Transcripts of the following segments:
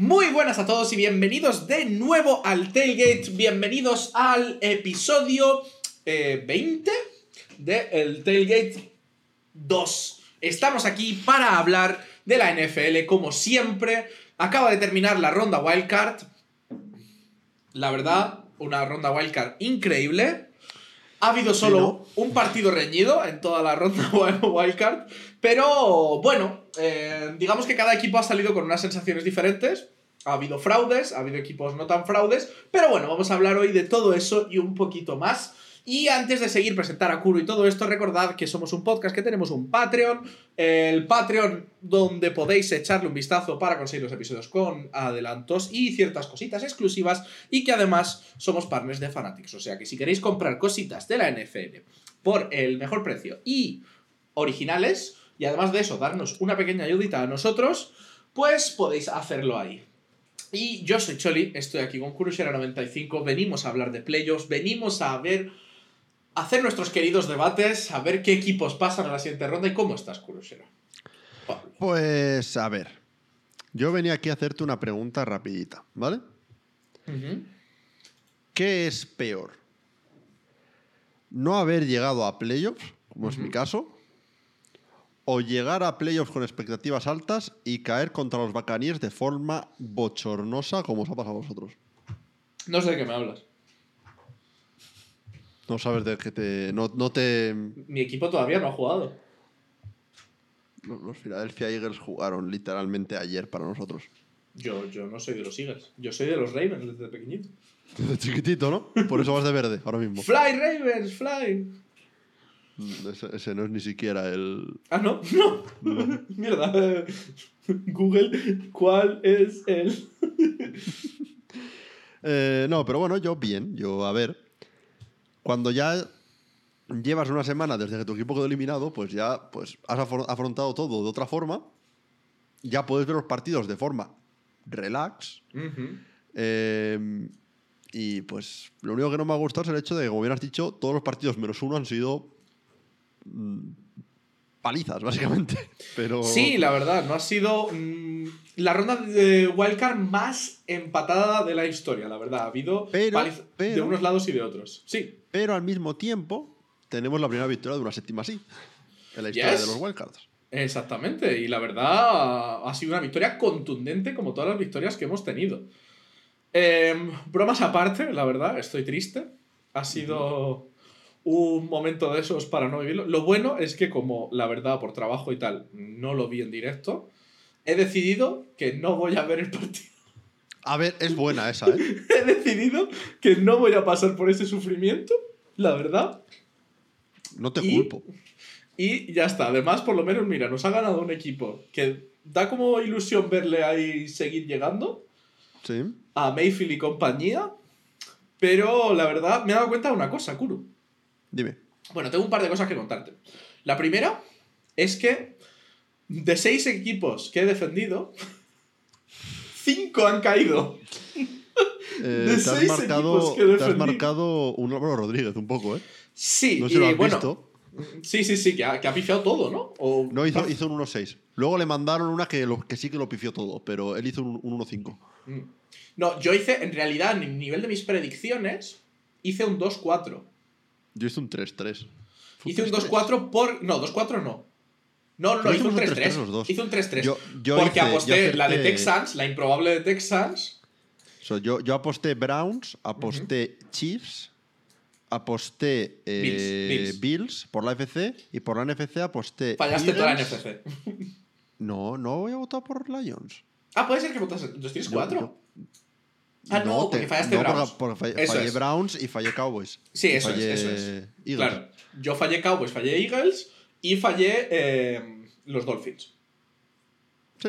Muy buenas a todos y bienvenidos de nuevo al Tailgate. Bienvenidos al episodio eh, 20 de el Tailgate 2. Estamos aquí para hablar de la NFL como siempre. Acaba de terminar la ronda Wildcard. La verdad, una ronda Wildcard increíble. Ha habido solo un partido reñido en toda la ronda Wildcard. Pero bueno, eh, digamos que cada equipo ha salido con unas sensaciones diferentes. Ha habido fraudes, ha habido equipos no tan fraudes. Pero bueno, vamos a hablar hoy de todo eso y un poquito más. Y antes de seguir presentar a Kuro y todo esto, recordad que somos un podcast que tenemos un Patreon. El Patreon donde podéis echarle un vistazo para conseguir los episodios con adelantos y ciertas cositas exclusivas. Y que además somos partners de Fanatics. O sea que si queréis comprar cositas de la NFL por el mejor precio y originales, y además de eso darnos una pequeña ayudita a nosotros, pues podéis hacerlo ahí. Y yo soy Choli, estoy aquí con Kurushera95, venimos a hablar de playoffs, venimos a ver, hacer nuestros queridos debates, a ver qué equipos pasan a la siguiente ronda y cómo estás, Kurushera. Pues a ver, yo venía aquí a hacerte una pregunta rapidita, ¿vale? ¿Qué es peor? ¿No haber llegado a playoffs, como es mi caso? ¿O llegar a playoffs con expectativas altas y caer contra los Buccaneers de forma bochornosa, como os ha pasado a vosotros? No sé de qué me hablas. No sabes de qué te. No, no te. Mi equipo todavía no ha jugado. Los Philadelphia Eagles jugaron literalmente ayer para nosotros. Yo, yo no soy de los Eagles, yo soy de los Ravens desde pequeñito. Desde chiquitito, ¿no? Por eso vas de verde ahora mismo. Fly Ravens, fly. Mm, Ese, ese no es ni siquiera el. Ah, no, no. Mierda. Google, ¿cuál es el? Eh, no, pero bueno, yo bien. Yo, a ver. Cuando ya llevas una semana desde que tu equipo quedó eliminado, pues ya pues, has afro- afrontado todo de otra forma. Ya puedes ver los partidos de forma relax. Ujú. Eh, y pues lo único que no me ha gustado es el hecho de que, como bien has dicho, todos los partidos menos uno han sido mm, palizas, básicamente. Pero Sí, la verdad, no ha sido mm, la ronda de Wildcard más empatada de la historia, la verdad. Ha habido Pero- paliz- de pero- unos lados y de otros. Sí. Pero al mismo tiempo, tenemos la primera victoria de una séptima sí. En la historia Yes. de los wildcards. Exactamente, y la verdad ha sido una victoria contundente como todas las victorias que hemos tenido. Em, bromas aparte, la verdad, estoy triste. Ha sido un momento de esos para no vivirlo. Lo bueno es que como la verdad por trabajo y tal no lo vi en directo, he decidido que no voy a ver el partido. A ver, es buena esa, ¿eh? He decidido que no voy a pasar por ese sufrimiento, la verdad. No te Y- culpo. Y ya está. Además, por lo menos, mira, nos ha ganado un equipo que da como ilusión verle ahí seguir llegando Sí. a Mayfield y compañía. Pero la verdad, me he dado cuenta de una cosa, Kuru. Dime. Bueno, tengo un par de cosas que contarte. La primera es que de seis equipos que he defendido, cinco han caído. Eh, De te, has marcado, te has marcado un Álvaro Rodríguez un poco, ¿eh? Sí, No sé si lo has bueno, visto. sí, sí, sí, que ha, que ha pifiado todo, ¿no? O- No, hizo, hizo un 1-6. Luego le mandaron una que, lo- que sí que lo pifió todo, pero él hizo un, un 1-5. Mm. No, yo hice, en realidad, a nivel de mis predicciones, hice un 2-4. Yo hice un 3-3. Fue Hice un 3-3. 2-4 por. No, 2-4 no. No, no, no, hice un hicimos un 3-3. 3-3 los dos. Hice un 3-3. Yo- yo porque hice- aposté yo la de Texans, la improbable de Texans. Yo, yo aposté Browns, aposté Chiefs, aposté eh, Bills, Bills, Bills. por la FC y por la NFC aposté. Fallaste toda la Eagles. NFC. No, no voy a votar por Lions. Ah, puede ser que votaste. Entonces tienes Yo- 4. yo- Ah, no, porque fallaste no, Browns. porque fallé, Eso fallé es. Browns y fallé Cowboys. Sí, eso es, eso es. Eagles. Claro. Yo fallé Cowboys, fallé Eagles y fallé eh, los Dolphins. Sí,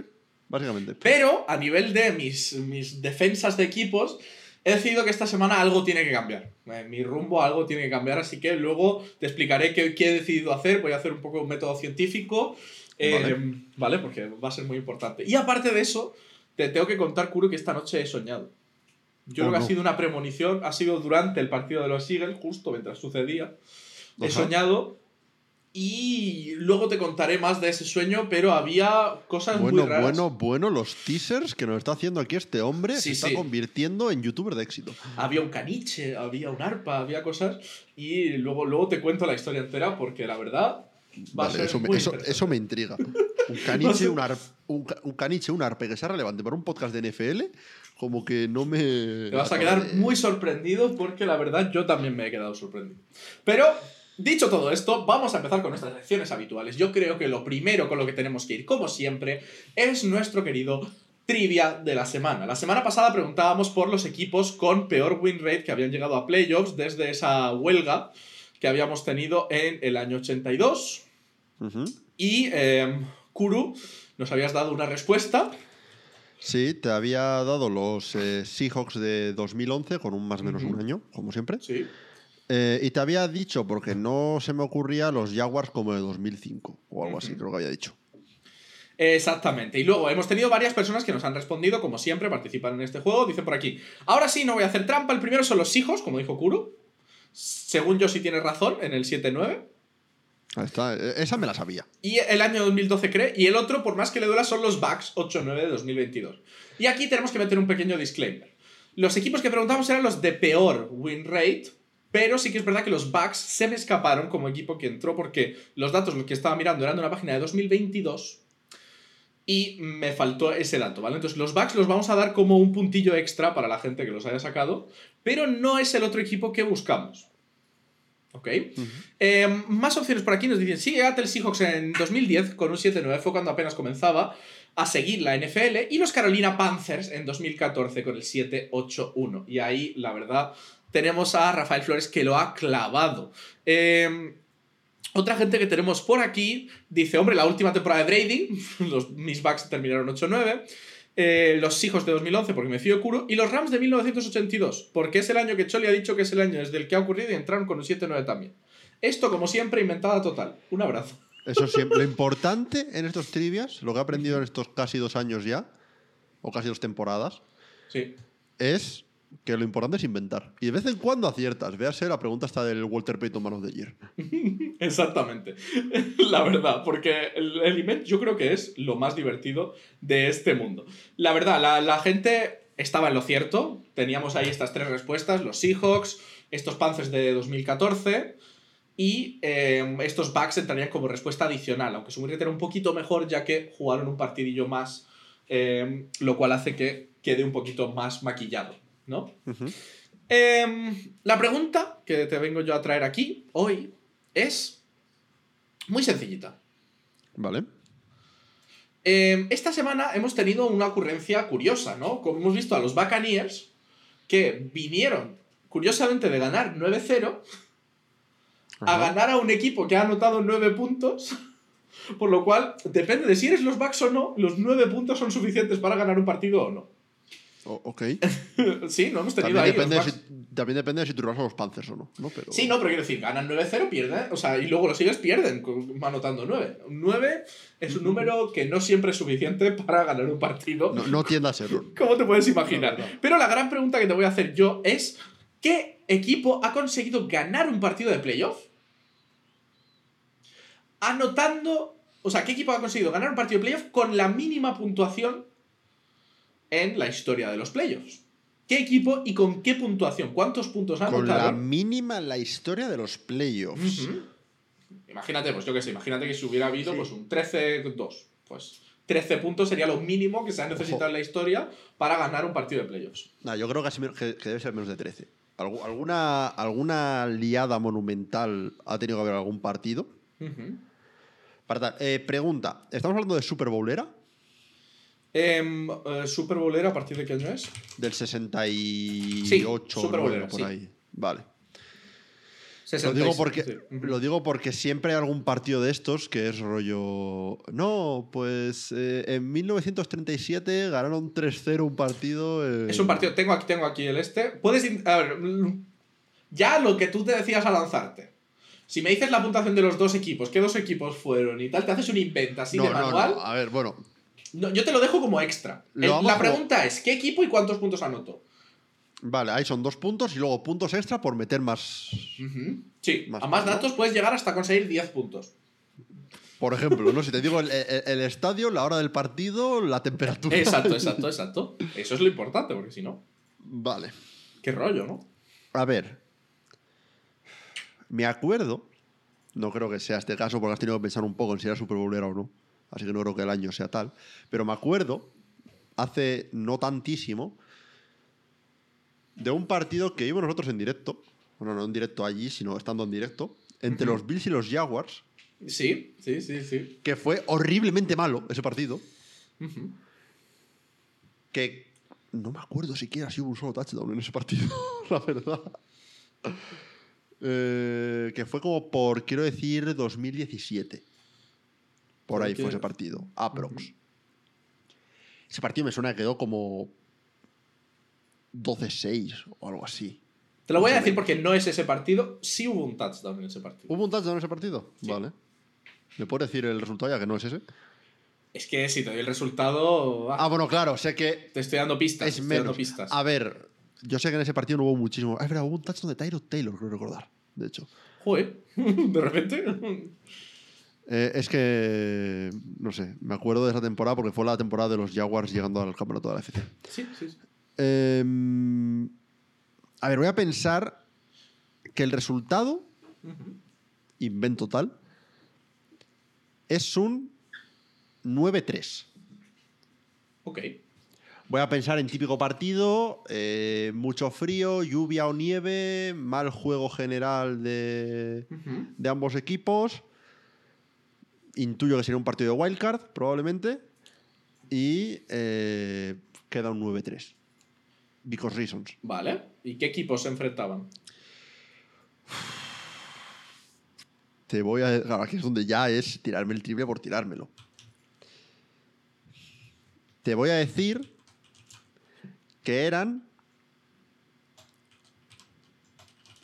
básicamente. Pero a nivel de mis, mis defensas de equipos, he decidido que esta semana algo tiene que cambiar. Eh, mi rumbo algo tiene que cambiar, así que luego te explicaré qué, qué he decidido hacer. Voy a hacer un poco un método científico, eh, Vale. vale. Porque va a ser muy importante. Y aparte de eso, te tengo que contar, Kuro, que esta noche he soñado. Yo Oh, creo que no. ha sido una premonición, ha sido durante el partido de los Eagles, justo mientras sucedía. He Ajá. soñado Y luego te contaré más de ese sueño, pero había cosas Bueno, muy raras. bueno, bueno, los teasers que nos está haciendo aquí este hombre Sí, se está sí. convirtiendo en youtuber de éxito. Había un caniche, había un arpa, había cosas. Y luego, luego te cuento la historia entera, porque la verdad va a Vale, ser eso, me, muy eso, interesante. eso me intriga. Un a caniche, un, ar- un, un caniche, un arpe que sea relevante para un podcast de NFL, como que no me. Te vas a quedar de- muy sorprendido porque la verdad yo también me he quedado sorprendido. Pero, dicho todo esto, vamos a empezar con nuestras secciones habituales. Yo creo que lo primero con lo que tenemos que ir, como siempre, es nuestro querido trivia de la semana. La semana pasada preguntábamos por los equipos con peor win rate que habían llegado a playoffs desde esa huelga que habíamos tenido en el año 82. Ujú. Y eh, Kuru, nos habías dado una respuesta. Sí, te había dado los eh, Seahawks de 2011 con un más o menos un año, como siempre. Sí. Eh, y te había dicho, porque no se me ocurría, los Jaguars como de 2005 o algo así, creo que había dicho. Exactamente. Y luego hemos tenido varias personas que nos han respondido, como siempre, participan en este juego. Dicen por aquí. Ahora sí, no voy a hacer trampa. El primero son los hijos, como dijo Kuro. Según yo, sí tienes razón, en el 7-9. Ahí está, eh, esa me la sabía. Y el año 2012 cree. Y el otro, por más que le duela, son los Bucks 8-9 de 2022. Y aquí tenemos que meter un pequeño disclaimer. Los equipos que preguntamos eran los de peor win rate. Pero sí que es verdad que los Bucks se me escaparon como equipo que entró porque los datos los que estaba mirando eran de una página de 2022 y me faltó ese dato, ¿vale? Entonces los Bucks los vamos a dar como un puntillo extra para la gente que los haya sacado, pero no es el otro equipo que buscamos. ¿Ok? Eh, más opciones por aquí nos dicen, sí, Seattle Seahawks en 2010 con un 7-9 fue cuando apenas comenzaba a seguir la NFL y los Carolina Panthers en 2014 con el 7-8-1. Y ahí, la verdad, tenemos a Rafael Flores que lo ha clavado. Eh, otra gente que tenemos por aquí dice, hombre, la última temporada de Brady, los mis Bucks terminaron 8-9. eh, los Seahawks de 2011, porque me fío Kuro, y los Rams de 1982, porque es el año que Choli ha dicho que es el año desde el que ha ocurrido y entraron con un 7-9 también. Esto, como siempre, inventada total. Un abrazo. Eso siempre. Lo importante en estos trivias, lo que he aprendido en estos casi dos años ya, o casi dos temporadas, Sí. es que lo importante es inventar. Y de vez en cuando aciertas. Véase la pregunta esta del Walter Payton Man of the Year. Exactamente. La verdad, porque el, el yo creo que es lo más divertido de este mundo. La verdad, la, la gente estaba en lo cierto. Teníamos ahí estas tres respuestas: los Seahawks, estos Panthers de 2014 y eh, estos Bucks entrarían como respuesta adicional, aunque su era un poquito mejor ya que jugaron un partidillo más, eh, lo cual hace que quede un poquito más maquillado, ¿no? Em, la pregunta que te vengo yo a traer aquí hoy es muy sencillita. Vale. Em, esta semana hemos tenido una ocurrencia curiosa, ¿no? Como hemos visto a los Buccaneers que vinieron, curiosamente, de ganar 9-0 a ganar a un equipo que ha anotado 9 puntos. Por lo cual, depende de si eres los Bucks o no, los 9 puntos son suficientes para ganar un partido o no. O- ok. sí, no hemos tenido También ahí. depende, los de Bucks. si, también depende de si tú vas a los Panthers o no. ¿no? Pero, Sí, no, pero quiero decir, ganan 9-0, pierden, o sea, y luego los sigues pierden anotando 9. 9 es un número que no siempre es suficiente para ganar un partido, no, no tienda a serlo. como te puedes imaginar. No. Pero la gran pregunta que te voy a hacer yo es, ¿qué equipo ha conseguido ganar un partido de playoff? Anotando, o sea, ¿qué equipo ha conseguido ganar un partido de playoff con la mínima puntuación en la historia de los playoffs? ¿Qué equipo y con qué puntuación? ¿Cuántos puntos han Con la anotado? mínima en la historia de los playoffs. Imagínate, pues yo qué sé, imagínate que si hubiera habido Sí. pues un 13-2, pues 13 puntos sería lo mínimo que se ha necesitado Ojo. en la historia para ganar un partido de playoffs. Nah, yo creo que, debe ser menos de 13. Algu- ¿Alguna, ¿Alguna liada monumental ha tenido que haber algún partido? Para eh, pregunta, ¿estamos hablando de Super Bowlera? Em, eh, Super ¿a partir de qué año es? Del 68 Sí, Super 9, Bowlera, por sí. ahí. Vale. Lo 66, digo, porque, sí. Ujú. lo digo porque siempre hay algún partido de estos que es rollo. No, pues eh, en 1937 ganaron 3-0 un partido. eh, Es un partido, tengo aquí, tengo aquí el este. Puedes. A ver, ya lo que tú te decías a lanzarte. Si me dices la puntuación de los dos equipos, qué dos equipos fueron y tal, te haces un invento así no, de no, manual. no. A ver, bueno. No, yo te lo dejo como extra. El- la pregunta es: ¿qué equipo y cuántos puntos anotó? Vale, ahí son dos puntos y luego puntos extra por meter más. Sí, Más a más puntos. datos puedes llegar hasta conseguir 10 puntos. Por ejemplo, ¿no? Si te digo el, el- el estadio, la hora del partido, la temperatura. Exacto, exacto, exacto. Eso es lo importante, porque si no, Vale. qué rollo, ¿no? A ver. Me acuerdo. No creo que sea este caso porque has tenido que pensar un poco en si era Super Bowlera o no. Así que no creo que el año sea tal. Pero me acuerdo, hace no tantísimo, de un partido que vimos nosotros en directo. Bueno, no en directo allí, sino estando en directo. Entre los Bills y los Jaguars. Sí, sí, sí, sí. Que fue horriblemente malo ese partido. Que no me acuerdo siquiera si hubo un solo touchdown en ese partido, la verdad. Eh, que fue como por, quiero decir, 2017. Por ahí fue ese partido, aprox. Ese partido me suena que quedó como 12-6 o algo así. Te lo voy a decir porque no es ese partido. Sí hubo un touchdown en ese partido. ¿Hubo un touchdown en ese partido? Sí. Vale. ¿Me puedes decir el resultado ya que no es ese? Es que si te doy el resultado. ah, Ah, bueno, claro, sé que te estoy dando pistas. es estoy dando menos. pistas. A ver, yo sé que en ese partido no hubo muchísimo. Ah, es verdad, hubo un touchdown de Tyrod Taylor, creo recordar. De hecho. Joder, de repente. Eh, es que. No sé, me acuerdo de esa temporada porque fue la temporada de los Jaguars llegando al campeonato de la FC. Sí, sí, sí. Em, a ver, voy a pensar que el resultado, invento tal, es un 9-3. Ok. Voy a pensar en típico partido, eh, mucho frío, lluvia o nieve, mal juego general de ambos equipos. Intuyo que sería un partido de wildcard, probablemente. Y eh, queda un 9-3. Because reasons. Vale. ¿Y qué equipos se enfrentaban? Te voy a. Claro, aquí es donde ya es tirarme el triple por tirármelo. Te voy a decir que eran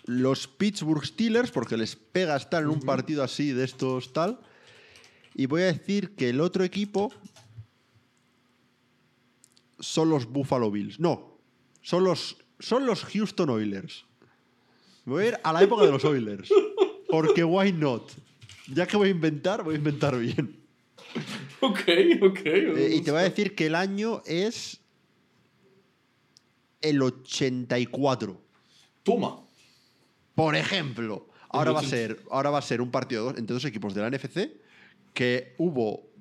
los Pittsburgh Steelers, porque les pega estar en un partido así de estos tal. Y voy a decir que el otro equipo son los Buffalo Bills. No, son los, son los Houston Oilers. Voy a ir a la época de los Oilers. Porque why not? Ya que voy a inventar, voy a inventar bien. Ok, ok. Eh, y te voy a decir que el año es el 84. Tuma. Por ejemplo, ahora va a ser, ahora va a ser un partido dos- entre dos equipos de la NFC que hubo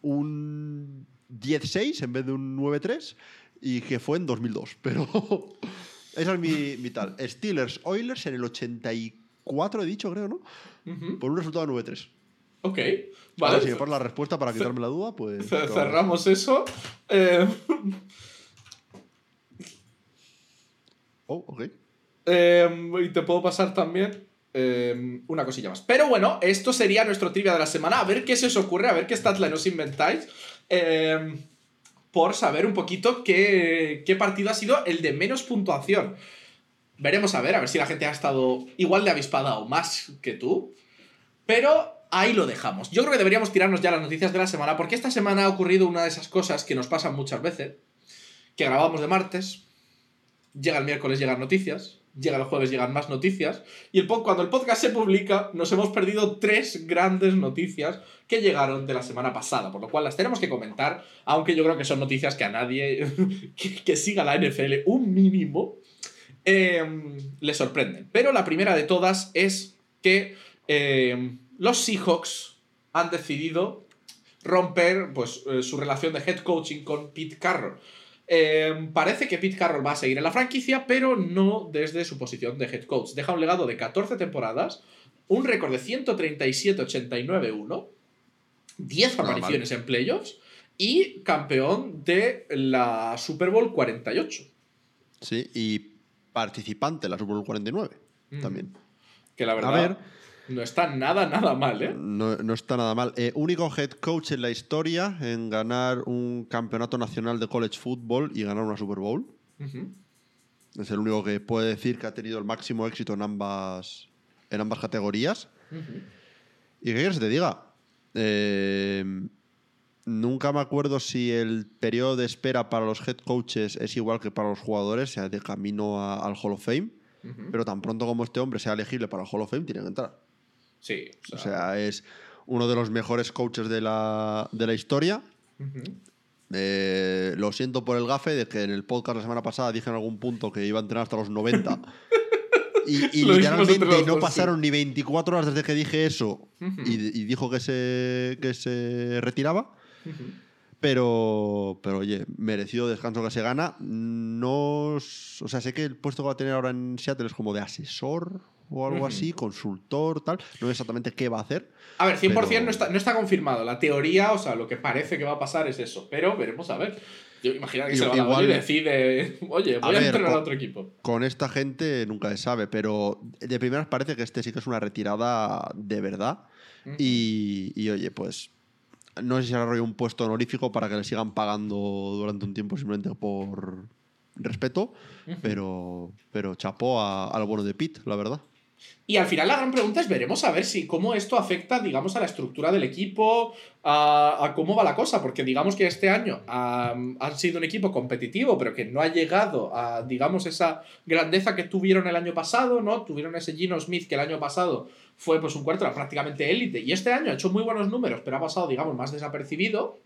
un 10-6 en vez de un 9-3 y que fue en 2002. Pero esa es mi, mi tal. Steelers Oilers en el 84 he dicho, creo, ¿no? Por un resultado de 9-3. Ok. Vale, Vale. si me pones la respuesta para quitarme la duda, pues. Claro. Cerramos eso. Eh, Oh, ok. eh, y te puedo pasar también eh, una cosilla más. Pero bueno, esto sería nuestro trivia de la semana. A ver qué se os ocurre, a ver qué statline os inventáis. eh, por saber un poquito qué, qué partido ha sido el de menos puntuación. Veremos a ver, a ver si la gente ha estado igual de avispada o más que tú. Pero ahí lo dejamos. Yo creo que deberíamos tirarnos ya las noticias de la semana, porque esta semana ha ocurrido una de esas cosas que nos pasan muchas veces. Que grabamos de martes, llega el miércoles, llegan noticias, llega el jueves, llegan más noticias, y el cuando el podcast se publica, nos hemos perdido tres grandes noticias que llegaron de la semana pasada, por lo cual las tenemos que comentar, aunque yo creo que son noticias que a nadie que, que siga la NFL un mínimo eh, le sorprenden. Pero la primera de todas es que eh, los Seahawks han decidido romper pues, eh, su relación de head coaching con Pete Carroll. Eh, parece que Pete Carroll va a seguir en la franquicia, pero no desde su posición de head coach. Deja un legado de 14 temporadas, un récord de 137-89-1, 10 Nada apariciones en playoffs y campeón de la Super Bowl 48. Sí, y participante en la Super Bowl 49 Mm. también. Que la verdad A ver. No está nada, nada mal, ¿eh? No, no está nada mal. Eh, único head coach en la historia en ganar un campeonato nacional de college football y ganar una Super Bowl. Es el único que puede decir que ha tenido el máximo éxito en ambas, en ambas categorías. ¿Y qué quieres que te diga? Eh, nunca me acuerdo si el periodo de espera para los head coaches es igual que para los jugadores, sea de camino a- al Hall of Fame. Pero tan pronto como este hombre sea elegible para el Hall of Fame, tiene que entrar. Sí, O sea, es uno de los mejores coaches de la, de la historia. Eh, lo siento por el gafe de que en el podcast la semana pasada dije en algún punto que iba a entrenar hasta los 90. y, literalmente no pasaron ni 24 horas desde que dije eso y, y dijo que se, que se retiraba. Pero, pero oye, merecido descanso que se gana. No, o sea, sé que el puesto que va a tener ahora en Seattle es como de asesor o algo así, consultor, tal. No sé exactamente qué va a hacer. A ver, 100% Pero- no, está, no está confirmado. La teoría, o sea, lo que parece que va a pasar es eso. Pero veremos a ver. Yo imagino que se Igual- va a la bola y decide, oye, voy a, ver, entrenar a otro equipo. Con esta gente nunca se sabe, pero de primeras parece que este sí que es una retirada de verdad. Y, y, oye, pues no sé si será rollo un puesto honorífico para que le sigan pagando durante un tiempo simplemente por respeto, pero, pero chapó a- al bueno de Pitt, la verdad. Y al final la gran pregunta es, veremos a ver si cómo esto afecta, digamos, a la estructura del equipo, a, a cómo va la cosa, porque digamos que este año am, han sido un equipo competitivo, pero que no ha llegado a, digamos, esa grandeza que tuvieron el año pasado, ¿no? Tuvieron ese Gino Smith que el año pasado fue pues un cuarto prácticamente élite, y este año ha hecho muy buenos números, pero ha pasado, digamos, más desapercibido.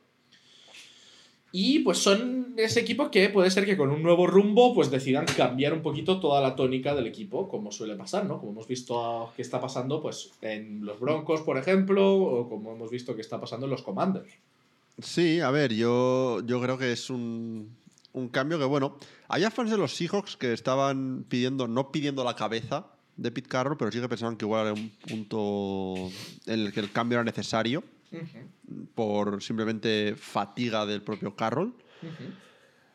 Y pues son ese equipo que puede ser que con un nuevo rumbo pues decidan cambiar un poquito toda la tónica del equipo, como suele pasar, ¿no? Como hemos visto que está pasando pues en los Broncos, por ejemplo, o como hemos visto que está pasando en los Commanders. Sí, a ver, yo, yo creo que es un, un cambio que, bueno, había fans de los Seahawks que estaban pidiendo, no pidiendo la cabeza de Pete Carroll, pero sí que pensaban que igual era un punto en el que el cambio era necesario por simplemente fatiga del propio Carroll.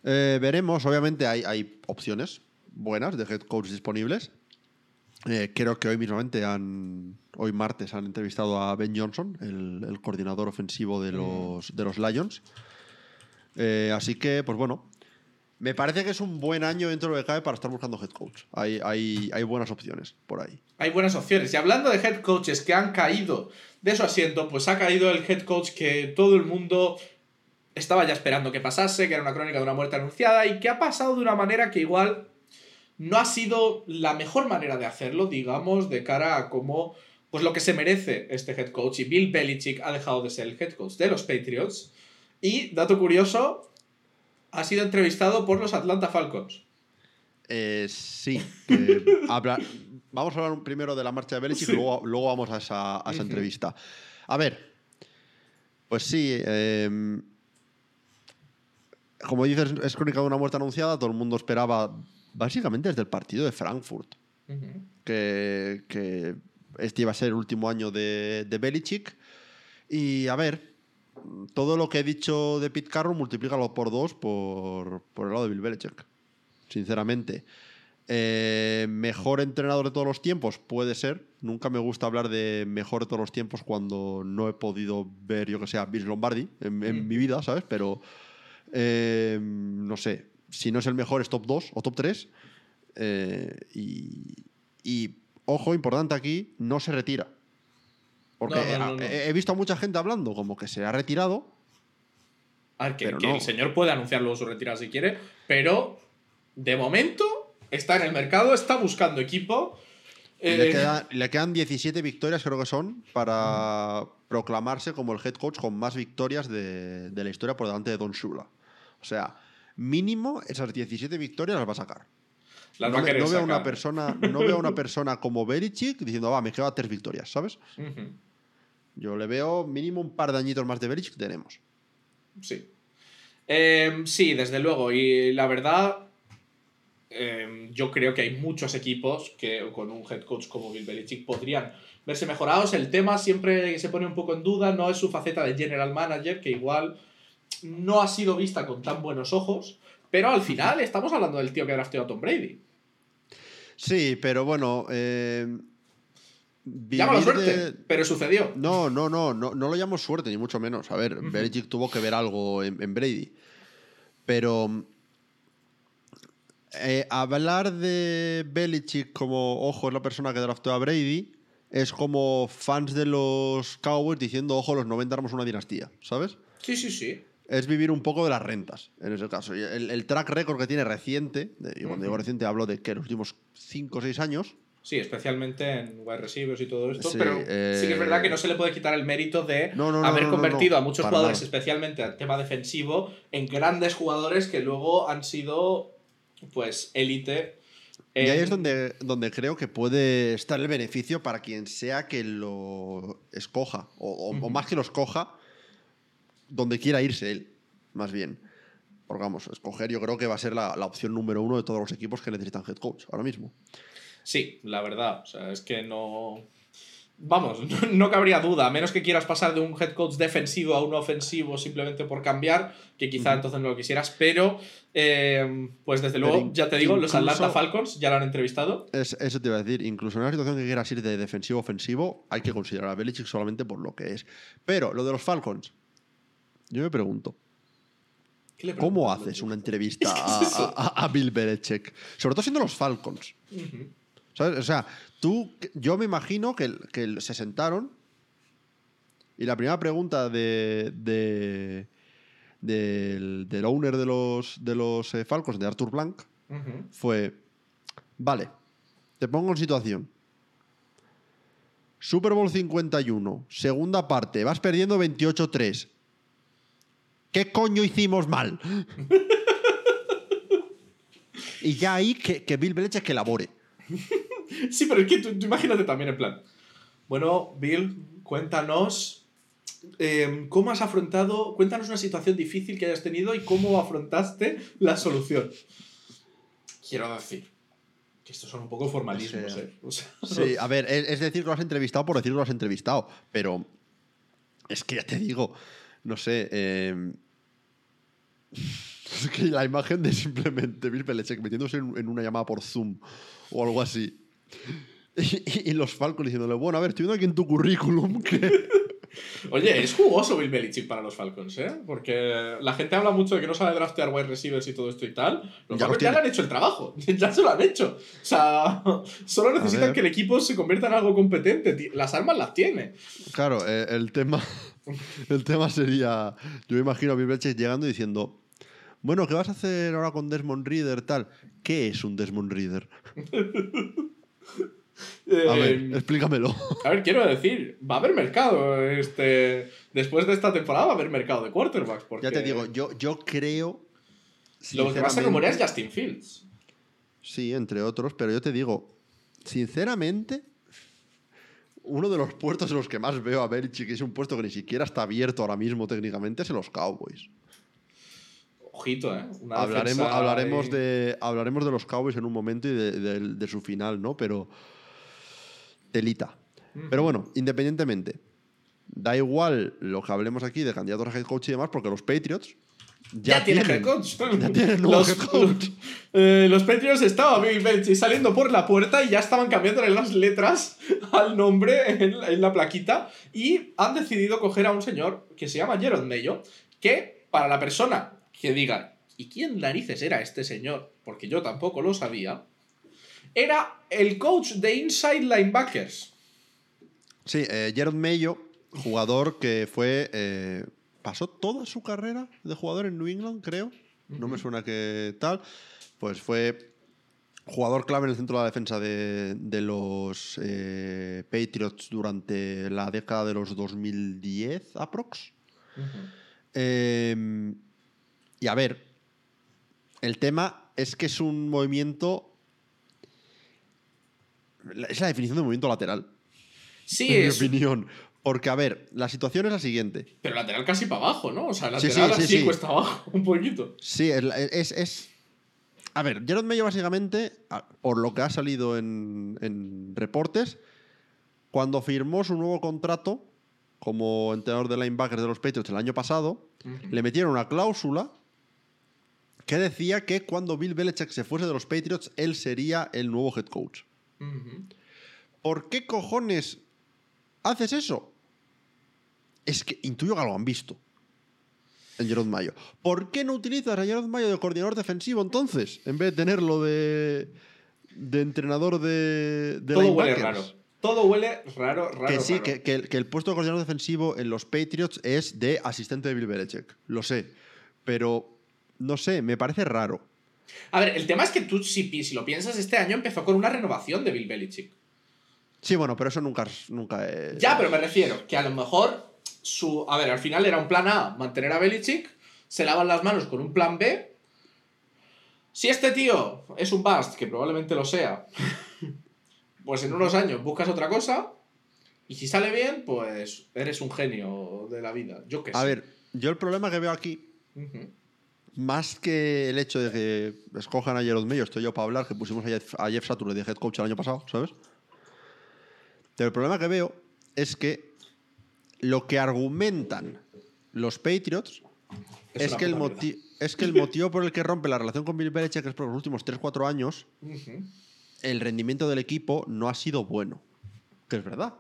Eh, veremos, obviamente hay, hay opciones buenas de head coach disponibles. Eh, creo que hoy mismamente han, hoy martes han entrevistado a Ben Johnson, el, el coordinador ofensivo de los, de los Lions. Eh, así que, pues bueno, me parece que es un buen año dentro de lo que cabe para estar buscando head coach. Hay, hay, hay buenas opciones por ahí. Hay buenas opciones. Y hablando de head coaches que han caído de su asiento, pues ha caído el head coach que todo el mundo estaba ya esperando que pasase, que era una crónica de una muerte anunciada y que ha pasado de una manera que igual no ha sido la mejor manera de hacerlo, digamos, de cara a cómo, pues lo que se merece este head coach. Y Bill Belichick ha dejado de ser el head coach de los Patriots. Y, dato curioso, ha sido entrevistado por los Atlanta Falcons. Eh, sí. que habla- vamos a hablar primero de la marcha de Belichick Sí. y luego, luego vamos a esa, a esa entrevista. A ver, pues sí. em, como dices, es crónica de una muerte anunciada. Todo el mundo esperaba, básicamente desde el partido de Frankfurt, que, que este iba a ser el último año de, de Belichick. Y a ver, todo lo que he dicho de Pete Carroll, multiplícalo por dos por, por el lado de Bill Belichick. Sinceramente. Eh, mejor entrenador de todos los tiempos, puede ser. Nunca me gusta hablar de mejor de todos los tiempos cuando no he podido ver, yo que sé, a Vince Lombardi en, en Mm. mi vida, ¿sabes? Pero eh, no sé, si no es el mejor es top 2 o top 3. y, y, ojo, importante aquí, no se retira. Porque No, no, no, no. He, he visto a mucha gente hablando como que se ha retirado. A ver, que, Pero que no. el señor puede anunciar luego su retirada si quiere, pero de momento está en el mercado, está buscando equipo. Le, Eh, queda- le quedan 17 victorias, creo que son, para proclamarse como el head coach con más victorias de, de la historia por delante de Don Shula. O sea, mínimo esas 17 victorias las va a sacar. las no va me- no veo a sacar. una persona, no veo a una persona como Belichick diciendo, va, me quedan tres victorias, ¿sabes? Yo le veo mínimo un par de añitos más de Belichick que tenemos. Sí. Em, sí, desde luego. Y la verdad, em, yo creo que hay muchos equipos que con un head coach como Bill Belichick podrían verse mejorados. El tema siempre se pone un poco en duda, no es su faceta de general manager, que igual no ha sido vista con tan buenos ojos. Pero al final estamos hablando del tío que drafteó a Tom Brady. Sí, pero bueno. Eh, Llámalo suerte, de- pero sucedió. No, no, no, no, no lo llamo suerte, ni mucho menos. A ver. Belichick tuvo que ver algo en, en Brady. Pero eh, hablar de Belichick como, ojo, es la persona que draftó a Brady, es como fans de los Cowboys diciendo, ojo, los 90 éramos una dinastía, ¿sabes? Sí, sí, sí. Es vivir un poco de las rentas, en ese caso. El, el track record que tiene reciente, y cuando digo reciente hablo de que los últimos 5 o 6 años, Sí, especialmente en wide receivers y todo esto, Sí, pero sí que es verdad eh, que no se le puede quitar el mérito de No, no, no, haber convertido a muchos jugadores, especialmente al tema defensivo, en grandes jugadores que luego han sido, pues, élite. Y ahí es donde, donde creo que puede estar el beneficio para quien sea que lo escoja, o, o- más que lo escoja, donde quiera irse él, más bien. Porque vamos, escoger yo creo que va a ser la, la opción número uno de todos los equipos que necesitan head coach ahora mismo. Sí, la verdad. O sea, es que no. Vamos, no, no cabría duda, a menos que quieras pasar de un head coach defensivo a uno ofensivo simplemente por cambiar, que quizá entonces no lo quisieras, pero eh, pues desde luego, ya te digo, los Atlanta Falcons ya lo han entrevistado. Es- eso te iba a decir, incluso en una situación que quieras ir de defensivo a ofensivo, hay que considerar a Belichick solamente por lo que es. Pero lo de los Falcons, yo me pregunto, ¿Qué le ¿cómo haces una entrevista a, a- a Bill Belichick? Sobre todo siendo los Falcons. ¿Sabes? O sea, tú, yo me imagino que, que se sentaron y la primera pregunta de, de- del, del owner de los, de los eh, Falcons, de Arthur Blank, fue, vale, te pongo en situación. Super Bowl 51, segunda parte, vas perdiendo 28-3. ¿Qué coño hicimos mal? y ya ahí que, que Bill Belichick que elabore. Sí, pero es que tú, tú imagínate también en plan. Bueno, Bill, cuéntanos eh, cómo has afrontado, cuéntanos una situación difícil que hayas tenido y cómo afrontaste la solución. Quiero decir que estos son un poco formalismos, sea, ¿eh? O sea, Sí, a ver, es, decir lo has entrevistado por decir que lo has entrevistado, pero es que ya te digo, no sé, eh, es que la imagen de simplemente Bill Belichick metiéndose en, en una llamada por Zoom o algo así. Y, los Falcons diciéndole, bueno, a ver, estoy viendo aquí en tu currículum que... Oye, es jugoso Bill Belichick para los Falcons, ¿eh? Porque la gente habla mucho de que no sabe draftear wide receivers y todo esto y tal. Los Ya Falcons ya le han hecho el trabajo. Ya se lo han hecho. O sea, solo necesitan que el equipo se convierta en algo competente. Las armas las tiene. Claro, eh, el tema el tema sería, yo me imagino a Bill Belichick llegando y diciendo, bueno, ¿qué vas a hacer ahora con Desmond Reader tal? ¿Qué es un Desmond Reader? A ver, Eh, explícamelo. A ver, quiero decir, va a haber mercado. Este, después de esta temporada va a haber mercado de quarterbacks. Porque Ya te digo, yo, yo creo. Lo que sinceramente- rumorea es Justin Fields. Sí, entre otros, pero yo te digo, sinceramente, uno de los puestos en los que más veo a Belichick, que es un puesto que ni siquiera está abierto ahora mismo técnicamente, es en los Cowboys. Ojito, ¿eh? Una Hablaremos, hablaremos, de, hablaremos de los Cowboys en un momento y de, de- de su final, ¿no? Pero. Telita. Pero bueno, independientemente. Da igual lo que hablemos aquí de candidatos a head coach y demás, porque los Patriots. Ya, Ya, tiene tienen, head coach. Ya tienen nuevo los, head coach. eh, los Patriots estaban Bill Belichick saliendo por la puerta y ya estaban cambiándole las letras al nombre en, en la plaquita y han decidido coger a un señor que se llama Jerod Mayo, que para la persona que diga, ¿y quién narices era este señor? Porque yo tampoco lo sabía. Era el coach de Inside Linebackers. Sí, eh, Jared Mayo, jugador que fue. eh, pasó toda su carrera de jugador en New England, creo. No me suena que tal. Pues fue jugador clave en el centro de la defensa de, de los eh, Patriots durante la década de los 2010, aprox. Eh, y a ver, el tema es que es un movimiento. Es la definición de movimiento lateral, Sí, en mi opinión. Porque, a ver, la situación es la siguiente. pero lateral casi para abajo, ¿no? O sea, lateral sí, sí, así sí. cuesta abajo un poquito. Sí, es. es- A ver, Jared Mayo, básicamente, por lo que ha salido en, en reportes, cuando firmó su nuevo contrato como entrenador de linebackers de los Patriots el año pasado, le metieron una cláusula que decía que cuando Bill Belichick se fuese de los Patriots, él sería el nuevo head coach. ¿Por qué cojones haces eso? Es que intuyo que algo han visto en Gerard Mayo. ¿Por qué no utilizas a Gerard Mayo de coordinador defensivo entonces? En vez de tenerlo de, de entrenador de, de Todo huele raro. Todo huele raro, raro. Que sí, raro. que, que el, que el puesto de coordinador defensivo en los Patriots es de asistente de Bill Belichick. Lo sé. Pero, no sé, me parece raro. A ver, el tema es que tú, si, lo piensas, este año empezó con una renovación de Bill Belichick. Sí, bueno, pero eso nunca, nunca es... Ya, pero me refiero que a lo mejor su. A ver, al final era un plan A, mantener a Belichick, se lavan las manos con un plan B. Si este tío es un bust, que probablemente lo sea, pues en unos años buscas otra cosa. Y si sale bien, pues eres un genio de la vida. Yo qué sé. A ver, yo el problema que veo aquí, Ujú. Más que el hecho de que escojan a Jerod Mayo, estoy yo para hablar, que pusimos a Jeff, a Jeff Saturday de head coach el año pasado, ¿sabes? Pero el problema que veo es que lo que argumentan los Patriots Es es, que el moti- es que el motivo por el que rompe la relación con Bill Belichick es por los últimos 3-4 años Ujú. el rendimiento del equipo no ha sido bueno. Que es verdad.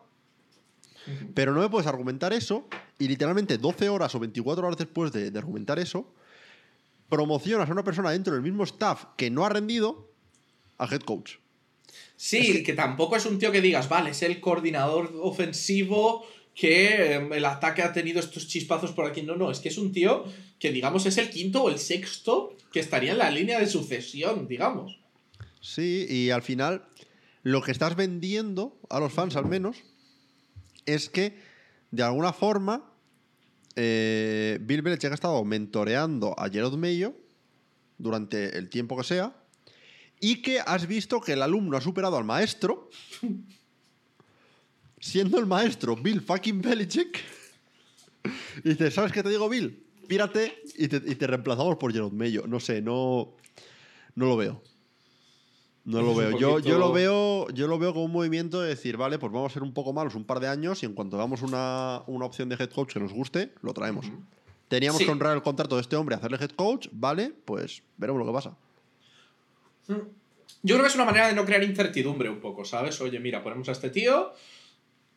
Pero no me puedes argumentar eso y literalmente 12 horas o 24 horas después de, de argumentar eso, promocionas a una persona dentro del mismo staff que no ha rendido a head coach. Sí, que... tampoco es un tío que digas, vale, es el coordinador ofensivo que eh, el ataque ha tenido estos chispazos por aquí. No, no, es que es un tío que, digamos, es el quinto o el sexto que estaría en la línea de sucesión, digamos. Sí, y al final lo que estás vendiendo a los fans al menos es que de alguna forma eh, Bill Belichick ha estado mentoreando a Gerard Mayo durante el tiempo que sea y que has visto que el alumno ha superado al maestro siendo el maestro Bill fucking Belichick y dices, ¿sabes qué te digo Bill? Pírate y te, reemplazamos por Gerard Mayo. No sé, no, no lo veo. No lo veo. Yo, yo lo veo. Yo lo veo como un movimiento de decir, vale, pues vamos a ser un poco malos un par de años y en cuanto hagamos una, una opción de head coach que nos guste, lo traemos. Teníamos Sí. que honrar el contrato de este hombre, hacerle head coach, vale, pues veremos lo que pasa. Yo creo que es una manera de no crear incertidumbre un poco, ¿sabes? Oye, mira, ponemos a este tío,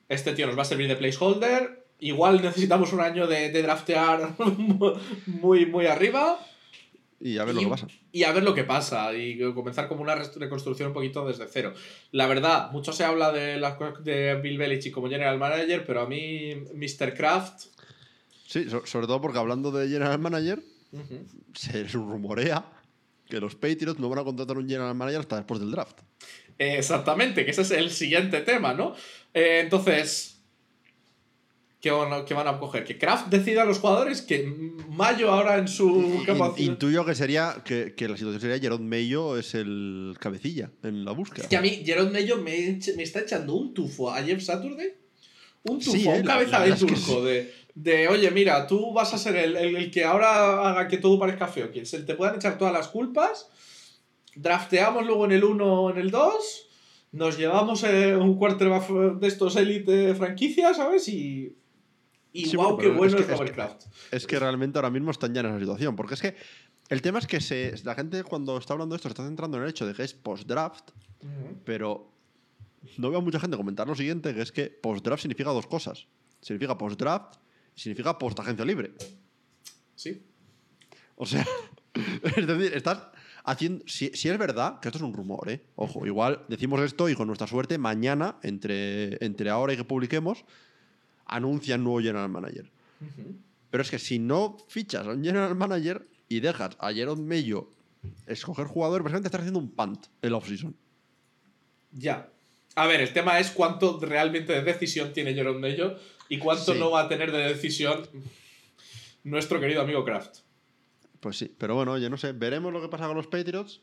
este tío nos va a servir de placeholder, igual necesitamos un año de, de draftear muy, muy arriba. Y a ver lo que pasa. y a ver lo que pasa y comenzar como una reconstrucción un poquito desde cero. La verdad, mucho se habla de, las cosas de Bill Belichick como general manager, pero a mí Mr. Kraft... Sí, so- sobre todo porque hablando de general manager, se rumorea que los Patriots no van a contratar un general manager hasta después del draft. Exactamente, que ese es el siguiente tema, ¿no? Eh, entonces, ¿qué van, a, qué van a coger? Que Kraft decida a los jugadores que Mayo ahora en su capacidad... intuyo que sería que, que la situación sería Jerome Mayo es el cabecilla en la búsqueda. Es que a mí, Jerome Mello me, me está echando un tufo a Jeff Saturday. Un tufo, Sí, un eh, la- cabeza la de turco. De, de, oye, mira, tú vas a ser el, el- el que ahora haga que todo parezca feo. Que se te puedan echar todas las culpas. Drafteamos luego en el 1 o en el 2. Nos llevamos eh, un quarterback de estos élite franquicias, ¿sabes? Y. Y Sí, wow, bueno, qué bueno es que- es que-. Es que realmente ahora mismo están ya en esa situación. Porque es que el tema es que se, la gente cuando está hablando de esto se está centrando en el hecho de que es post-draft, pero no veo a mucha gente comentar lo siguiente, que es que post-draft significa dos cosas. Significa post-draft y significa post-agencia libre. Sí. O sea, es decir, estás haciendo. Si, si es verdad, que esto es un rumor, ¿eh? Ojo, igual decimos esto y con nuestra suerte, mañana, entre, entre ahora y que publiquemos, anuncian nuevo general manager. Pero es que si no fichas a un general manager y dejas a Jerome Mello escoger jugador, básicamente estás haciendo un punt el offseason. Ya. A ver, el tema es cuánto realmente de decisión tiene Jerome Mello y cuánto Sí. no va a tener de decisión nuestro querido amigo Kraft. Pues sí, pero bueno, oye, no sé, veremos lo que pasa con los Patriots.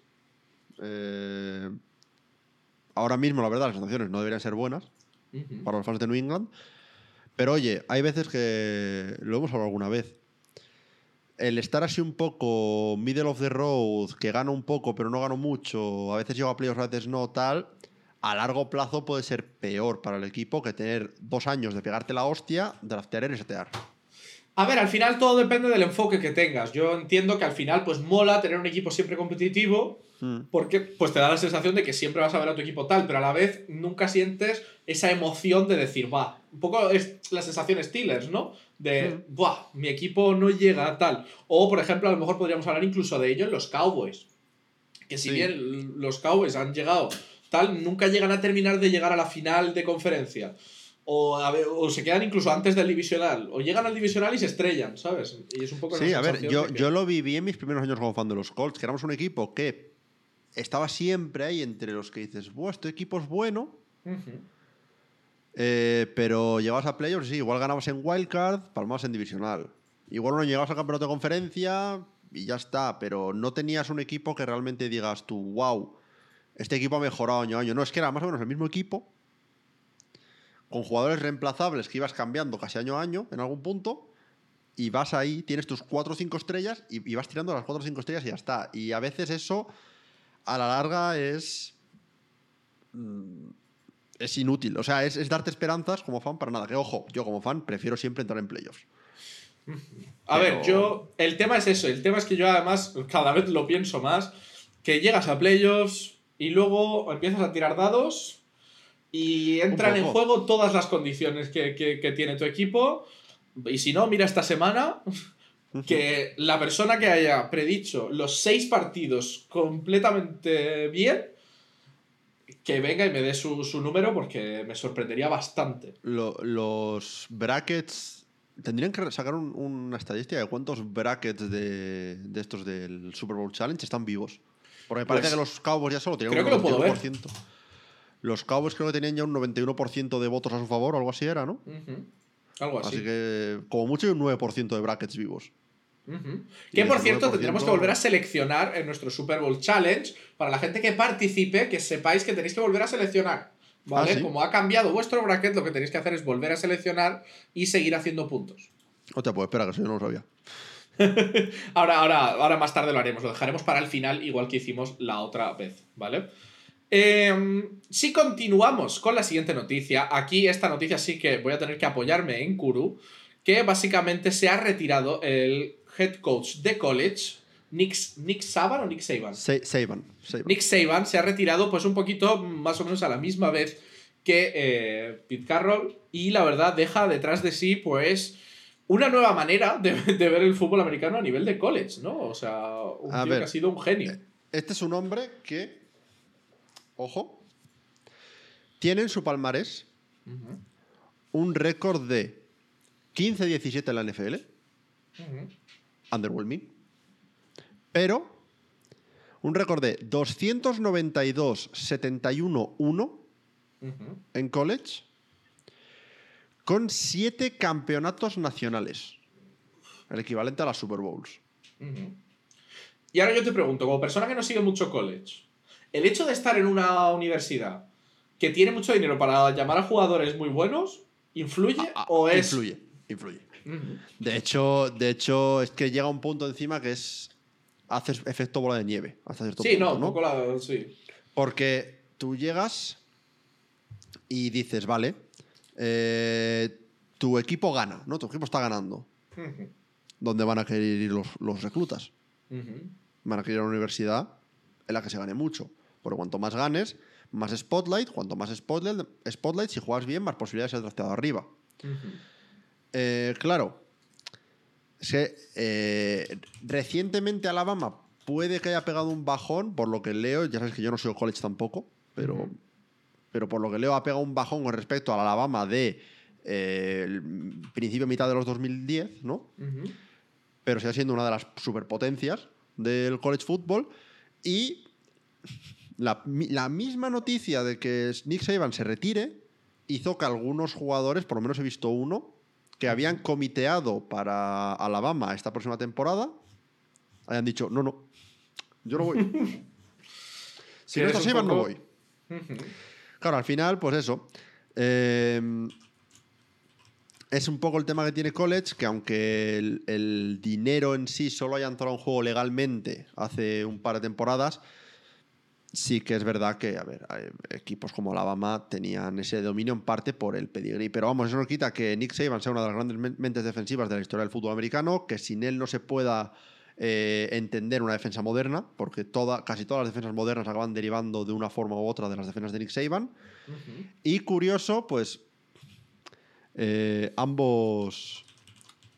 Eh, ahora mismo, la verdad, las sensaciones no deberían ser buenas para los fans de New England. Pero oye, hay veces que, lo hemos hablado alguna vez, el estar así un poco middle of the road, que gano un poco pero no gano mucho, a veces llego a playoffs, a veces no, tal, a largo plazo puede ser peor para el equipo que tener dos años de pegarte la hostia, draftear y resetear. A ver, al final todo depende del enfoque que tengas. Yo entiendo que al final pues mola tener un equipo siempre competitivo Mm. porque pues te da la sensación de que siempre vas a ver a tu equipo tal, pero a la vez nunca sientes esa emoción de decir, va, un poco es la sensación Steelers, ¿no? De, buah, mi equipo no llega a tal. O, por ejemplo, a lo mejor podríamos hablar incluso de ello en los Cowboys. Que si Sí. bien los Cowboys han llegado tal, nunca llegan a terminar de llegar a la final de conferencia. O, a ver, o se quedan incluso antes del divisional. O llegan al divisional y se estrellan, ¿sabes? Y es un poco Sí, a ver, yo, que- yo lo viví en mis primeros años como fan de los Colts, que éramos un equipo que estaba siempre ahí entre los que dices, Buah, este equipo es bueno. Eh, pero llegabas a playoffs, sí, igual ganabas en wildcard, palmabas en divisional. Igual no llegabas al campeonato de conferencia y ya está, pero no tenías un equipo que realmente digas tú, wow, este equipo ha mejorado año a año. No, es que era más o menos el mismo equipo, con jugadores reemplazables que ibas cambiando casi año a año en algún punto, y vas ahí, tienes tus 4 o 5 estrellas y, y vas tirando las 4 o 5 estrellas y ya está. Y a veces eso, a la larga, es. mm, Es inútil. O sea, es, es darte esperanzas como fan para nada. Que ojo, yo como fan prefiero siempre entrar en playoffs. A Pero- ver, yo. El tema es eso. El tema es que yo además cada vez lo pienso más. Que llegas a playoffs y luego empiezas a tirar dados y entran en juego todas las condiciones que, que- que tiene tu equipo. Y si no, mira esta semana que la persona que haya predicho los seis partidos completamente bien, que venga y me dé su, su número porque me sorprendería bastante. Lo- los brackets. Tendrían que sacar un- una estadística de cuántos brackets de, de estos del Super Bowl Challenge están vivos. Porque me parece Pues, que los Cowboys ya solo tenían creo un que lo puedo ver. 91%. Los Cowboys creo que tenían ya un 91% de votos a su favor o algo así era, ¿no? Algo así. Así que, como mucho, hay un 9% de brackets vivos. Que por cierto 9% tendremos que volver a seleccionar en nuestro Super Bowl Challenge. Para la gente que participe, que sepáis que tenéis que volver a seleccionar. ¿Vale? Ah, ¿sí? Como ha cambiado vuestro bracket, lo que tenéis que hacer es volver a seleccionar y seguir haciendo puntos. Hostia, pues espera, que eso yo no lo sabía. Ahora, ahora, ahora más tarde lo haremos, lo dejaremos para el final, igual que hicimos la otra vez, ¿vale? Eh, si continuamos con la siguiente noticia, aquí esta noticia sí que voy a tener que apoyarme en Kuru, que básicamente se ha retirado el head coach de college, Nick, Nick Saban o Nick Saban. Sa- Saban. Saban. Nick Saban se ha retirado pues un poquito más o menos a la misma vez que eh, Pete Carroll y la verdad deja detrás de sí pues una nueva manera de, de ver el fútbol americano a nivel de college, ¿no? O sea, un A tío ver. que ha sido un genio. Este es un hombre que, ojo, tiene en su palmarés Ujú, un récord de 15-17 en la NFL, ujú, underwhelming, pero un récord de 292-71-1 ujú. en college, con 7 campeonatos nacionales, el equivalente a las Super Bowls. Y ahora yo te pregunto, como persona que no sigue mucho college, el hecho de estar en una universidad que tiene mucho dinero para llamar a jugadores muy buenos, ¿influye Ah, ah, o es...? Influye, influye. De hecho, de hecho, es que llega un punto encima que es. Haces efecto bola de nieve hasta cierto Sí, punto. no, un poco la... Sí. Porque tú llegas y dices, vale, eh, tu equipo gana, ¿no? Tu equipo está ganando. ¿Dónde van a querer ir los, los reclutas? Van a querer ir a una universidad en la que se gane mucho. Porque cuanto más ganes, más spotlight. Cuanto más spotlight, spotlight si juegas bien, más posibilidades de ser drafteado arriba. Eh, claro. Eh, recientemente Alabama puede que haya pegado un bajón, por lo que leo, ya sabes que yo no soy college tampoco, pero, pero por lo que leo ha pegado un bajón con respecto al Alabama de eh, el principio mitad de los 2010, ¿no? Ujú. Pero sigue siendo una de las superpotencias del college football y la, mi- la misma noticia de que Nick Saban se retire hizo que algunos jugadores, por lo menos he visto uno, que habían comiteado para Alabama esta próxima temporada, hayan dicho, no, no, yo no voy. si no un Saban, no voy. Claro, al final, pues eso. eh, es un poco el tema que tiene College, que aunque el, el dinero en sí solo haya entrado en juego legalmente hace un par de temporadas, sí que es verdad que, a ver, equipos como Alabama tenían ese dominio en parte por el pedigrí. Pero vamos, eso no quita que Nick Saban sea una de las grandes men- mentes defensivas de la historia del fútbol americano, que sin él no se pueda eh, entender una defensa moderna, porque toda, casi todas las defensas modernas acaban derivando de una forma u otra de las defensas de Nick Saban. Y curioso, pues eh, ambos,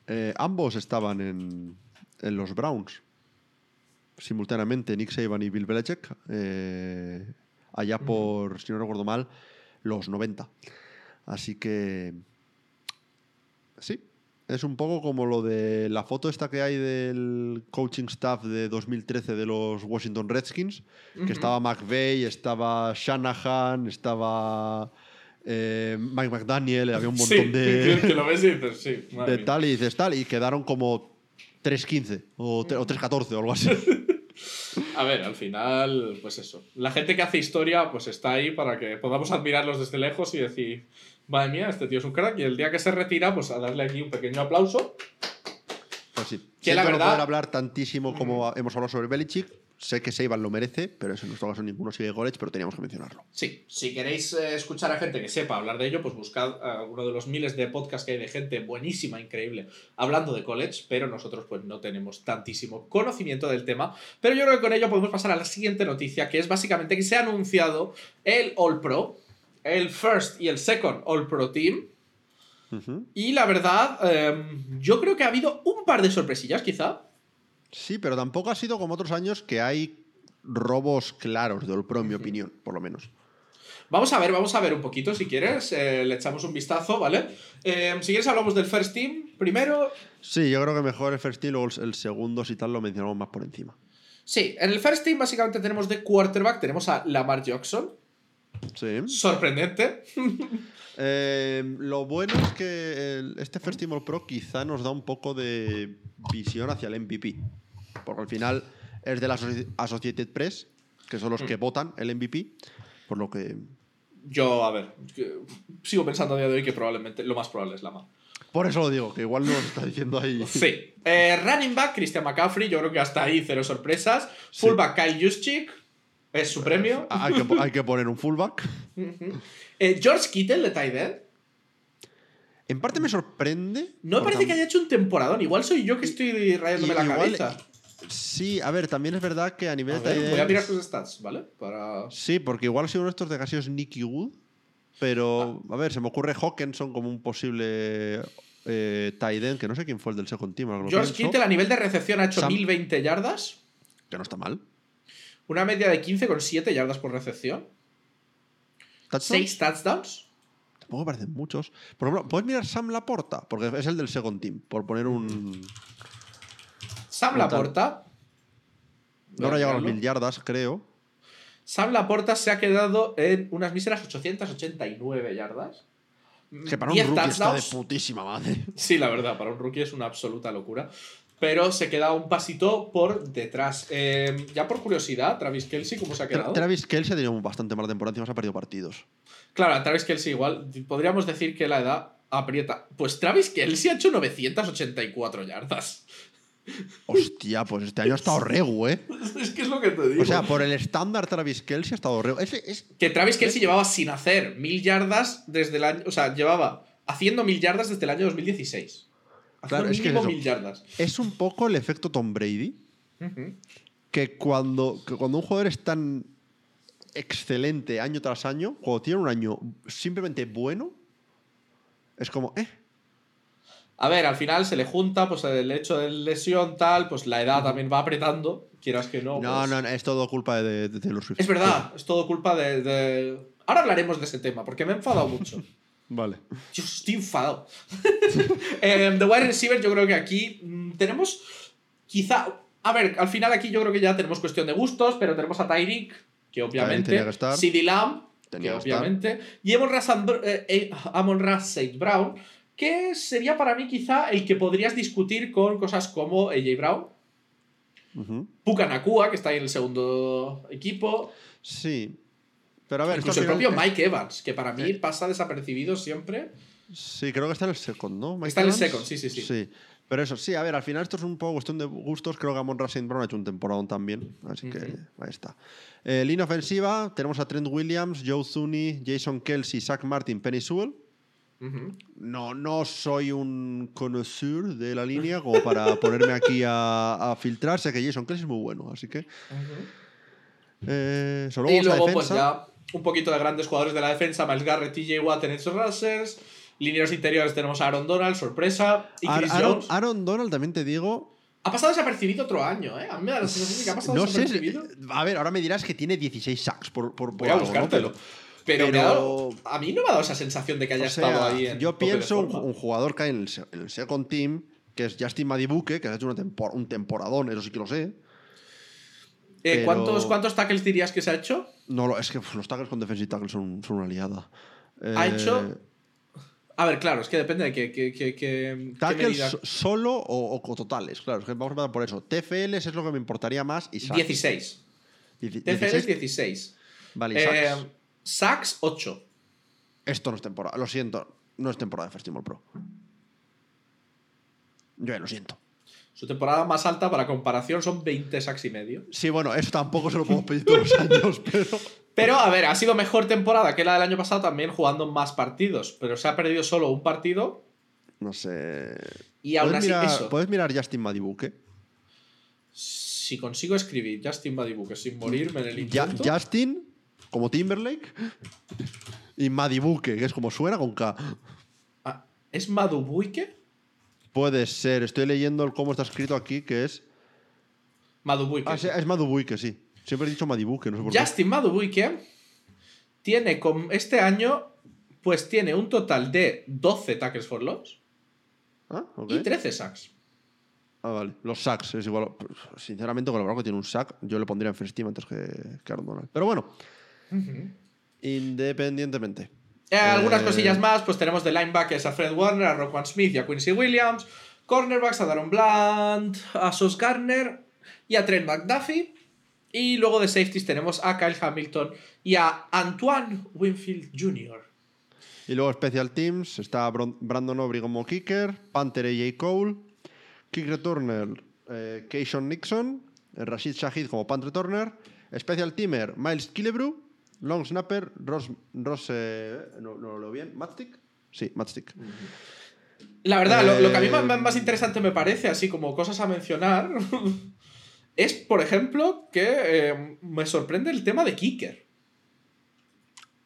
eh, ambos estaban en, en los Browns simultáneamente, Nick Saban y Bill Belichick, eh, allá por, si no recuerdo mal, los 90. Así que sí, es un poco como lo de la foto esta que hay del coaching staff de 2013 de los Washington Redskins, Ujú. que estaba McVeigh, estaba Shanahan, estaba eh, Mike McDaniel, había un montón Sí, de, que, lo ves y dices, sí. de tal, y dices tal, y quedaron como 3-15 o, tre- o 3-14 o algo así. A ver, al final, pues eso. La gente que hace historia, pues está ahí para que podamos admirarlos desde lejos y decir, madre mía, este tío es un crack. Y el día que se retira, pues a darle aquí un pequeño aplauso. Pues sí. Que Siento la no verdad- poder hablar tantísimo como hemos hablado sobre Belichick. Sé que Seiban lo merece, pero eso en nuestro caso ninguno sigue Golech, pero teníamos que mencionarlo. Sí, si queréis eh, escuchar a gente que sepa hablar de ello, pues buscad a alguno de los miles de podcasts que hay de gente buenísima, increíble, hablando de college, pero nosotros pues no tenemos tantísimo conocimiento del tema. Pero yo creo que con ello podemos pasar a la siguiente noticia, que es básicamente que se ha anunciado el All Pro, el First y el Second All Pro Team. Y la verdad, eh, yo creo que ha habido un par de sorpresillas, quizá. Sí, pero tampoco ha sido como otros años que hay robos claros de All Pro, en mi opinión, por lo menos. Vamos a ver, vamos a ver un poquito, si quieres, eh, le echamos un vistazo, ¿vale? Eh, si quieres hablamos del First Team primero. Sí, yo creo que mejor el first team, luego el el segundo, si tal, lo mencionamos más por encima. Sí, en el First Team básicamente tenemos de quarterback, tenemos a Lamar Jackson, Sí. sorprendente. Eh, lo bueno es que el- este First Team All Pro quizá nos da un poco de visión hacia el MVP. Porque al final es de la Associ- Associated Press, que son los que votan el MVP. Por lo que. Yo, a ver, sigo pensando a día de hoy que probablemente lo más probable es Lamar. Por eso lo digo, que igual nos está diciendo ahí. Sí. Eh, running back, Christian McCaffrey, yo creo que hasta ahí cero sorpresas. Sí. Fullback, Kyle Juszczyk, es su premio. hay, que, hay que poner un fullback. Eh, George Kittle de end. En parte me sorprende. No me parece que haya hecho un temporadón. Igual soy yo que estoy rayándome la Igual- cabeza. Sí, a ver, también es verdad que a A nivel de ver, voy a mirar sus stats, ¿vale? Para... Sí, porque igual ha sido uno de estos de casi es Nicky Wood. Pero, a ver, se me ocurre Hawkinson como un posible eh, tight end, que no sé quién fue el del second team. George Kittle a nivel de recepción ha hecho Sam- 1020 yardas. Que no está mal. Una media de 15,7 yardas por recepción. ¿Touchdowns? 6 touchdowns. Tampoco parecen muchos. Por ejemplo, ¿puedes mirar Sam Laporta? Porque es el del second team, por poner un... Sam Brutal. Laporta. No habrá llegado a las mil yardas, creo. Sam Laporta se ha quedado en unas míseras 889 yardas. Que para un 10 rookie está de putísima madre. Sí, la verdad, para un rookie es una absoluta locura. Pero se queda un pasito por detrás. Eh, ya por curiosidad, Travis Kelsey, ¿cómo se ha quedado? Tra- Travis Kelsey ha tenido bastante mala temporada, encima se ha perdido partidos. Claro, a Travis Kelsey igual. Podríamos decir que la edad aprieta. Pues Travis Kelsey ha hecho 984 yardas. Hostia, pues este año ha estado regu, ¿eh? es que es lo que te digo. O sea, por el estándar Travis Kelsey ha estado. Es, es- que Travis Kelsey llevaba sin hacer mil yardas desde el año. O sea, llevaba haciendo mil yardas desde el año 2016. Claro, Haciendo es que es mil yardas. es un poco el efecto Tom Brady. Que cuando, que cuando un jugador es tan excelente año tras año, cuando tiene un año simplemente bueno, es como, eh, A ver, al final se le junta pues el hecho de lesión, tal, pues la edad también va apretando, quieras que no. no, pues- no, no, es todo culpa de, de Taylor Swift. Es verdad, es todo culpa de, de- Ahora hablaremos de ese tema, porque me he enfadado mucho. Vale. Yo estoy enfadado. Eh, The Wide Receiver, yo creo que aquí mm, tenemos. Quizá. A ver, al final aquí yo creo que ya tenemos cuestión de gustos, pero tenemos a Tyreek, que obviamente. tenía que estar. CD Lamb, que obviamente. Y Amon Ra eh, eh, St. Brown, que sería para mí quizá el que podrías discutir con cosas como AJ Brown. Ujú. Puka Nakua, que está ahí en el segundo equipo. Sí. Pero a ver, Incluso el propio es- Mike Evans, que para mí Eh. pasa desapercibido siempre. Sí, creo que está en el second, ¿no? Mike Está en el second, sí, sí, sí. Sí. Pero eso, sí, a ver, al final esto es un poco cuestión de gustos. Creo que Amon Ra St. Brown ha hecho un temporadón también. Así que ahí está. Eh, línea ofensiva, tenemos a Trent Williams, Joe Thuney, Jason Kelsey, Zach Martin, Penny Sewell. No, no soy un connoisseur de la línea como para ponerme aquí a, a filtrar. Sé que Jason Kelsey es muy bueno, así que. Eh, solo Y luego, pues ya un poquito de grandes jugadores de la defensa: Miles Garrett, TJ Watt en esos Russers. Lineros interiores tenemos a Aaron Donald, sorpresa. Y Chris Aaron, Jones. Aaron Donald también te digo. Ha pasado desapercibido otro año, ¿eh? A mí me da la sensación de que ha pasado No sé. A ver, ahora me dirás que tiene 16 sacks por, por, por Voy a algo, ¿no? Pero- Pero, me ha pero- dado- a mí no me ha dado esa sensación de que haya O sea, estado ahí en yo pienso un, jugador que hay en el, en el second team, que es Justin Madibuke, que ha hecho una tempor- un temporadón, eso sí que lo sé. Eh, pero- ¿cuántos, ¿Cuántos tackles dirías que se ha hecho? No, es que los tackles con defensive tackles son, son una liada. Ha Eh, hecho. A ver, claro, es que depende de qué, qué, qué, qué- qué Tackles solo o, o totales, claro, es que vamos a empezar por eso. TFLs es lo que me importaría más y sacks. 16. Dieci- TFL es 16. 16. Vale, y Eh, sacks. sacks 8. Esto no es temporada, lo siento, no es temporada de Festival Pro. Yo ya lo siento. Su temporada más alta para comparación son 20 sacks y medio. Sí, bueno, eso tampoco se lo puedo pedir todos los años, pero. Pero, a ver, ha sido mejor temporada que la del año pasado también jugando más partidos. Pero se ha perdido solo un partido No sé. y aún ¿Puedes así mirar, eso. ¿Puedes mirar Justin Madibuke? Si consigo escribir Justin Madibuque sin morirme en el Ya- intento. Justin, como Timberlake. Y Madibuke, que es como suena con K. Ah, ¿Es Madubuike? Puede ser, estoy leyendo el cómo está escrito aquí, que es. Madubuike. Ah, sí, es Madubuke, sí. Siempre he dicho no sé por qué. Justin Madubuike tiene con este año pues tiene un total de 12 tackles for loss Ah, ok. y 13 sacks. Ah, vale. Los sacks, es igual. Sinceramente, con lo bravo que tiene un sack, yo le pondría en first team antes que, que Aaron Donald. Pero bueno, independientemente. Eh, algunas Eh, cosillas más, pues tenemos de linebackers a Fred Warner, a Roquan Smith y a Quincy Williams, cornerbacks a Daron Blunt, a Sos Garner y a Trent McDuffie. Y luego de safeties tenemos a Kyle Hamilton y a Antoine Winfield Jr. Y luego Special Teams, está Brandon Aubrey como kicker, Panther AJ Cole, kick returner eh, Keishon Nixon, Rashid Shahid como punt returner, Special Teamer Miles Killebrew, long snapper Ross, Ross eh, no, no lo leo bien, Matstick, sí, Matstick. La verdad, lo, lo que a mí Eh, más, más interesante me parece, así como cosas a mencionar, es, por ejemplo, que eh, me sorprende el tema de kicker.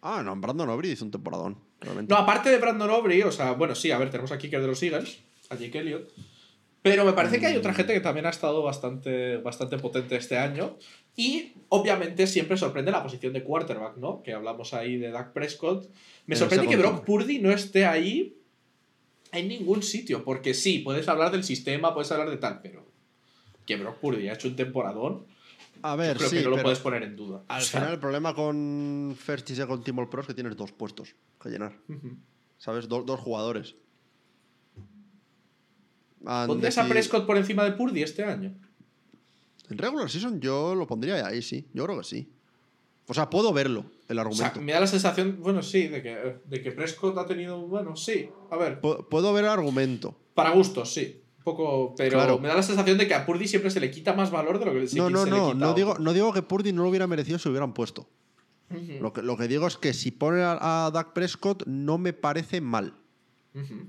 Ah, no, Brandon Aubrey hizo un temporadón, realmente. No, aparte de Brandon Aubrey, o sea, bueno, sí, a ver, tenemos a kicker de los Eagles, a Jake Elliott. Pero me parece que hay otra gente que también ha estado bastante, bastante potente este año. Y obviamente siempre sorprende la posición de quarterback, ¿no? Que hablamos ahí de Dak Prescott. Me En sorprende que Brock Purdy no esté ahí en ningún sitio. Porque sí, puedes hablar del sistema, puedes hablar de tal, pero que Brock Purdy ha hecho un temporadón, A ver, creo sí, que no lo puedes poner en duda. al O sea, final el problema con First y Second Team All Pro es que tienes dos puestos que llenar. ¿sabes? Do- dos jugadores. Han ¿Pondrías a decidi- Prescott por encima de Purdy este año? En regular season yo lo pondría ahí, sí. Yo creo que sí. O sea, puedo verlo, el O sea, argumento. me da la sensación, bueno, sí, de que, de que Prescott ha tenido, bueno, sí, a ver, Pu- puedo ver el argumento. para gustos, sí, un poco, pero Claro. me da la sensación de que a Purdy siempre se le quita más valor de lo que se, No, no, se le no. quita No a digo, otros. no digo que Purdy no lo hubiera merecido si lo hubieran puesto. Lo que, lo que digo es que si ponen a, a Dak Prescott no me parece mal. ujú.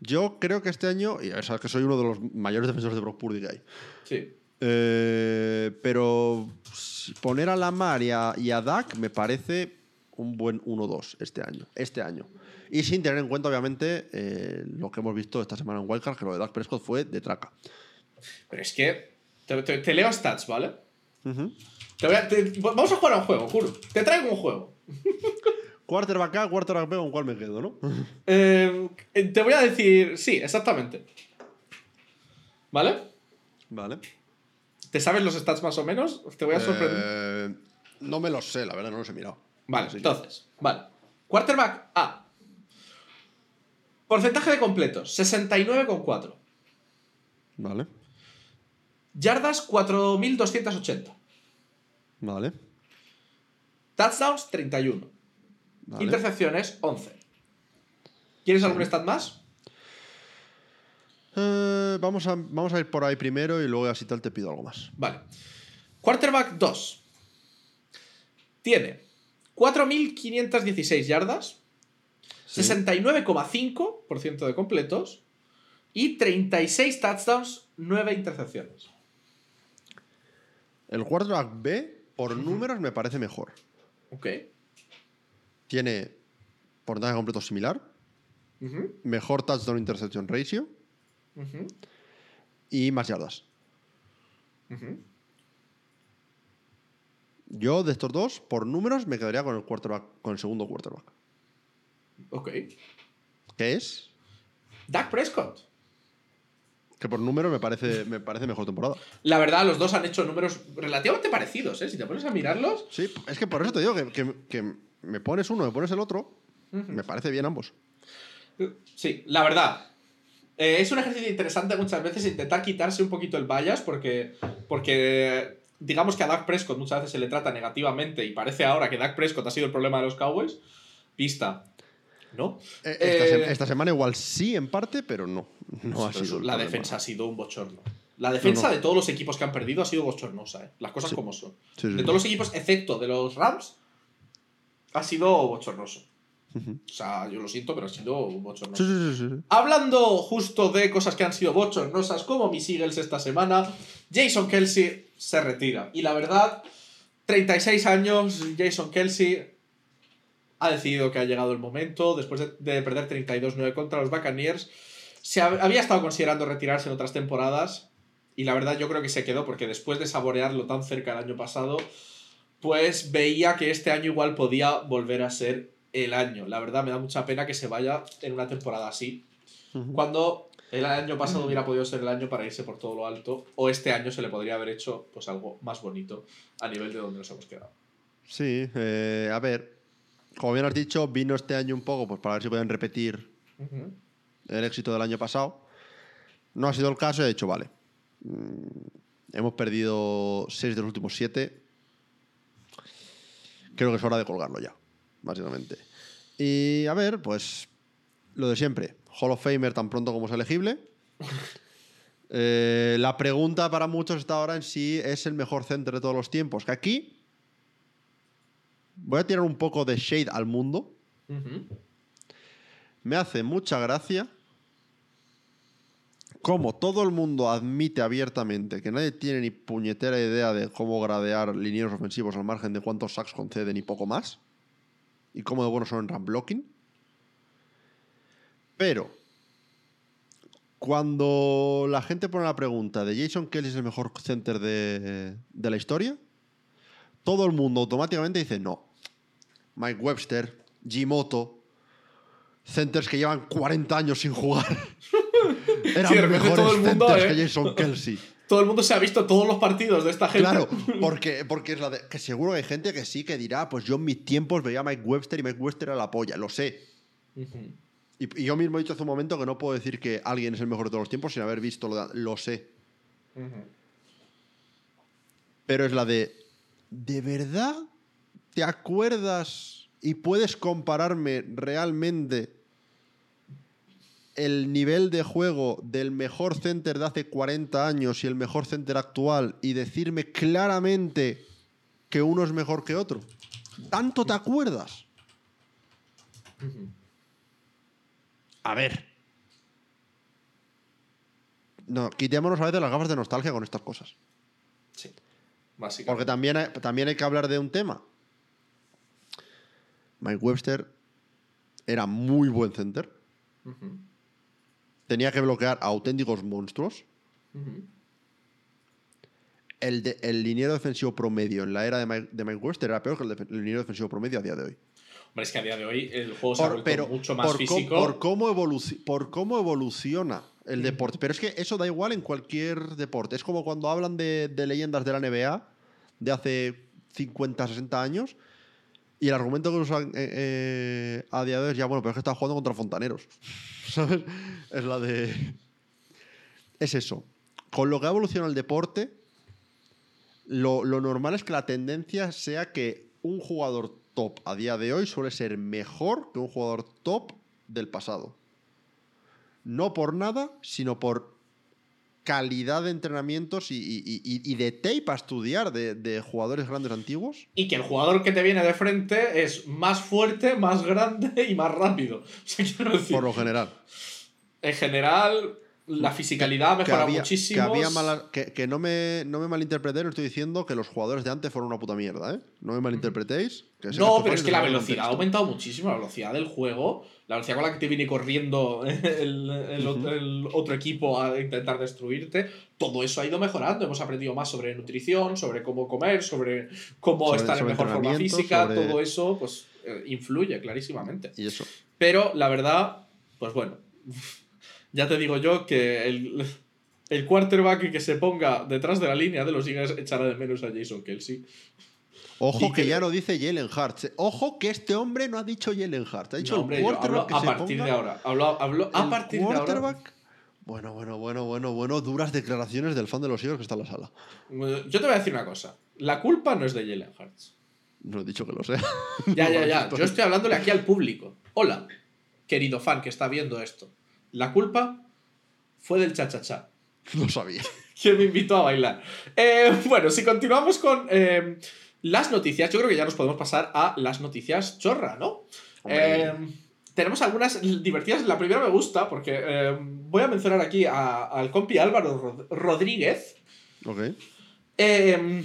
Yo creo que este año, y sabes que soy uno de los mayores defensores de Brock Purdy que hay. Sí. Eh, pero poner a Lamar y a, y a Dak me parece un buen 1-2 este año. Este año. Y sin tener en cuenta, obviamente, eh, lo que hemos visto esta semana en Wildcard, que lo de Dak Prescott fue de traca. Pero es que, te, te- te leo stats, ¿vale? Ujú. Te voy a- te- vamos a jugar a un juego, juro. Te traigo un juego. Quarterback A, quarterback B, ¿con cuál me quedo, no? Eh, te voy a decir, sí, exactamente. ¿Vale? Vale. ¿Te sabes los stats más o menos? Te voy a sorprender. Eh, no me los sé, la verdad, no los he mirado. Vale, Así que- entonces, vale. Quarterback A. Porcentaje de completos, 69,4. Vale. Yardas, 4.280. Vale. Touchdowns, 31. Vale. Intercepciones, 11. ¿Quieres algún stat más? Eh, vamos, a, vamos a ir por ahí primero y luego así tal te pido algo más. Vale. Quarterback 2. Tiene 4.516 yardas, Sí. 69,5% de completos y 36 touchdowns, 9 intercepciones. El quarterback B, por números, me parece mejor. Ok. Tiene porcentaje completo similar, mejor touchdown interception ratio y más yardas. Yo de estos dos, por números, me quedaría con el quarterback, con el segundo quarterback. Ok. ¿Qué es? Dak Prescott. Que por números me parece, me parece mejor temporada. La verdad, los dos han hecho números relativamente parecidos, ¿eh? Si te pones a mirarlos. Sí, es que por eso te digo que, que- que me pones uno, me pones el otro, me parece bien ambos. Sí, la verdad. Eh, es un ejercicio interesante muchas veces intentar quitarse un poquito el bias porque, porque digamos que a Dak Prescott muchas veces se le trata negativamente y parece ahora que Dak Prescott ha sido el problema de los Cowboys. Pista. ¿No? Eh, esta, se- Eh, esta semana igual sí en parte, pero no. No ha sido. la defensa ha sido un bochorno. La defensa No, no. de todos los equipos que han perdido ha sido bochornosa, ¿eh? Las cosas Sí. como son. Sí, sí, De todos los equipos, excepto de los Rams, ha sido bochornoso. O sea, yo lo siento, pero ha sido bochornoso. Sí, sí, sí, sí. Hablando justo de cosas que han sido bochornosas, como mis Eagles esta semana, Jason Kelsey se retira. Y la verdad, 36 años, Jason Kelsey ha decidido que ha llegado el momento, después de, de perder 32-9 contra los Buccaneers. Se hab- había estado considerando retirarse en otras temporadas, y la verdad yo creo que se quedó porque después de saborearlo tan cerca el año pasado, pues veía que este año igual podía volver a ser el año. La verdad me da mucha pena que se vaya en una temporada así, cuando el año pasado hubiera podido ser el año para irse por todo lo alto, o este año se le podría haber hecho pues algo más bonito a nivel de donde nos hemos quedado. Sí, eh, a ver. Como bien has dicho, vino este año un poco pues, para ver si pueden repetir el éxito del año pasado. No ha sido el caso y he dicho, vale. mm, hemos perdido seis de los últimos siete. Creo que es hora de colgarlo ya, básicamente. Y a ver, pues lo de siempre. Hall of Famer tan pronto como es elegible. Eh, la pregunta para muchos está ahora en si es el mejor center de todos los tiempos. Que aquí voy a tirar un poco de shade al mundo. Me hace mucha gracia como todo el mundo admite abiertamente que nadie tiene ni puñetera idea de cómo gradear linieros ofensivos al margen de cuántos sacks conceden y poco más. Y cómo de buenos son en run blocking. Pero cuando la gente pone la pregunta de Jason Kelly es el mejor center de, de la historia, todo el mundo automáticamente dice no. Mike Webster, Jimoto, centers que llevan 40 años sin jugar. Eran Sí, de mejores todo el mundo, centers eh. que Jason Kelsey. Todo el mundo se ha visto todos los partidos de esta gente. Claro, porque, porque es la de. Que seguro que hay gente que sí que dirá, pues yo en mis tiempos veía a Mike Webster y Mike Webster era la polla, lo sé. Y, y yo mismo he dicho hace un momento que no puedo decir que alguien es el mejor de todos los tiempos sin haber visto, lo, lo sé. Pero es la de. ¿De verdad te acuerdas y puedes compararme realmente el nivel de juego del mejor center de hace 40 años y el mejor center actual y decirme claramente que uno es mejor que otro? ¿Tanto te acuerdas? A ver. No, quitémonos a veces las gafas de nostalgia con estas cosas. Sí, Porque básicamente. también hay, también hay que hablar de un tema. Mike Webster era muy buen center. Tenía que bloquear a auténticos monstruos. El, de- el liniero defensivo promedio en la era de Mike, de Mike era peor que el, el liniero defensivo promedio a día de hoy. Hombre, es que a día de hoy el juego se ha Por- vuelto pero mucho más por, físico. por cómo evoluci- por cómo evoluciona el deporte. Pero es que eso da igual en cualquier deporte. Es como cuando hablan de, de leyendas de la NBA de hace 50, 60 años. Y el argumento que usan eh, eh, a día de hoy es ya, bueno, pero es que está jugando contra fontaneros. ¿Sabes? Es la de. Es eso. Con lo que ha evolucionado el deporte, lo, lo normal es que la tendencia sea que un jugador top a día de hoy suele ser mejor que un jugador top del pasado. No por nada, sino por calidad de entrenamientos y, y- y- y de tape a estudiar de, de jugadores grandes antiguos. Y que el jugador que te viene de frente es más fuerte, más grande y más rápido. O sea, quiero decir, Por lo general. en general, la fisicalidad mejora muchísimo. que, había mala- que, que no, me, no me malinterpretéis, no estoy diciendo que los jugadores de antes fueron una puta mierda, ¿eh? No me malinterpretéis. que No, pero es que la velocidad ha aumentado muchísimo, la velocidad del juego, la velocidad con la que te viene corriendo el, el otro equipo a intentar destruirte, todo eso ha ido mejorando. Hemos aprendido más sobre nutrición, sobre cómo comer, sobre cómo Sobre- estar en mejor forma física, sobre- todo eso pues eh, influye clarísimamente. Y eso. Pero la verdad, pues bueno, ya te digo yo que el, el quarterback que se ponga detrás de la línea de los Eagles echará de menos a Jason Kelsey. Ojo que ya no dice Jalen Hurts. Ojo que este hombre no ha dicho Jalen Hurts. Ha dicho No, el hablo quarterback que a se partir ponga- de ahora. Hablo, hablo a partir de ahora. Bueno, bueno, bueno, bueno, bueno. Duras declaraciones del fan de los Eagles que está en la sala. Yo te voy a decir una cosa. La culpa no es de Jalen Hurts. No he dicho que lo sea. Ya, ya, ya. Yo estoy hablándole aquí al público. Hola, querido fan que está viendo esto. La culpa fue del cha-cha-cha. Lo sabía. que me invitó a bailar. Eh, bueno, si continuamos con eh, las noticias, yo creo que ya nos podemos pasar a las noticias chorra, ¿no? Eh, tenemos algunas divertidas. La primera me gusta porque eh, voy a mencionar aquí a- al compi Álvaro Rod- Rodríguez. Ok. eh,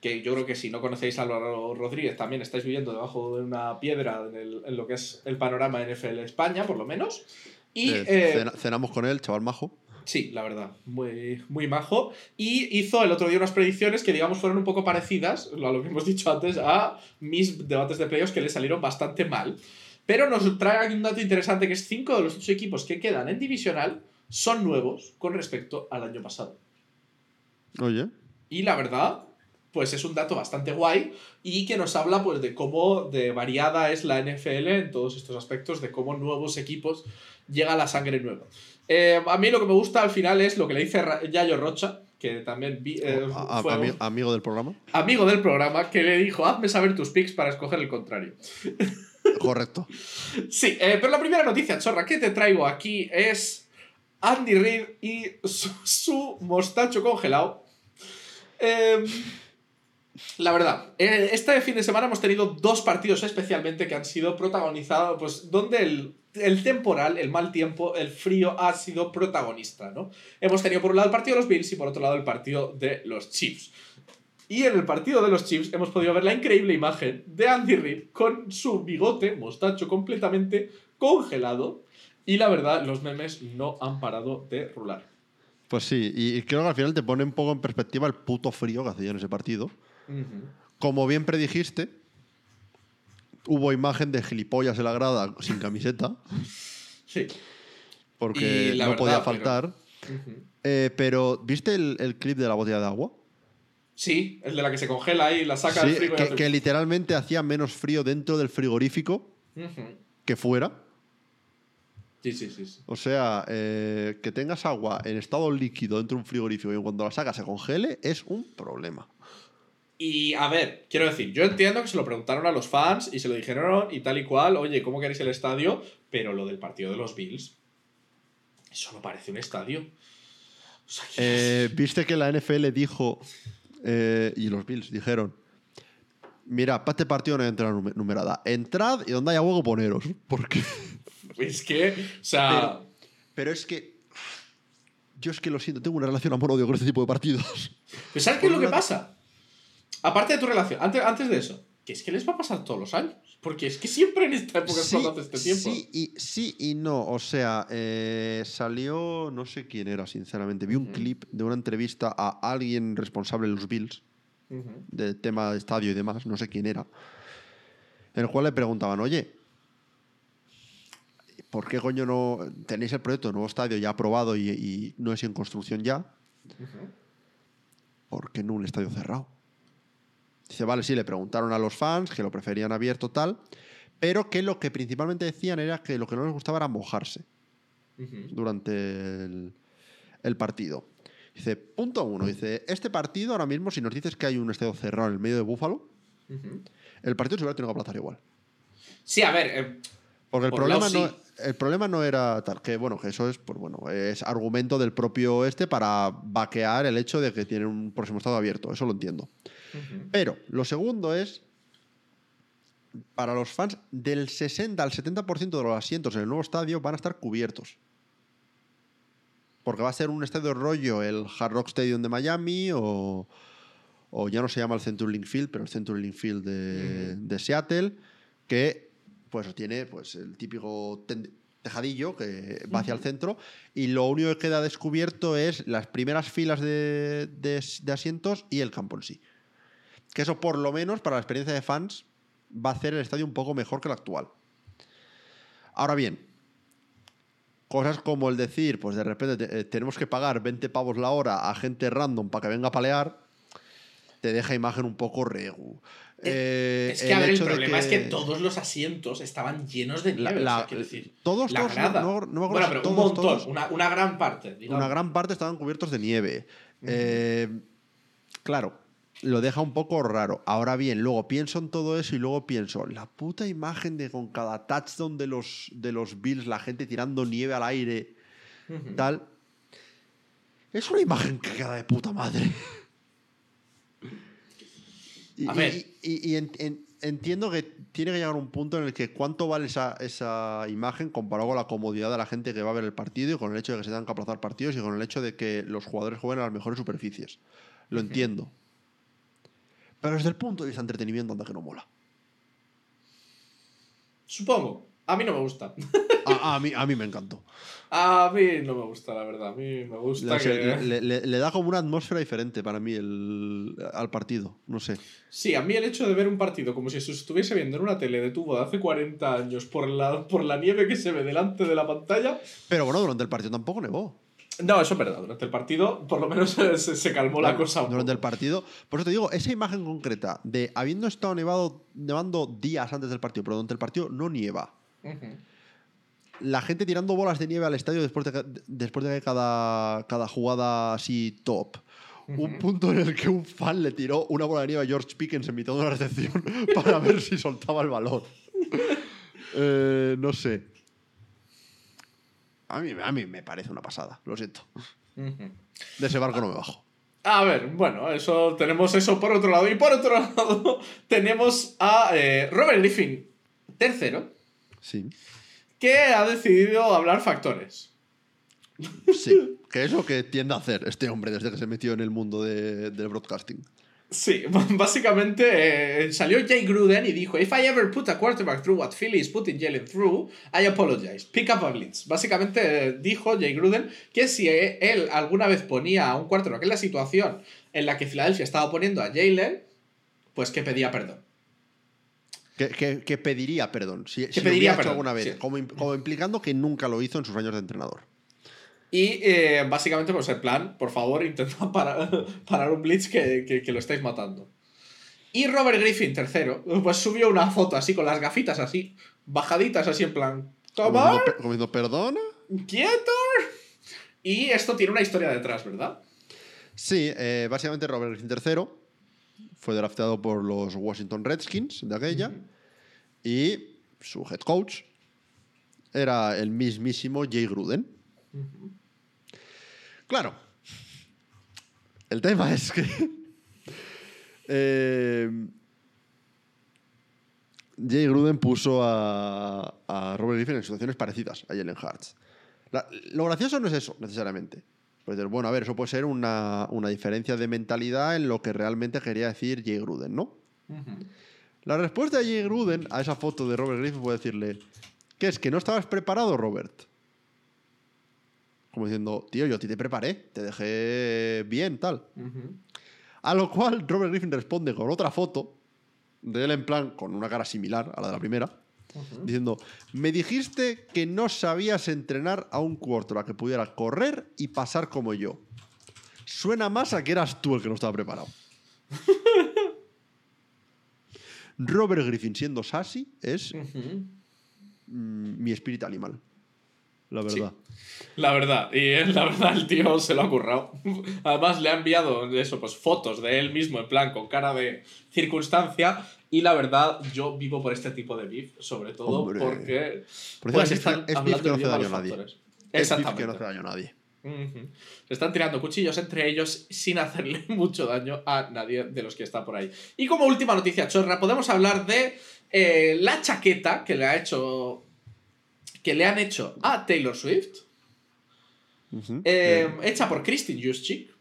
que yo creo que si no conocéis a Álvaro Rodríguez también estáis viviendo debajo de una piedra en, el- en lo que es el panorama NFL España, por lo menos. Y Eh, cena- cenamos con él, chaval majo. Sí, la verdad, muy, muy majo. Y hizo el otro día unas predicciones que, digamos, fueron un poco parecidas, a lo que hemos dicho antes, a mis debates de playoffs que le salieron bastante mal. Pero nos trae aquí un dato interesante que es cinco de los ocho equipos que quedan en divisional son nuevos con respecto al año pasado. Oye. Y la verdad, pues es un dato bastante guay y que nos habla pues de cómo de variada es la NFL en todos estos aspectos, de cómo nuevos equipos llega la sangre nueva. Eh, a mí lo que me gusta al final es lo que le dice Yayo Rocha, que también vi- eh, A- a- fue ami- amigo del programa. amigo del programa, que le dijo, hazme saber tus picks para escoger el contrario. Correcto. Sí, eh, pero la primera noticia chorra que te traigo aquí es Andy Reid y su, su mostacho congelado. Eh, la verdad, este fin de semana hemos tenido dos partidos especialmente que han sido protagonizados, pues donde el, el temporal, el mal tiempo, el frío ha sido protagonista, ¿no? Hemos tenido por un lado el partido de los Bills y por otro lado el partido de los Chiefs. Y en el partido de los Chiefs hemos podido ver la increíble imagen de Andy Reid con su bigote, mostacho completamente congelado. Y la verdad, los memes no han parado de rular. Pues sí, y creo que al final te pone un poco en perspectiva el puto frío que hacía en ese partido. Como bien predijiste, hubo imagen de gilipollas en la grada sin camiseta, Sí. porque no verdad, podía pero- faltar. Eh, pero, ¿viste el, el clip de la botella de agua? Sí, el de la que se congela y la saca Sí, del frigo que, literalmente hacía menos frío dentro del frigorífico que fuera. Sí, sí, sí. sí. O sea, eh, que tengas agua en estado líquido dentro de un frigorífico y cuando la sacas se congele es un problema. Y a ver, quiero decir, yo entiendo que se lo preguntaron a los fans y se lo dijeron y tal y cual, oye, ¿cómo queréis el estadio? Pero lo del partido de los Bills, eso no parece un estadio. O sea, Eh, ¿Viste que la NFL dijo, eh, y los Bills dijeron, mira, para este partido no hay entrada nume- numerada, entrad y donde haya hueco poneros? Porque... es que, o sea, Pero, pero es que... Yo es que lo siento, tengo una relación amor-odio con este tipo de partidos. ¿pero ¿sabes qué es lo que pasa? Aparte de tu relación, antes, antes de eso, que es que les va a pasar todos los años. Porque es que siempre en esta época es cuando hace este tiempo. sí y, sí y no. O sea, eh, salió, no sé quién era, sinceramente. Vi un clip de una entrevista a alguien responsable de los Bills, del tema de estadio y demás, no sé quién era, en el cual le preguntaban, oye, ¿por qué coño no tenéis el proyecto de nuevo estadio ya aprobado y, y no es en construcción ya? Ujú. ¿Por qué no un estadio cerrado? Dice, vale, sí, le preguntaron a los fans que lo preferían abierto tal, pero que lo que principalmente decían era que lo que no les gustaba era mojarse durante el, el partido. Dice, punto uno, dice, este partido ahora mismo, si nos dices que hay un estadio cerrado en el medio de Búfalo, el partido se hubiera tenido que aplazar igual. Sí, a ver, eh, Porque el problema, no, sí. el problema no era tal, que bueno, que eso es, pues bueno, es argumento del propio este para vaquear el hecho de que tiene un próximo estado abierto, eso lo entiendo. Pero lo segundo es, para los fans, del 60 al 70% de los asientos en el nuevo estadio van a estar cubiertos. Porque va a ser un estadio rollo, el Hard Rock Stadium de Miami o, o ya no se llama el CenturyLink Field, pero el CenturyLink Field de, de Seattle, que pues tiene pues el típico tejadillo que va hacia el centro y lo único que queda descubierto es las primeras filas de, de- de asientos y el campo en sí. Que eso por lo menos para la experiencia de fans va a hacer el estadio un poco mejor que el actual. Ahora bien, cosas como el decir, pues de repente te- eh, tenemos que pagar 20 pavos la hora a gente random para que venga a palear, te deja imagen un poco regu. Eh, es que, a ver, el problema es que todos los asientos estaban llenos de nieve. la- o sea, quiero decir, todos, la todos, grada. no, no me acuerdo bueno, pero todos, un montón, todos, Una, una gran parte. digamos. una gran parte estaban cubiertos de nieve. Eh, claro, lo deja un poco raro. Ahora bien, luego pienso en todo eso y luego pienso, la puta imagen de con cada touchdown de los, de los Bills, la gente tirando nieve al aire, Ujú. tal. Es una imagen que queda de puta madre. Y, A ver. y- y- y en- en- entiendo que tiene que llegar un punto en el que cuánto vale esa, esa imagen comparado con la comodidad de la gente que va a ver el partido y con el hecho de que se tengan que aplazar partidos y con el hecho de que los jugadores jueguen a las mejores superficies. Lo entiendo. Pero desde el punto de vista de entretenimiento, anda que no mola. Supongo. A mí no me gusta. A, a mí, a mí me encantó. A mí no me gusta, la verdad. A mí me gusta que... le, le- le da como una atmósfera diferente para mí el, al partido. No sé. Sí, a mí el hecho de ver un partido como si se estuviese viendo en una tele de tubo de hace 40 años por la, por la nieve que se ve delante de la pantalla. Pero bueno, durante el partido tampoco nevó. No, eso es verdad. Durante el partido, por lo menos se, se- se calmó la cosa un Durante el partido. Por eso te digo, esa imagen concreta de habiendo estado nevado, nevando días antes del partido, pero durante el partido no nieva. La gente tirando bolas de nieve al estadio después de, después de cada, cada jugada así top. Un punto en el que un fan le tiró una bola de nieve a George Pickens en mitad de una recepción para ver si soltaba el balón. Eh, no sé. A mí, a mí me parece una pasada, lo siento. De ese barco no me bajo. A ver, bueno, eso tenemos eso por otro lado. Y por otro lado, tenemos a eh, Robert Griffin, tercero, Sí. que ha decidido hablar factores. Sí, que es lo que tiende a hacer este hombre desde que se metió en el mundo de- del broadcasting. Sí, básicamente eh, salió Jay Gruden y dijo: If I ever put a quarterback through what Philly is putting Jalen through, I apologize. Pick up a blitz. Básicamente eh, dijo Jay Gruden que si eh, él alguna vez ponía a un quarterback en la situación en la que Filadelfia estaba poniendo a Jalen, pues que pedía perdón. Que, que- que pediría perdón. Si, si lo hubiera hecho alguna vez. sí. Como, como implicando que nunca lo hizo en sus años de entrenador. Y eh, básicamente, pues el plan, por favor, intenta parar, parar un blitz que, que- que lo estáis matando. Y Robert Griffin, tercero, pues subió una foto así con las gafitas así, bajaditas así en plan, Como ¿cómo? diciendo, "Pe- como diciendo, perdona. ¡Quieto! Y esto tiene una historia detrás, ¿verdad? Sí, eh, básicamente Robert Griffin III fue drafteado por los Washington Redskins de aquella. Y su head coach era el mismísimo Jay Gruden. Claro. El tema es que. eh, Jay Gruden puso a, a Robert Griffin en situaciones parecidas a Jalen Hurts. Lo gracioso no es eso, necesariamente. Pues bueno, a ver, eso puede ser una, una diferencia de mentalidad en lo que realmente quería decir Jay Gruden, ¿no? La respuesta de Jay Gruden a esa foto de Robert Griffin fue decirle, ¿qué es? ¿Que no estabas preparado, Robert? Como diciendo, tío, yo a ti te preparé, te dejé bien, tal. A lo cual Robert Griffin responde con otra foto de él en plan, con una cara similar a la de la primera, diciendo, me dijiste que no sabías entrenar a un quarterback que pudiera correr y pasar como yo. Suena más a que eras tú el que no estaba preparado. Robert Griffin siendo sassy es mm, mi espíritu animal. La verdad. La verdad, y eh, la verdad el tío se lo ha currado. Además le ha enviado eso, pues fotos de él mismo en plan con cara de circunstancia y la verdad yo vivo por este tipo de beef, sobre todo Hombre. porque Por pues, están es hablando que no hace daño a nadie. factores. Es beef que Exactamente. no hace daño a nadie. Se están tirando cuchillos entre ellos sin hacerle mucho daño a nadie de los que está por ahí. Y como última noticia chorra, podemos hablar de eh, la chaqueta que le ha hecho. Que le han hecho a Taylor Swift. Eh, Eh, hecha por Christine Juszczyk,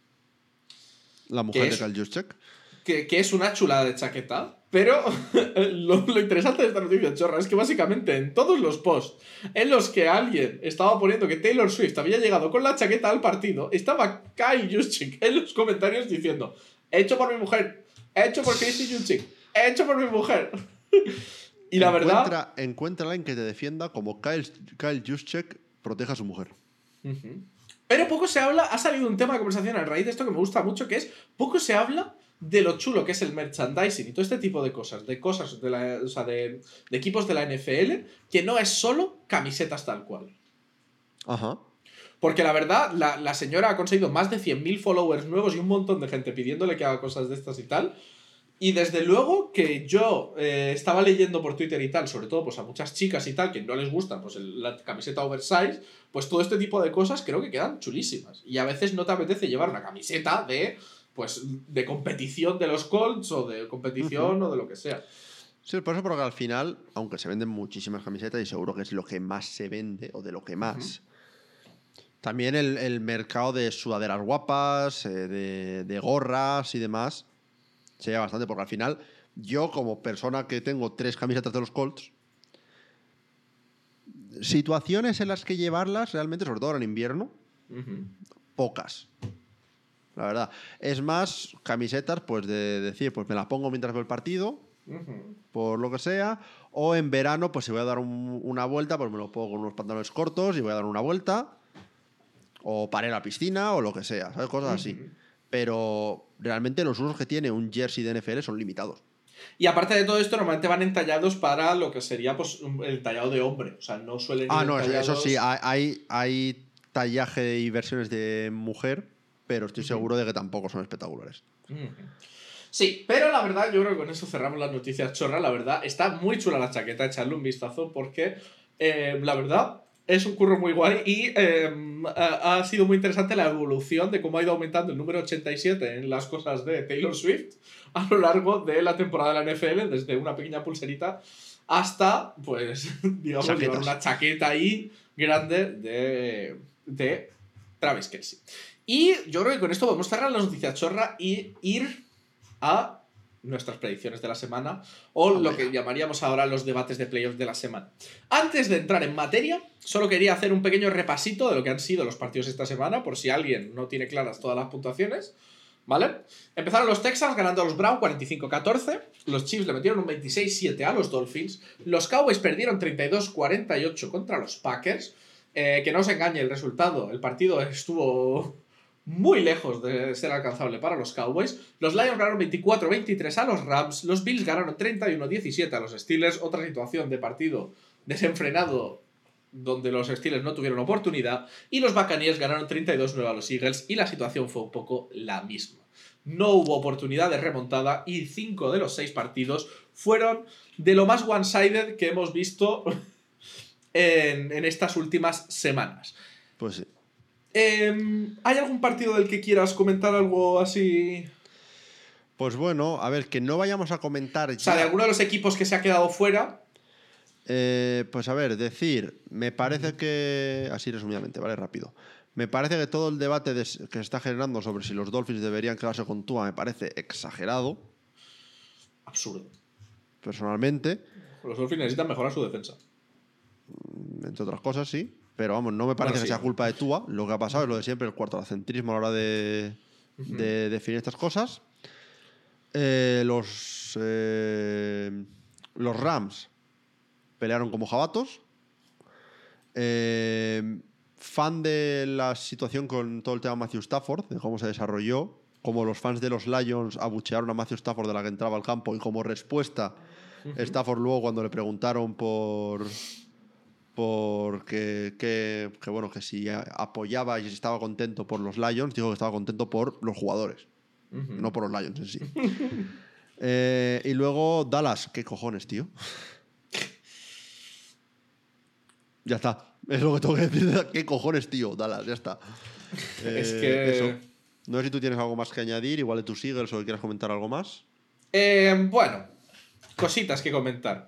la mujer ¿qué de es? Kyle Juszczyk. que, que es una chulada de chaqueta. Pero lo, lo interesante de esta noticia chorra es que básicamente en todos los posts en los que alguien estaba poniendo que Taylor Swift había llegado con la chaqueta al partido, estaba Kyle Juszczyk en los comentarios diciendo: Hecho por mi mujer, hecho por Christy Juszczyk, hecho por mi mujer. y la verdad. Encuentra, alguien que te defienda como Kyle, Kyle Juszczyk proteja a su mujer. Pero poco se habla, ha salido un tema de conversación a raíz de esto que me gusta mucho, que es poco se habla de lo chulo que es el merchandising y todo este tipo de cosas, de cosas de, la, o sea, de, de equipos de la NFL, que no es solo camisetas tal cual. Ajá. Porque la verdad, la, la señora ha conseguido más de 100.000 followers nuevos y un montón de gente pidiéndole que haga cosas de estas y tal. Y desde luego que yo eh, estaba leyendo por Twitter y tal, sobre todo pues a muchas chicas y tal, que no les gusta pues el- la camiseta oversize, pues todo este tipo de cosas creo que quedan chulísimas. Y a veces no te apetece llevar una camiseta de pues de competición de los Colts o de competición o de lo que sea. Sí, por eso porque al final, aunque se venden muchísimas camisetas y seguro que es lo que más se vende o de lo que más, también el, el mercado de sudaderas guapas, eh, de, de gorras y demás, se lleva bastante porque al final yo como persona que tengo tres camisetas de los Colts, situaciones en las que llevarlas realmente, sobre todo ahora en invierno, pocas. La verdad. Es más, camisetas, pues de decir, pues me las pongo mientras veo el partido, por lo que sea. O en verano, pues si voy a dar un- una vuelta, pues me lo pongo con unos pantalones cortos y voy a dar una vuelta. O para ir a la piscina o lo que sea, ¿sabes? Cosas así. Pero realmente los usos que tiene un jersey de NFL son limitados. Y aparte de todo esto, normalmente van entallados para lo que sería pues, el tallado de hombre. O sea, no suelen ir Ah, no, eso- sí, hay, hay, tallaje y versiones de mujer, pero estoy seguro de que tampoco son espectaculares. Sí, pero la verdad, yo creo que con eso cerramos las noticias chorra. La verdad, está muy chula la chaqueta, echarle un vistazo porque eh, la verdad es un curro muy guay y eh, ha, sido muy interesante la evolución de cómo ha ido aumentando el número 87 en las cosas de Taylor Swift a lo largo de la temporada de la NFL, desde una pequeña pulserita hasta, pues, digamos, llevar una chaqueta ahí grande de, de Travis Kelsey. Y yo creo que con esto podemos cerrar las noticias chorra y ir a nuestras predicciones de la semana o lo que llamaríamos ahora los debates de playoffs de la semana. Antes de entrar en materia, solo quería hacer un pequeño repasito de lo que han sido los partidos esta semana, por si alguien no tiene claras todas las puntuaciones. ¿Vale? Empezaron los Texans ganando a los Browns 45-14. Los Chiefs le metieron un 26-7 a los Dolphins. Los Cowboys perdieron 32-48 contra los Packers. Eh, que no os engañe el resultado. El partido estuvo muy lejos de ser alcanzable para los Cowboys. Los Lions ganaron 24-23 a los Rams. Los Bills ganaron 31-17 a los Steelers. Otra situación de partido desenfrenado donde los Steelers no tuvieron oportunidad. Y los Buccaneers ganaron 32-9 a los Eagles. Y la situación fue un poco la misma. No hubo oportunidad de remontada y cinco de los seis partidos fueron de lo más one-sided que hemos visto en, en estas últimas semanas. Pues sí. Em, ¿Hay algún partido del que quieras comentar algo así? Pues bueno, a ver, que no vayamos a comentar O sea, de alguno de los equipos que se ha quedado fuera. Eh, pues a ver, decir, me parece que, así resumidamente, vale, rápido. Me parece que todo el debate de que se está generando sobre si los Dolphins deberían quedarse con Tua me parece exagerado, Absurdo. personalmente, Los Dolphins necesitan mejorar su defensa. entre otras cosas, sí. Pero vamos, no me parece Bueno, que sí. sea culpa de Tua. Lo que ha pasado es lo de siempre, el cuartocentrismo a la hora de, de definir estas cosas. Eh, los, eh, los Rams pelearon como jabatos. Eh, fan de la situación con todo el tema Matthew Stafford, de cómo se desarrolló, como los fans de los Lions abuchearon a Matthew Stafford de la que entraba al campo y como respuesta, Stafford luego cuando le preguntaron por por que, que- bueno que si apoyaba y si estaba contento por los Lions, dijo que estaba contento por los jugadores, no por los Lions en sí. Eh, y luego Dallas, ¿qué cojones, tío? ya está. Es lo que tengo que decir. ¿Qué cojones, tío? Dallas, ya está. Es Eh, que- eso. No sé si tú tienes algo más que añadir, igual de tus Eagles o que quieras comentar algo más. Em, bueno, cositas que comentar.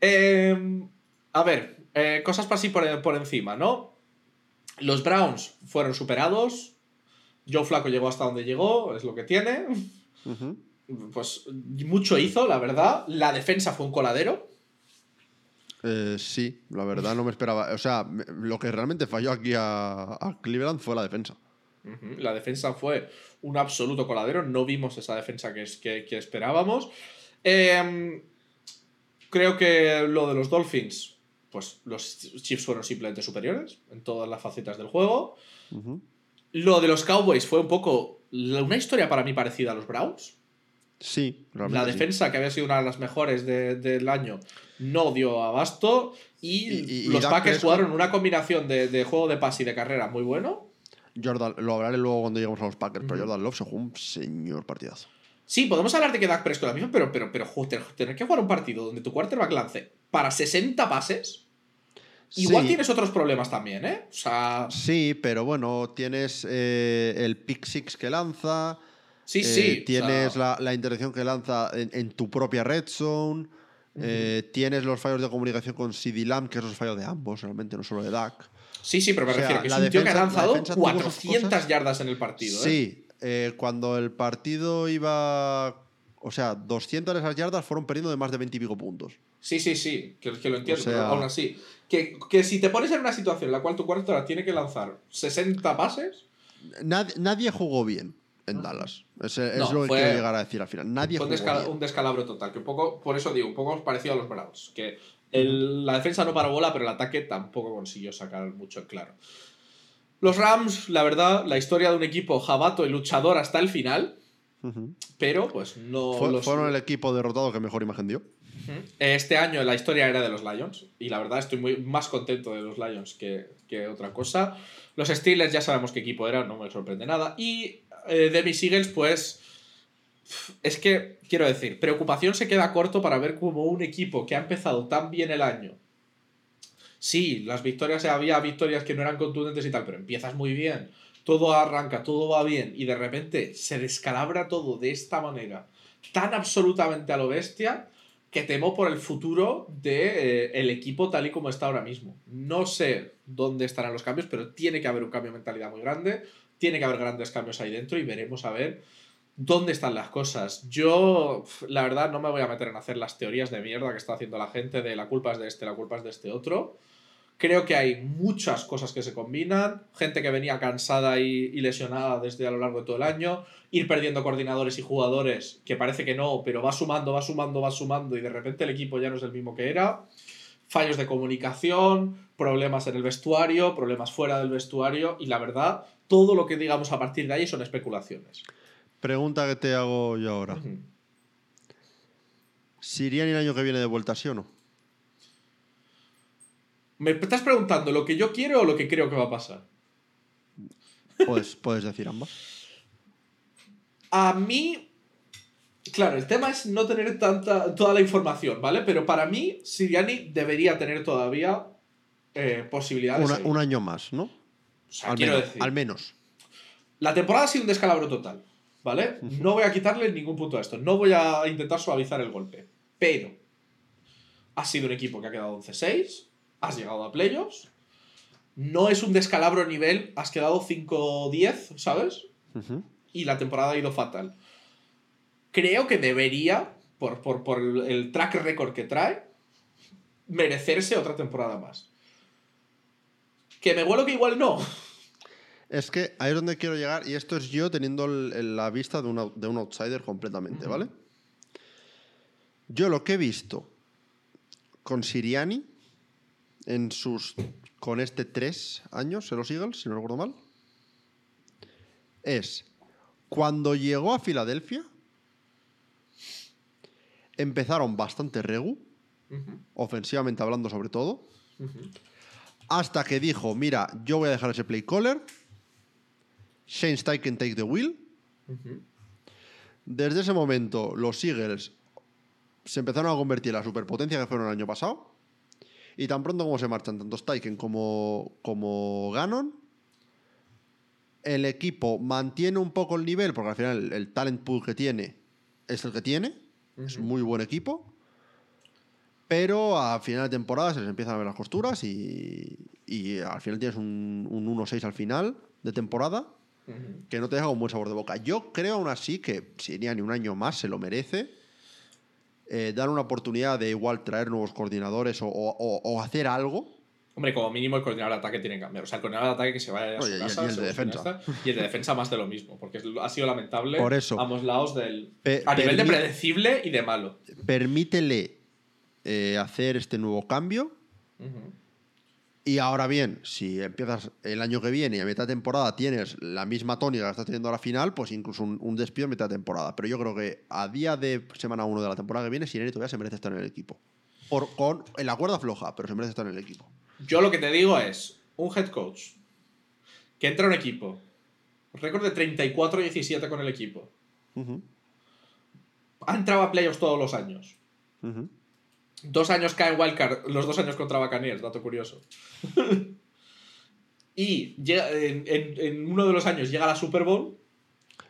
Em, a ver, eh, cosas para así por, por encima, ¿no? Los Browns fueron superados. Joe Flaco llegó hasta donde llegó, es lo que tiene. Pues mucho hizo, la verdad. La defensa fue un coladero. Eh, sí, la verdad no me esperaba. O sea, lo que realmente falló aquí a, a Cleveland fue la defensa. La defensa fue un absoluto coladero. No vimos esa defensa que, es- que, que esperábamos. Em, creo que lo de los Dolphins, pues los Chiefs fueron simplemente superiores en todas las facetas del juego. Lo de los Cowboys fue un poco una historia para mí parecida a los Browns. Sí, realmente. La sí. defensa, que había sido una de las mejores de- del año, no dio abasto. Y, Y- y- y los Packers Prescott- jugaron una combinación de, de juego de pase y de carrera muy bueno. Jordan, lo hablaré luego cuando lleguemos a los Packers, pero Jordan Love se jugó un señor partidazo. Sí, podemos hablar de que Dak Prescott la misma, pero, pero, pero joder, tener que jugar un partido donde tu quarterback lance para 60 pases. Igual Sí. tienes otros problemas también, ¿eh? O sea, Sí, pero bueno, tienes eh, el pick six que lanza. sí, eh, sí. o Tienes sea, la, la interacción que lanza en, en tu propia red zone. eh, tienes los fallos de comunicación con CD Lamb, que esos fallos de ambos, realmente, no solo de Dak. Sí, sí, pero me o sea, refiero que es la un tío que ha defensa- la lanzado defensa tuvo sus 400 cosas. yardas en el partido, ¿eh? Sí, eh, cuando el partido iba. O sea, 200 de esas yardas fueron perdiendo de más de 20 y pico puntos. Sí, sí, sí, que, que lo entiendo, O sea- pero aún así. Que, que si te pones en una situación en la cual tu quarterback tiene que lanzar 60 pases, Nad- nadie jugó bien en Dallas. Es, es No, lo que quiero llegar a decir al final. Nadie fue un, descala- bien. un descalabro total. Que un poco, por eso digo, un poco parecido a los Browns. Que el- la defensa no paró bola, pero el ataque tampoco consiguió sacar mucho en claro. Los Rams, la verdad, la historia de un equipo jabato y luchador hasta el final, pero pues no. Fue- los- Fueron el equipo derrotado que mejor imagen dio. Este año la historia era de los Lions y la verdad estoy muy más contento de los Lions que, que otra cosa. Los Steelers ya sabemos qué equipo era, no me sorprende nada. Y eh, de mis Eagles, pues es que, quiero decir, preocupación se queda corto para ver cómo un equipo que ha empezado tan bien el año. Sí, las victorias, había victorias que no eran contundentes y tal, pero empiezas muy bien, todo arranca, todo va bien y de repente se descalabra todo de esta manera, tan absolutamente a lo bestia, que temo por el futuro del de, eh, el equipo tal y como está ahora mismo. No sé dónde estarán los cambios, pero tiene que haber un cambio de mentalidad muy grande, tiene que haber grandes cambios ahí dentro y veremos a ver dónde están las cosas. Yo, la verdad, no me voy a meter en hacer las teorías de mierda que está haciendo la gente de la culpa es de este, la culpa es de este otro. Creo que hay muchas cosas que se combinan, gente que venía cansada y, y lesionada desde a lo largo de todo el año, ir perdiendo coordinadores y jugadores, que parece que no, pero va sumando, va sumando, va sumando y de repente el equipo ya no es el mismo que era. Fallos de comunicación, problemas en el vestuario, problemas fuera del vestuario y la verdad, todo lo que digamos a partir de ahí son especulaciones. Pregunta que te hago yo ahora. Ujú. ¿Siriani el año que viene de vuelta, sí o no? ¿Me estás preguntando lo que yo quiero o lo que creo que va a pasar? Puedes, puedes decir ambas. A mí, claro, el tema es no tener tanta, toda la información, ¿vale? Pero para mí, Siriani debería tener todavía eh, posibilidades. Una- un año más, ¿no? O sea, al, quiero menos, decir, al menos. la temporada ha sido un descalabro total, ¿vale? No voy a quitarle ningún punto a esto, no voy a intentar suavizar el golpe, pero has sido un equipo que ha quedado 11-6, has llegado a playoffs, no es un descalabro nivel, has quedado 5-10, ¿sabes? Y la temporada ha ido fatal. Creo que debería, por, por, por el, track record que trae, merecerse otra temporada más. Que me huelo que igual no. Es que ahí es donde quiero llegar, y esto es yo teniendo la vista de, una- de un outsider completamente, ¿vale? Yo lo que he visto con Siriani en sus. con este tres años en los Eagles, si no recuerdo mal, es cuando llegó a Filadelfia, empezaron bastante regu, ofensivamente hablando sobre todo, hasta que dijo, mira, yo voy a dejar ese play caller, Shane Steichen take the wheel. Desde ese momento, los Eagles se empezaron a convertir en la superpotencia que fueron el año pasado. Y tan pronto como se marchan tanto Steichen como, como Gannon, el equipo mantiene un poco el nivel, porque al final el, el talent pool que tiene es el que tiene. Es un muy buen equipo. Pero a final de temporada se les empiezan a ver las costuras y, y al final tienes un, un 1-6 al final de temporada que no te deja un buen sabor de boca. Yo creo aún así que si ni un año más se lo merece. Eh, dar una oportunidad de igual traer nuevos coordinadores o, o- o- o hacer algo. Hombre, como mínimo el coordinador de ataque tiene que cambiar. O sea, el coordinador de ataque que se vaya a su Oye, y el- casa. y el de defensa. una esta, y el de defensa más de lo mismo. Porque ha sido lamentable Por eso. ambos lados del... Pe- a nivel de predecible y de malo. Permítele eh, hacer este nuevo cambio Y ahora bien, si empiezas el año que viene y a mitad de temporada tienes la misma tónica que estás teniendo a la final, pues incluso un, un despido a mitad de temporada. Pero yo creo que a día de semana 1 de la temporada que viene, Sireni todavía se merece estar en el equipo. Por, con, en la cuerda floja, pero se merece estar en el equipo. Yo lo que te digo es, un head coach que entra a un equipo, récord de 34-17 con el equipo, ha entrado a playoffs todos los años. Dos años cae en Wildcard, los dos años contra Buccaneers, dato curioso. y llega- en, en- en uno de los años llega a la Super Bowl.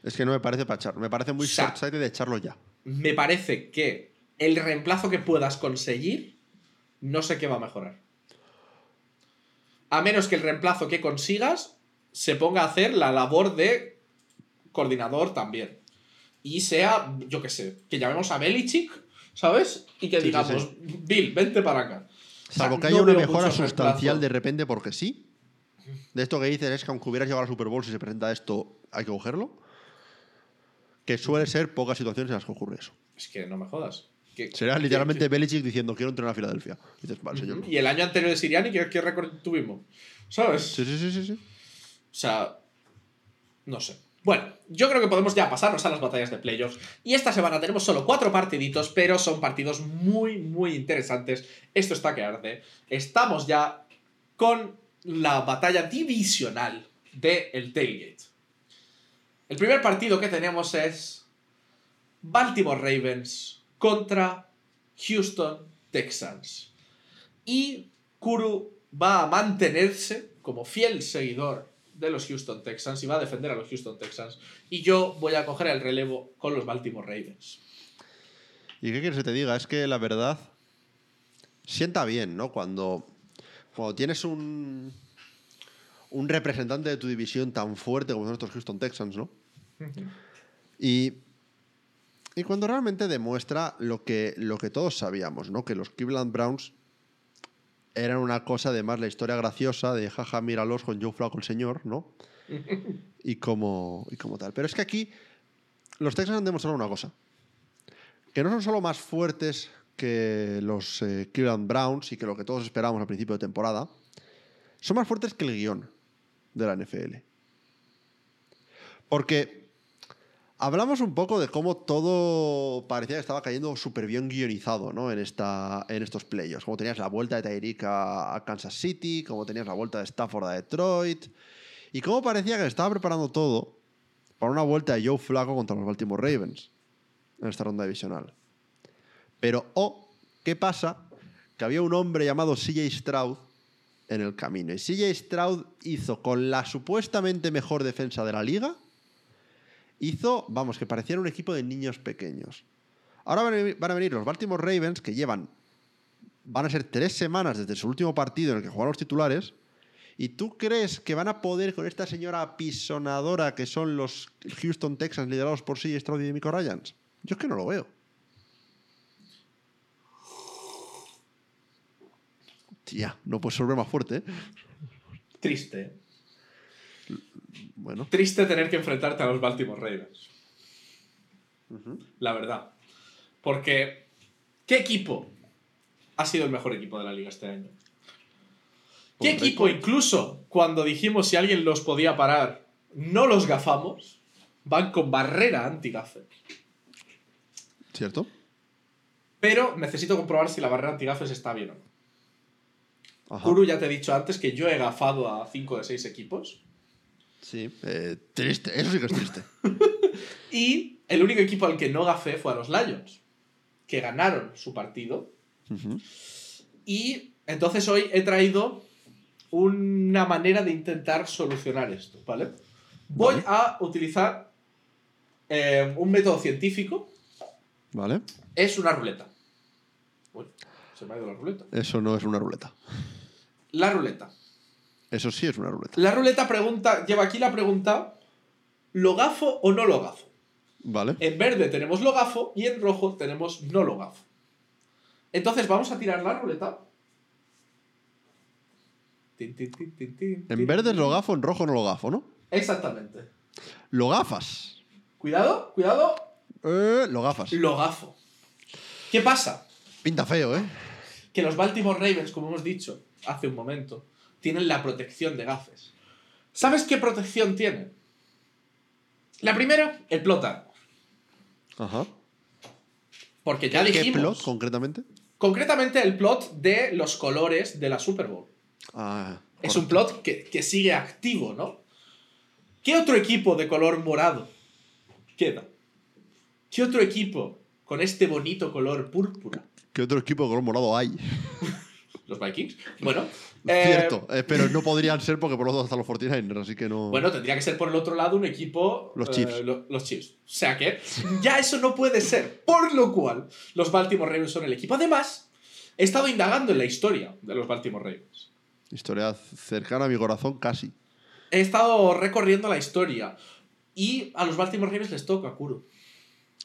Es que no me parece para echar. Me parece muy O sea, de echarlo ya. Me parece que el reemplazo que puedas conseguir, no sé qué va a mejorar. A menos que el reemplazo que consigas se ponga a hacer la labor de coordinador también. Y sea, yo qué sé, que llamemos a Belichick, ¿sabes? Y que Sí, sí, digamos, Bill, vente para acá. O sea, Salvo que no haya una mejora sustancial de repente porque sí. De esto que dices es que aunque hubieras llegado a la Super Bowl, si se presenta esto, hay que cogerlo. Que suele ser pocas situaciones en las que ocurre eso. Es que no me jodas. Que- Será que- literalmente que- Belichick diciendo quiero entrenar a Filadelfia. Y dices, vale, señor. Y el año anterior de Siriani, ¿qué, qué récord tuvimos? ¿Sabes? Sí, sí, sí, sí, sí. O sea, no sé. Bueno, yo creo que podemos ya pasarnos a las batallas de playoffs. Y esta semana tenemos solo cuatro partiditos, pero son partidos muy, muy interesantes. Esto está que arde. Estamos ya con la batalla divisional del el Tailgate. El primer partido que tenemos es Baltimore Ravens contra Houston Texans. Y Kuru va a mantenerse como fiel seguidor de los Houston Texans y va a defender a los Houston Texans. Y yo voy a coger el relevo con los Baltimore Ravens. ¿Y qué quieres que te diga? Es que la verdad sienta bien, ¿no? Cuando, cuando tienes un, un representante de tu división tan fuerte como son estos Houston Texans, ¿no? Y, y cuando realmente demuestra lo que, lo que todos sabíamos, ¿no? Que los Cleveland Browns eran una cosa, además, la historia graciosa de jaja, míralos con Joe Flacco el señor, ¿no? y, como, y como tal. Pero es que aquí los Texans han demostrado una cosa. Que no son solo más fuertes que los eh, Cleveland Browns y que lo que todos esperábamos al principio de temporada, son más fuertes que el guion de la NFL. Porque hablamos un poco de cómo todo parecía que estaba cayendo súper bien guionizado ¿no? en, esta, en estos playoffs. Como tenías la vuelta de Tyreek a, Kansas City, como tenías la vuelta de Stafford a Detroit, y cómo parecía que estaba preparando todo para una vuelta de Joe Flacco contra los Baltimore Ravens en esta ronda divisional. Pero, oh, ¿qué pasa? Que había un hombre llamado CJ Stroud en el camino. Y CJ Stroud hizo con la supuestamente mejor defensa de la liga, hizo, vamos, que pareciera un equipo de niños pequeños. Ahora van a venir, los Baltimore Ravens, que llevan, van a ser tres semanas desde su último partido en el que jugaron los titulares. ¿Y tú crees que van a poder con esta señora apisonadora que son los Houston Texans liderados por CJ Stroud y Demico Ryans? Yo es que no lo veo. Tía, no puedes ser más fuerte, ¿eh? Triste. Bueno. Triste tener que enfrentarte a los Baltimore Ravens. La verdad. Porque, ¿qué equipo ha sido el mejor equipo de la liga este año? ¿Qué equipo, incluso cuando dijimos si alguien los podía parar, no los gafamos? Van con barrera anti-gafes. ¿Cierto? Pero necesito comprobar si la barrera anti-gafes está bien o no. Kuru, ya te he dicho antes que yo he gafado a 5 de 6 equipos. Sí. eh, triste, eso sí que es triste. Y el único equipo al que no gafé fue a los Lions, que ganaron su partido. Y entonces hoy he traído una manera de intentar solucionar esto, ¿vale? Voy Vale. a utilizar eh, un método científico. ¿Vale? Es una ruleta. Uy, se me ha ido la ruleta. Eso no es una ruleta. La ruleta. Eso sí es una ruleta. La ruleta pregunta, lleva aquí la pregunta, ¿lo gafo o no lo gafo? ¿Vale? En verde tenemos lo gafo y en rojo tenemos no lo gafo. Entonces vamos a tirar la ruleta. Tin, tin, tin, En verde es lo gafo, en rojo no lo gafo, ¿no? Exactamente. Lo gafas. Cuidado, cuidado. Eh, lo gafas. Lo gafo. ¿Qué pasa? Pinta feo, ¿eh? Que los Baltimore Ravens, como hemos dicho hace un momento, tienen la protección de gafes. ¿Sabes qué protección tienen? La primera, el plot armor. Ajá. Porque ya ¿Qué dijimos. plot concretamente? Concretamente el plot de los colores de la Super Bowl. Ah, Es un plot que, que sigue activo, ¿no? ¿Qué otro equipo de color morado queda? ¿Qué otro equipo con este bonito color púrpura? ¿Qué otro equipo de color morado hay? ¿Los Vikings? Bueno. eh, Cierto, eh, pero no podrían ser porque por lo tanto están los 49ers, así que no. Bueno, tendría que ser por el otro lado un equipo. Los eh, Chiefs. lo- los Chiefs. O sea que ya eso no puede ser. Por lo cual, los Baltimore Ravens son el equipo. Además, he estado indagando en la historia de los Baltimore Ravens. Historia cercana a mi corazón, casi. He estado recorriendo la historia. Y a los Baltimore Ravens les toca, Kuro.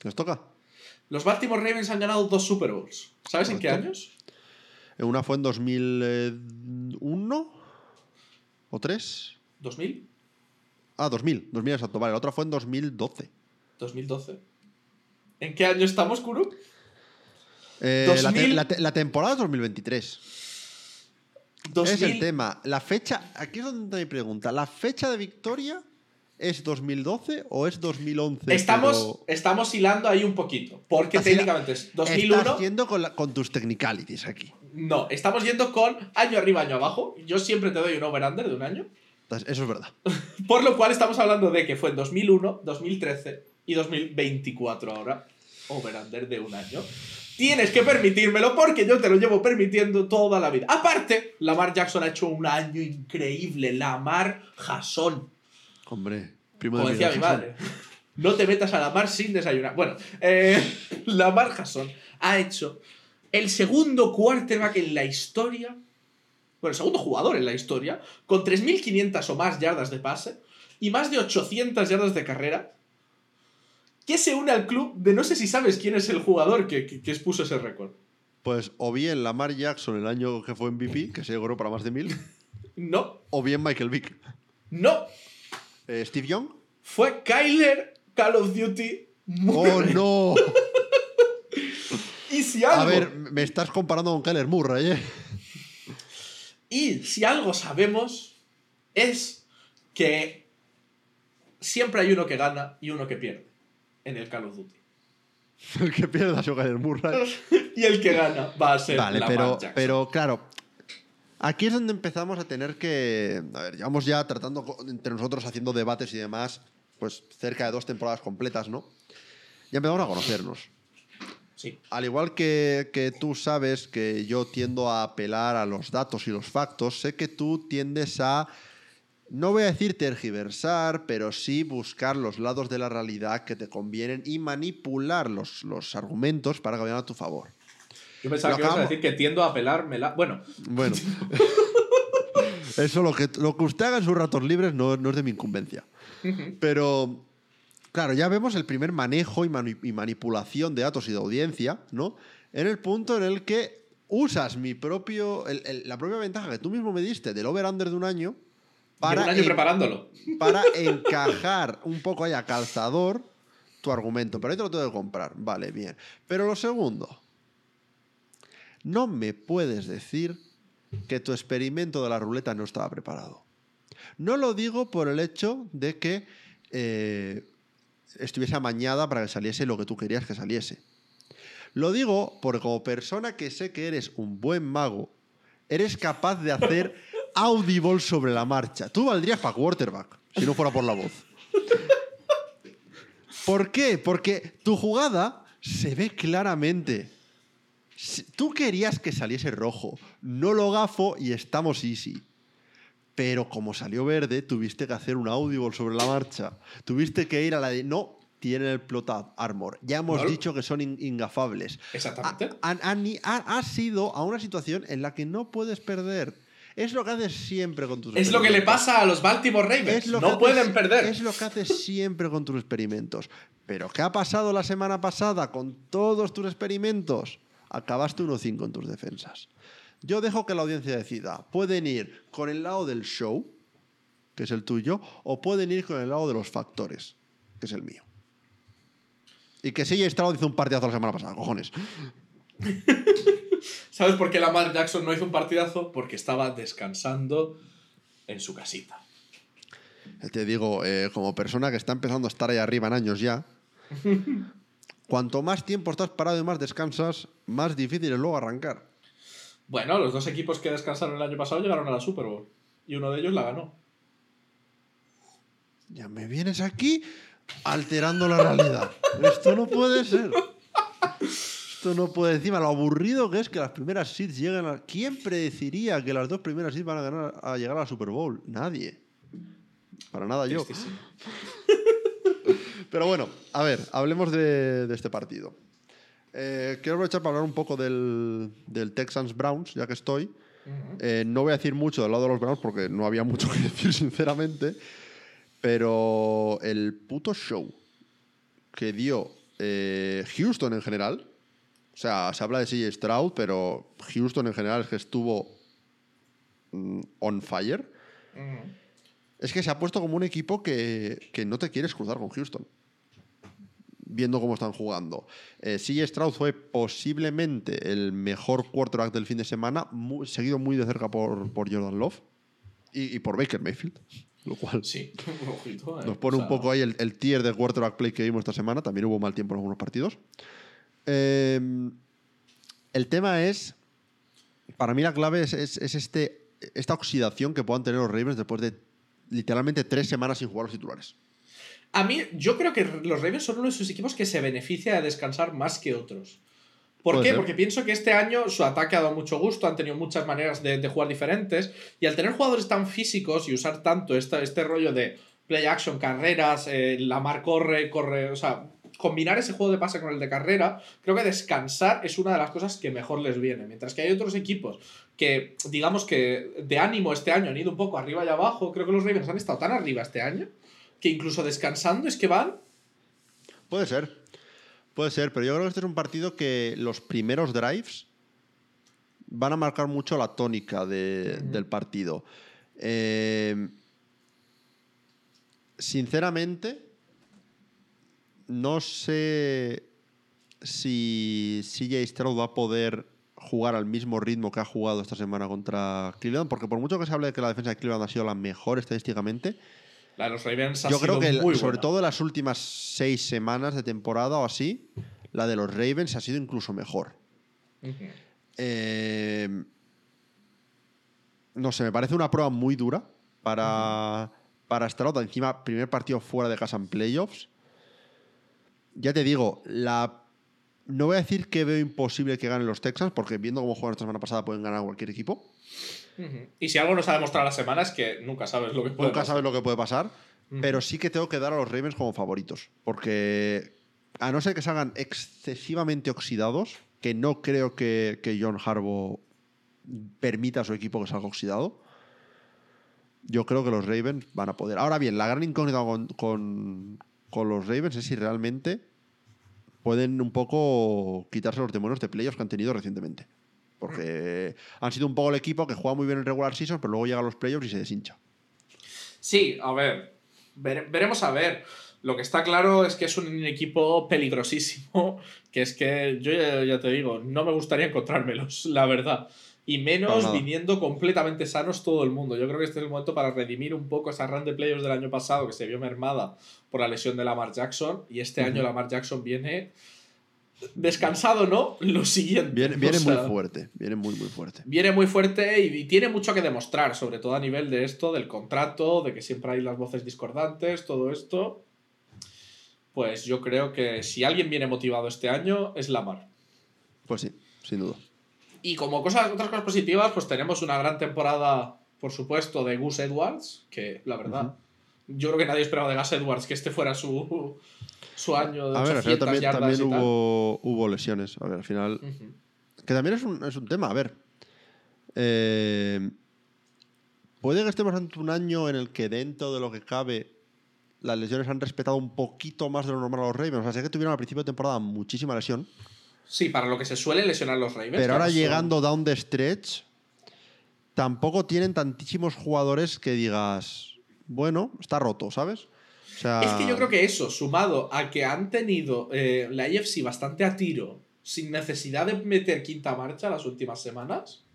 ¿Les toca? Los Baltimore Ravens han ganado dos Super Bowls. ¿Sabes en qué años? Eh, Una fue en 2001 o 3. ¿2000? Ah, 2000, 2000 exacto, vale. La otra fue en 2012. ¿2012? ¿En qué año estamos, Kuro? Eh, la, te- 2000. la te- la temporada es 2023. 2000. Es el tema. La fecha, aquí es donde mi pregunta. ¿La fecha de victoria es 2012 o es 2011? Estamos, pero- estamos hilando ahí un poquito. Porque técnicamente es 2001. Estás yendo con, la- con tus technicalities aquí. No, estamos yendo con año arriba, año abajo. Yo siempre te doy un over-under de un año. Entonces, Eso es verdad. Por lo cual estamos hablando de que fue en 2001, 2013 y 2024 ahora. Over-under de un año. Tienes que permitírmelo porque yo te lo llevo permitiendo toda la vida. Aparte, Lamar Jackson ha hecho un año increíble. Lamar Jason. Hombre, primo Como de decía mi madre. No te metas a Lamar sin desayunar. Bueno, eh, Lamar Jason ha hecho el segundo quarterback en la historia. Bueno, el segundo jugador en la historia. Con 3.500 o más yardas de pase. Y más de 800 yardas de carrera. Que se une al club de no sé si sabes quién es el jugador que, que, que expuso ese récord. Pues o bien Lamar Jackson el año que fue MVP, que se logró para más de mil, No, o bien Michael Vick. no. Eh, Steve Young. Fue Kyler Call of Duty. ¡Oh, Murray. no! Y si algo. A ver, me estás comparando con Kyler Murray, ¿eh? Y si algo sabemos es que siempre hay uno que gana y uno que pierde en el Call of Duty. El que pierda es Kyler Murray. Y el que gana va a ser Vale, pero, pero claro, aquí es donde empezamos a tener que. A ver, llevamos ya tratando entre nosotros, haciendo debates y demás, pues cerca de dos temporadas completas, ¿no? Ya empezamos a conocernos. Sí. Al igual que, que tú sabes que yo tiendo a apelar a los datos y los factos, sé que tú tiendes a, no voy a decir tergiversar, pero sí buscar los lados de la realidad que te convienen y manipular los, los argumentos para que vayan a tu favor. Yo pensaba Lo que ibas a acabamos- decir que tiendo a pelármela. Bueno, Bueno, eso lo que, lo que usted haga en sus ratos libres no, no es de mi incumbencia. Pero, claro, ya vemos el primer manejo y, mani- y manipulación de datos y de audiencia, ¿no? En el punto en el que usas mi propio, el- el- la propia ventaja que tú mismo me diste del over-under de un año para, un año en- preparándolo. para encajar un poco ahí a calzador tu argumento. Pero ahí te lo tengo que comprar. Vale, bien. Pero lo segundo, no me puedes decir que tu experimento de la ruleta no estaba preparado. No lo digo por el hecho de que eh, estuviese amañada para que saliese lo que tú querías que saliese. Lo digo porque como persona que sé que eres un buen mago, eres capaz de hacer audible sobre la marcha. Tú valdrías para quarterback, si no fuera por la voz. ¿Por qué? Porque tu jugada se ve claramente. Tú querías que saliese rojo, no lo gafo y estamos easy. Pero como salió verde, tuviste que hacer un audible sobre la marcha. Tuviste que ir a la de no, tienen el plot armor. Ya hemos dicho que son in- ingafables. Exactamente. Ha, han- ha- has ido a una situación en la que no puedes perder. Es lo que haces siempre con tus Es lo que le pasa a los Baltimore Ravens. No haces- pueden perder. Es lo que haces siempre con tus experimentos. Pero ¿qué ha pasado la semana pasada con todos tus experimentos? Acabaste 1-5 en tus defensas. Yo dejo que la audiencia decida. Pueden ir con el lado del show, que es el tuyo, o pueden ir con el lado de los factores, que es el mío. Y que sí, Stroud hizo un partidazo la semana pasada, cojones. ¿Sabes por qué Lamar Jackson no hizo un partidazo? Porque estaba descansando en su casita. Te digo, eh, como persona que está empezando a estar ahí arriba en años ya, cuanto más tiempo estás parado y más descansas, más difícil es luego arrancar. Bueno, los dos equipos que descansaron el año pasado llegaron a la Super Bowl. Y uno de ellos la ganó. Ya me vienes aquí alterando la realidad. Esto no puede ser. Esto no puede encima lo aburrido que es que las primeras seeds lleguen a... ¿Quién predeciría que las dos primeras seeds van a, ganar, a llegar a la Super Bowl? Nadie. Para nada yo. Pero bueno, a ver, hablemos de, de este partido. Eh, quiero aprovechar para hablar un poco del, del Texans Browns, ya que estoy. Eh, no voy a decir mucho del lado de los Browns porque no había mucho que decir, sinceramente. Pero el puto show que dio eh, Houston en general, o sea, se habla de CJ Stroud, pero Houston en general es que estuvo mm, on fire. Ujú. Es que se ha puesto como un equipo que, que no te quieres cruzar con Houston. Viendo cómo están jugando. Eh, CJ Stroud fue posiblemente el mejor quarterback del fin de semana, seguido muy de cerca por, por Jordan Love y, y por Baker Mayfield. Lo cual Sí, eh. nos pone O un poco ahí el, el tier de quarterback play que vimos esta semana. También hubo mal tiempo en algunos partidos. Eh, el tema es. Para mí la clave es, es- es este, esta oxidación que puedan tener los Ravens después de literalmente tres semanas sin jugar los titulares. A mí, yo creo que los Ravens son uno de esos equipos que se beneficia de descansar más que otros. ¿Por qué? ser. Porque pienso que este año su ataque ha dado mucho gusto, han tenido muchas maneras de, de jugar diferentes, y al tener jugadores tan físicos y usar tanto esta- este rollo de play action, carreras, eh, la mar corre, corre, o sea, combinar ese juego de pase con el de carrera, creo que descansar es una de las cosas que mejor les viene. Mientras que hay otros equipos que, digamos que de ánimo este año han ido un poco arriba y abajo, creo que los Ravens han estado tan arriba este año que incluso descansando es que van Puede ser. Puede ser, pero yo creo que este es un partido que los primeros drives van a marcar mucho la tónica de- del partido. Eh, sinceramente, no sé si CJ Stroud va a poder jugar al mismo ritmo que ha jugado esta semana contra Cleveland, porque por mucho que se hable de que la defensa de Cleveland ha sido la mejor estadísticamente, La de los Ravens ha yo creo que, el- sobre buena. todo en las últimas seis semanas de temporada o así, la de los Ravens ha sido incluso mejor. Eh, no sé, me parece una prueba muy dura para, para Stroud. Encima, primer partido fuera de casa en playoffs. Ya te digo, la, no voy a decir que veo imposible que ganen los Texans, porque viendo cómo jugaron esta semana pasada pueden ganar cualquier equipo. Y si algo nos ha demostrado la semana es que nunca sabes lo que puede Nunca pasar. sabes lo que puede pasar. Pero sí que tengo que dar a los Ravens como favoritos. Porque a no ser que salgan excesivamente oxidados, que no creo que, que John Harbaugh permita a su equipo que salga oxidado, yo creo que los Ravens van a poder. Ahora bien, la gran incógnita con, con- con los Ravens es si realmente pueden un poco quitarse los demonios de playoffs que han tenido recientemente. Porque han sido un poco el equipo que juega muy bien en regular season, pero luego llega a los playoffs y se deshincha. Sí, a ver. vere- veremos a ver. Lo que está claro es que es un equipo peligrosísimo. Que es que yo ya, ya te digo, no me gustaría encontrármelos, la verdad. Y menos viniendo completamente sanos todo el mundo. Yo creo que este es el momento para redimir un poco esa run de playoffs del año pasado que se vio mermada por la lesión de Lamar Jackson. Y este año Lamar Jackson viene descansado, ¿no? Lo siguiente. Viene, O muy fuerte, viene muy, muy fuerte. Viene muy fuerte y, y tiene mucho que demostrar, sobre todo a nivel de esto, del contrato, de que siempre hay las voces discordantes, todo esto. Pues yo creo que si alguien viene motivado este año es Lamar. Pues sí, sin duda. Y como cosas, otras cosas positivas, pues tenemos una gran temporada, por supuesto, de Gus Edwards, que la verdad, yo creo que nadie esperaba de Gus Edwards que este fuera su, su año de A ver, al final 800 también, yardas también y tal. hubo, hubo lesiones. A ver, al final. Que también es un, es un tema. A ver. Eh, puede que estemos ante un año en el que dentro de lo que cabe las lesiones han respetado un poquito más de lo normal a los Ravens. O sea, sé que tuvieron al principio de temporada muchísima lesión. Sí, para lo que se suele lesionar los Ravens. Pero ahora son- llegando down the stretch, tampoco tienen tantísimos jugadores que digas, bueno, está roto, ¿sabes? O sea, Es que yo creo que eso, sumado a que han tenido eh, la AFC bastante a tiro sin necesidad de meter quinta marcha las últimas semanas,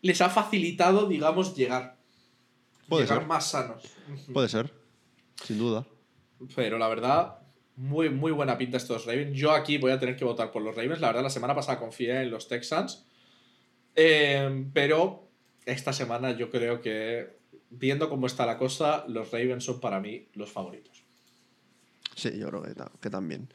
les ha facilitado, digamos, llegar. Puede llegar ser. más sanos. Puede ser. Sin duda. Pero la verdad, muy, muy buena pinta estos Ravens. Yo aquí voy a tener que votar por los Ravens. La verdad, la semana pasada confié en los Texans. Eh, pero esta semana yo creo que, viendo cómo está la cosa, los Ravens son para mí los favoritos. Sí, yo creo que, ta- que también.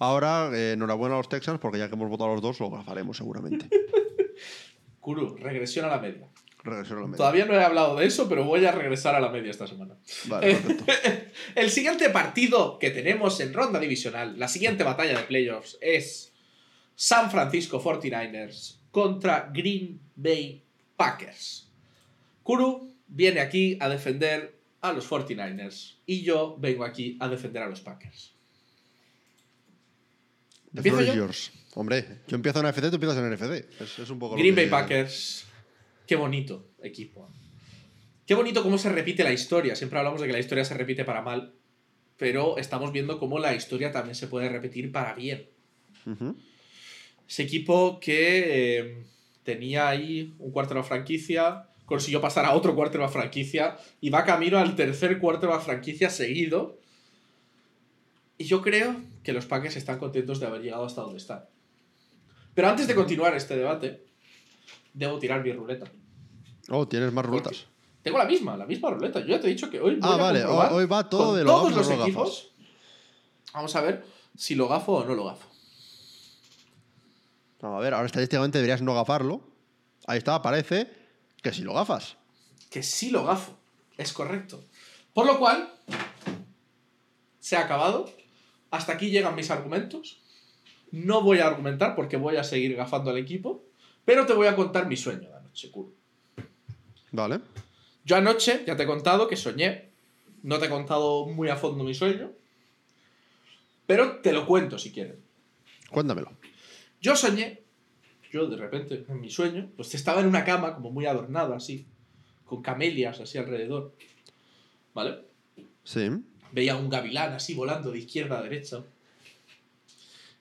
Ahora, eh, enhorabuena a los Texans, porque ya que hemos votado a los dos, lo gafaremos seguramente. Kuru, regresión a la media. Regresión a la media. Todavía no he hablado de eso, pero voy a regresar a la media esta semana. Vale, perfecto. El siguiente partido que tenemos en ronda divisional, la siguiente batalla de playoffs, es San Francisco 49ers contra Green Bay Packers. Kuru viene aquí a defender a los 49ers y yo vengo aquí a defender a los Packers. The ¿Empiezo floor is yo? yours. Hombre, yo empiezo en NFC, tú empiezas en NFC. Es, es un poco lo Green que- Bay Packers, qué bonito equipo. Qué bonito cómo se repite la historia. Siempre hablamos de que la historia se repite para mal, pero estamos viendo cómo la historia también se puede repetir para bien. Ese equipo que eh, tenía ahí un cuarto de la franquicia, consiguió pasar a otro cuarto de la franquicia y va camino al tercer cuarto de la franquicia seguido. Y yo creo que los Packers están contentos de haber llegado hasta donde están. Pero antes de continuar este debate, debo tirar mi ruleta. Oh, tienes más Porque ruletas. Tengo la misma, la misma ruleta. Yo ya te he dicho que hoy voy Ah, a vale. comprobar Hoy va todo de lo todos gafas los lo equipos. Vamos a ver si lo gafo o no lo gafo. No, a ver, ahora estadísticamente deberías no gafarlo. Ahí está, parece que si lo gafas. que sí lo gafo. Es correcto. Por lo cual, se ha acabado. Hasta aquí llegan mis argumentos. No voy a argumentar porque voy a seguir gafando al equipo. Pero te voy a contar mi sueño de anoche, Kuro. Vale. Yo anoche ya te he contado que soñé. No te he contado muy a fondo mi sueño. Pero te lo cuento si quieres. Cuéntamelo. Yo soñé, yo de repente, en mi sueño, pues estaba en una cama como muy adornada así, con camelias así alrededor. ¿Vale? Sí. Veía un gavilán así volando de izquierda a derecha.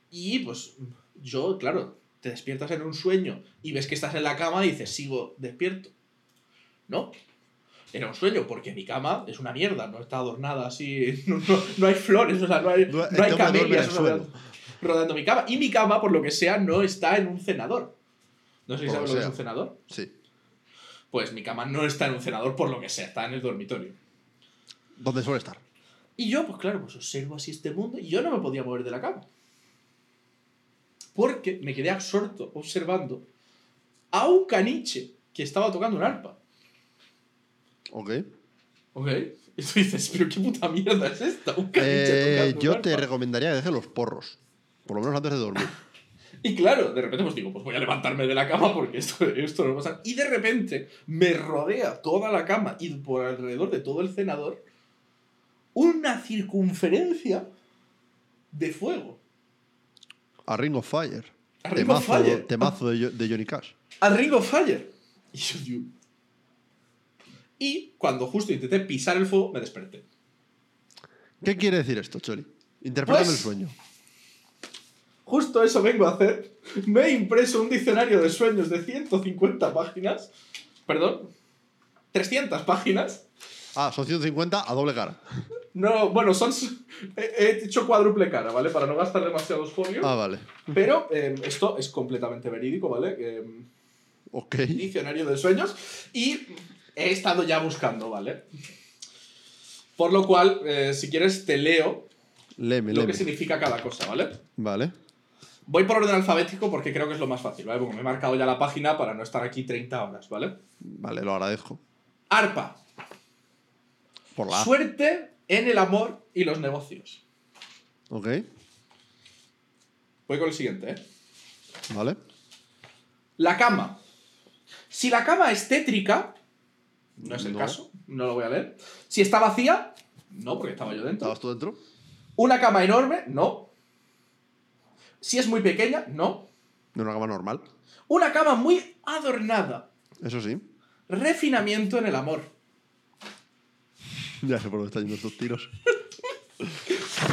Y pues yo, claro, te despiertas en un sueño y ves que estás en la cama y dices, sigo despierto. ¿No? Era un sueño porque mi cama es una mierda, no está adornada así, no, no- no hay flores, o sea, no hay, no hay camelias suelo. rodeando mi cama. Y mi cama, por lo que sea, no está en un cenador. No sé si sabes lo que es un cenador. Sí. Pues mi cama no está en un cenador por lo que sea, está en el dormitorio. ¿Dónde suele estar? Y yo, pues claro, pues observo así este mundo y yo no me podía mover de la cama. Porque me quedé absorto observando a un caniche que estaba tocando un arpa. Ok. ¿Ok? Y tú dices, pero qué puta mierda es esta, un caniche Eh, tocando un yo te arpa. recomendaría que dejes los porros. Por lo menos antes de dormir. Y claro, de repente pues digo, pues voy a levantarme de la cama porque esto, esto no pasa. Y de repente me rodea toda la cama y por alrededor de todo el cenador una circunferencia de fuego. A Ring of Fire. A Ring of temazo, Fire. temazo de, de Johnny Cash. a Ring of Fire. Y yo digo... Y cuando justo intenté pisar el fuego, me desperté. ¿Qué quiere decir esto, Choli? Interprétame Pues- el sueño. Justo eso vengo a hacer. Me he impreso un diccionario de sueños de 150 páginas. Perdón. 300 páginas. Ah, son 150 a doble cara. No, bueno, son... He, he hecho cuádruple cara, ¿vale? Para no gastar demasiados folios. Ah, vale. Pero eh, esto es completamente verídico, ¿vale? Eh, Ok. diccionario de sueños y he estado ya buscando, ¿vale? Por lo cual, eh, si quieres, te leo Leme, lo leme. que significa cada cosa, ¿vale? Vale. Voy por orden alfabético porque creo que es lo más fácil, ¿vale? Porque me he marcado ya la página para no estar aquí 30 horas, ¿vale? Vale, lo agradezco. Arpa. Por la. Suerte en el amor y los negocios. Ok. Voy con el siguiente, ¿eh? Vale. La cama. Si la cama es tétrica, no es el No. caso, no lo voy a leer. Si está vacía, no, porque estaba yo dentro. ¿Estabas tú dentro? Una cama enorme, no. Si es muy pequeña, no. De una cama normal. Una cama muy adornada. Eso sí. Refinamiento en el amor. Ya sé por dónde están yendo estos tiros.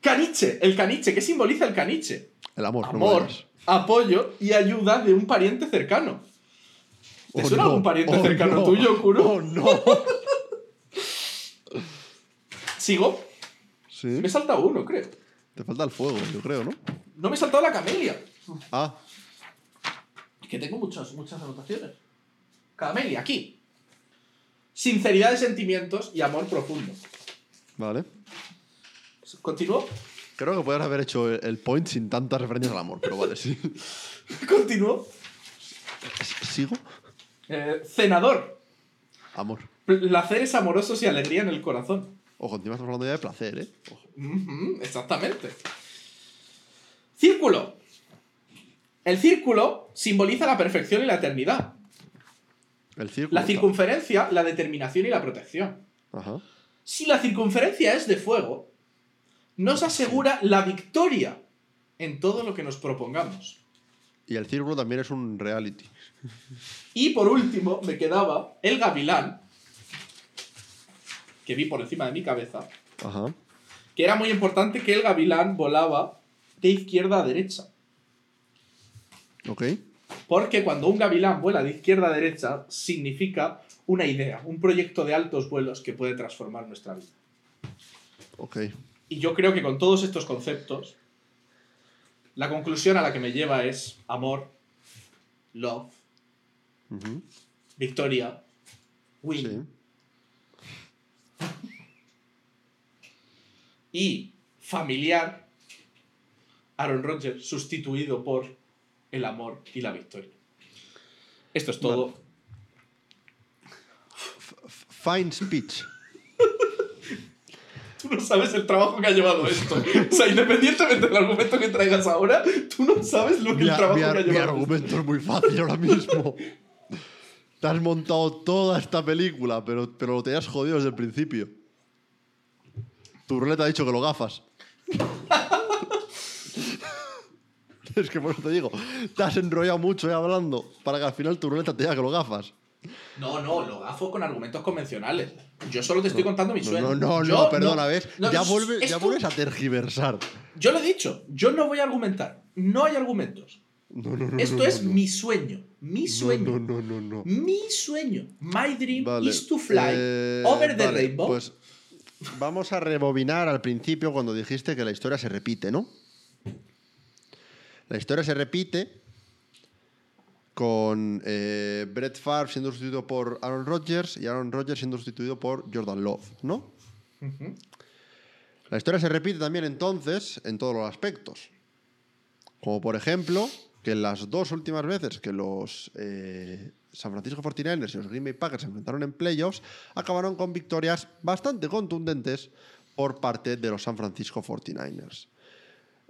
Caniche, el caniche, ¿qué simboliza el caniche? El amor, amor, apoyo y ayuda de un pariente cercano. ¿Te Oh, suena no. algún pariente Oh, cercano no. tuyo, Kuro? Oh, no. ¿Sigo? Sí. Me he saltado uno, creo. Te falta el fuego, yo creo, ¿no? No me he saltado la camelia. Ah, Que tengo muchas, muchas anotaciones. Camelia, aquí. Sinceridad de sentimientos y amor profundo. vale. ¿Continúo? Creo que podrías haber hecho el- el point sin tantas referencias al amor, pero vale, sí. ¿Continúo? ¿Sigo? Eh, cenador. Amor. Placeres amorosos y alegría en el corazón. Ojo, encima estamos hablando ya de placer, ¿eh? Ojo. Exactamente. Círculo. El círculo simboliza la perfección y la eternidad. El círculo. La circunferencia, la determinación y la protección. Ajá. Si la circunferencia es de fuego, nos asegura la victoria en todo lo que nos propongamos. Y el círculo también es un reality. Y por último, me quedaba el gavilán, que vi por encima de mi cabeza, Ajá. que era muy importante que el gavilán volaba de izquierda a derecha. Ok. Porque cuando un gavilán vuela de izquierda a derecha, significa una idea, un proyecto de altos vuelos que puede transformar nuestra vida. Ok. Y yo creo que con todos estos conceptos, la conclusión a la que me lleva es amor, love, victoria, win Sí. Y familiar, Aaron Rodgers sustituido por el amor y la victoria. Esto es todo. Fine speech. Tú no sabes el trabajo que ha llevado esto. O sea, independientemente del argumento que traigas ahora, tú no sabes lo que Mi, el trabajo mi que ha ar- mi llevado. argumento es muy fácil ahora mismo. Te has montado toda esta película, pero, pero lo tenías jodido desde el principio. Tu ruleta ha dicho que lo gafas. es que por eso te digo, te has enrollado mucho eh, hablando para que al final tu ruleta te diga que lo gafas. No, no, lo gafo con argumentos convencionales. Yo solo te estoy contando mi sueño. no, no, Yo no, perdona, ¿ves? no, ya, es- vuelve- ya vuelves a tergiversar. Yo lo he dicho, yo no voy a argumentar. No hay argumentos. No, no, no, Esto es mi sueño. Mi sueño. No, no, no, no, no. Mi sueño. My dream Vale, is to fly eh, over the vale, rainbow. Pues vamos a rebobinar al principio cuando dijiste que la historia se repite, ¿no? La historia se repite con eh, Brett Favre siendo sustituido por Aaron Rodgers y Aaron Rodgers siendo sustituido por Jordan Love, ¿no? La historia se repite también entonces en todos los aspectos. Como por ejemplo, que las dos últimas veces que los eh, San Francisco 49ers y los Green Bay Packers se enfrentaron en playoffs, acabaron con victorias bastante contundentes por parte de los San Francisco 49ers.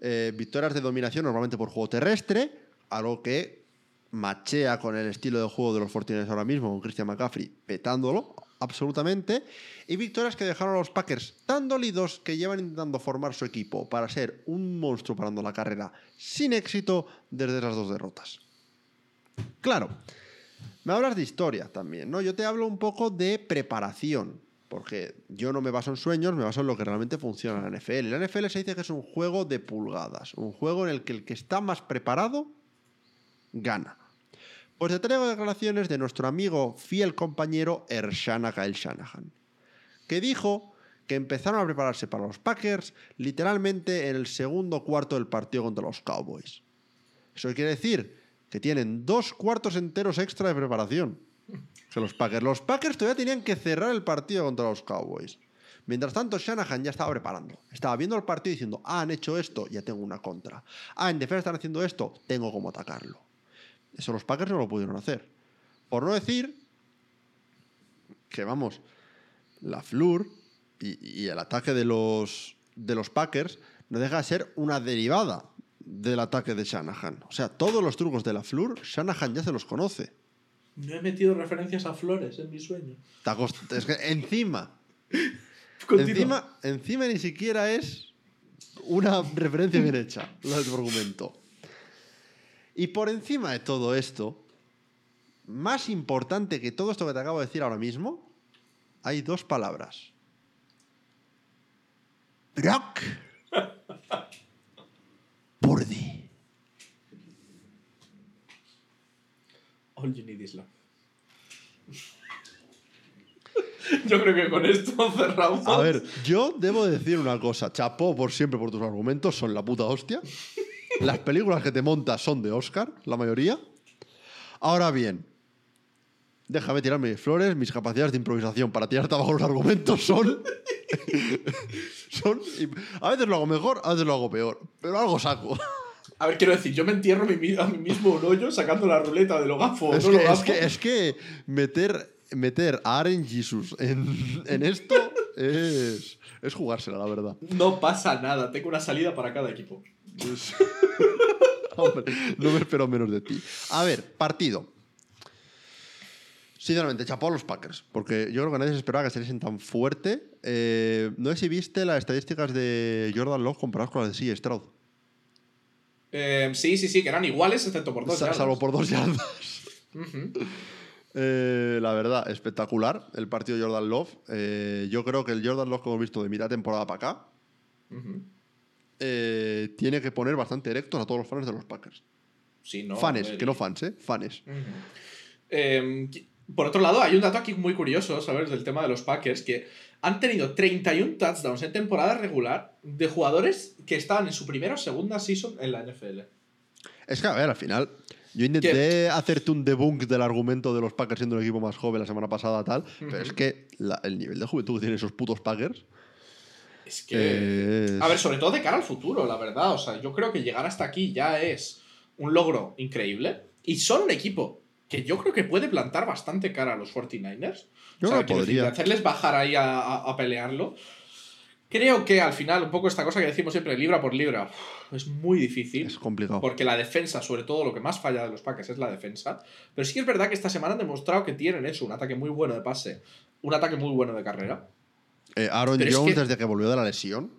Eh, victorias de dominación normalmente por juego terrestre, algo que machea con el estilo de juego de los 49ers ahora mismo, con Christian McCaffrey petándolo absolutamente, y victorias que dejaron a los Packers tan dolidos que llevan intentando formar su equipo para ser un monstruo parando la carrera sin éxito desde esas dos derrotas. Claro, me hablas de historia también, ¿no? Yo te hablo un poco de preparación, porque yo no me baso en sueños, me baso en lo que realmente funciona en la NFL. La NFL se dice que es un juego de pulgadas, un juego en el que el que está más preparado gana. Pues te traigo declaraciones de nuestro amigo fiel compañero Ershana Kyle Shanahan, que dijo que empezaron a prepararse para los Packers literalmente en el segundo cuarto del partido contra los Cowboys. Eso quiere decir que tienen dos cuartos enteros extra de preparación que los Packers. Los Packers todavía tenían que cerrar el partido contra los Cowboys. Mientras tanto, Shanahan ya estaba preparando. Estaba viendo el partido diciendo, ah, han hecho esto, ya tengo una contra. Ah, en defensa están haciendo esto, tengo cómo atacarlo. Eso los Packers no lo pudieron hacer. Por no decir que, vamos, la Flur y, y el ataque de los, de los Packers no deja de ser una derivada del ataque de Shanahan. O sea, todos los trucos de la Flur, Shanahan ya se los conoce. No he metido referencias a flores en mi sueño. Es que encima, encima, encima ni siquiera es una referencia bien hecha, la de tu argumento. Y por encima de todo esto, más importante que todo esto que te acabo de decir ahora mismo, hay dos palabras. Brock borde. All you need is love. Yo creo que con esto cerramos. A ver, yo debo decir una cosa. Chapo por siempre por tus argumentos, son la puta hostia. Las películas que te montas son de Oscar, la mayoría. Ahora bien, déjame tirar mis flores, mis capacidades de improvisación para tirar abajo los argumentos son son... A veces lo hago mejor, a veces lo hago peor, pero algo saco. A ver, quiero decir, yo me entierro a mí mismo un hoyo sacando la ruleta de lo gafo. Es no que, lo es, gafo. que, es que meter, meter a Aren Jesus en, en esto es, es jugársela, la verdad. No pasa nada, tengo una salida para cada equipo. Hombre, no me espero menos de ti. A ver, partido. Sinceramente, chapó a los Packers, porque yo creo que nadie se esperaba que saliesen tan fuerte. Eh, no sé si viste las estadísticas de Jordan Love comparadas con las de C. Stroud. Eh, sí, sí, sí, que eran iguales, excepto por dos. Sa- yardas. salvo por dos yardas. Eh, la verdad, espectacular el partido de Jordan Love. Yo creo que el Jordan Love que hemos visto de mitad temporada para acá tiene que poner bastante erectos a todos los fans de los Packers. Sí, no. fanes, que no fans, ¿eh? Fanes. Eh, por otro lado, hay un dato aquí muy curioso, ¿sabes? Del tema de los Packers, que han tenido 31 touchdowns en temporada regular de jugadores que estaban en su primera o segunda season en la NFL. Es que, a ver, al final, yo intenté hacerte un debunk del argumento de los Packers siendo un equipo más joven la semana pasada, tal, pero es que la- el nivel de juventud que tienen esos putos Packers. Es que. es- A ver, sobre todo de cara al futuro, la verdad. O sea, yo creo que llegar hasta aquí ya es un logro increíble. Y son un equipo que yo creo que puede plantar bastante cara a los 49ers. Yo o sea, decir, podría. de hacerles bajar ahí a, a- a pelearlo. Creo que al final, un poco esta cosa que decimos siempre, libra por libra, es muy difícil. Es complicado. Porque la defensa, sobre todo, lo que más falla de los Packers es la defensa. Pero sí que es verdad que esta semana han demostrado que tienen eso, un ataque muy bueno de pase, un ataque muy bueno de carrera. Eh, Aaron Pero es Jones, que- desde que volvió de la lesión,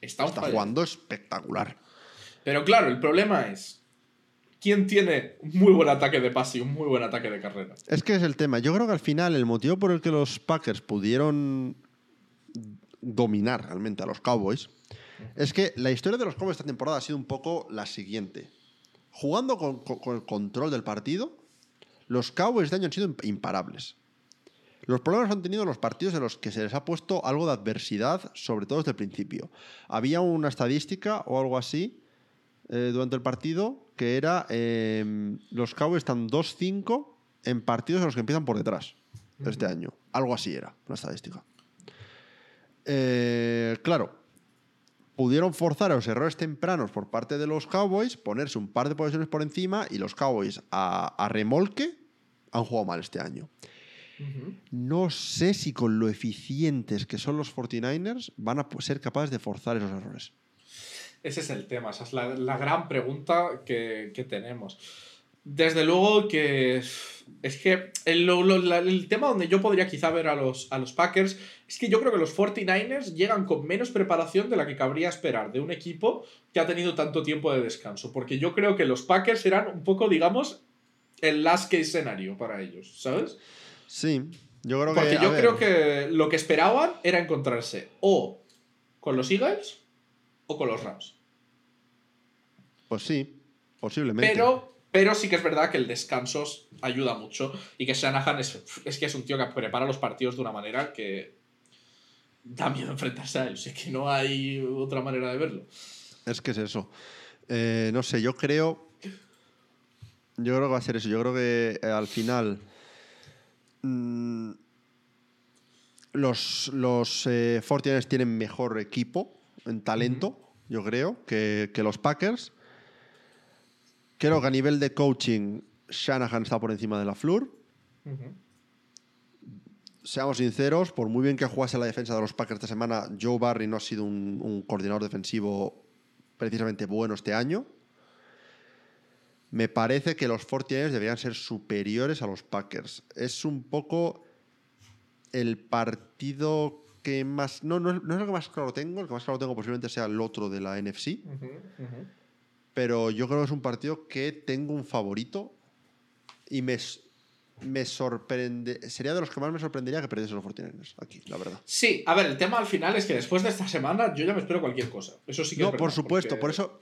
Está, está jugando espectacular. Pero claro, el problema es. ¿Quién tiene un muy buen ataque de pase y un muy buen ataque de carrera? Es que es el tema. Yo creo que al final el motivo por el que los Packers pudieron dominar realmente a los Cowboys es que la historia de los Cowboys esta temporada ha sido un poco la siguiente. Jugando con, el control del partido, los Cowboys de año han sido imp- imparables. Los problemas han tenido los partidos en los que se les ha puesto algo de adversidad, sobre todo desde el principio. Había una estadística o algo así eh, durante el partido que era eh, los Cowboys están 2-5 en partidos en los que empiezan por detrás este año. Algo así era la estadística. Eh, claro, pudieron forzar a los errores tempranos por parte de los Cowboys, ponerse un par de posiciones por encima y los Cowboys a, a remolque han jugado mal este año. No sé si con lo eficientes que son los 49ers van a ser capaces de forzar esos errores. Ese es el tema, esa es la, la gran pregunta que, que tenemos. Desde luego que es que el, lo- el tema donde yo podría quizá ver a los, a los Packers es que yo creo que los 49ers llegan con menos preparación de la que cabría esperar de un equipo que ha tenido tanto tiempo de descanso. Porque yo creo que los Packers eran un poco, digamos, el last case scenario para ellos, ¿sabes? Sí, yo creo Porque que. a yo ver, creo que lo que esperaban era encontrarse o con los Eagles o con los Rams. Pues sí, posiblemente. Pero, pero sí que es verdad que el descanso ayuda mucho y que Shanahan es, es que es un tío que prepara los partidos de una manera que da miedo enfrentarse a él. O sea, que no hay otra manera de verlo. Es que es eso. Eh, no sé, yo creo. Yo creo que va a ser eso. Yo creo que eh, al final. mm, los los eh, 49ers tienen mejor equipo en talento, yo creo, que, que los Packers. Creo que a nivel de coaching, Shanahan está por encima de la Flur. Seamos sinceros, por muy bien que jugase la defensa de los Packers esta semana, Joe Barry no ha sido un, un coordinador defensivo precisamente bueno este año. Me parece que los 49ers deberían ser superiores a los Packers. Es un poco el partido que más... No, no, es- no es el que más claro tengo, el que más claro tengo posiblemente sea el otro de la NFC, pero yo creo que es un partido que tengo un favorito y me, me sorprende... Sería de los que más me sorprendería que perdiesen los 49ers aquí, la verdad. Sí, a ver, el tema al final es que después de esta semana yo ya me espero cualquier cosa. Eso sí que No, es verdad, por supuesto, porque- por eso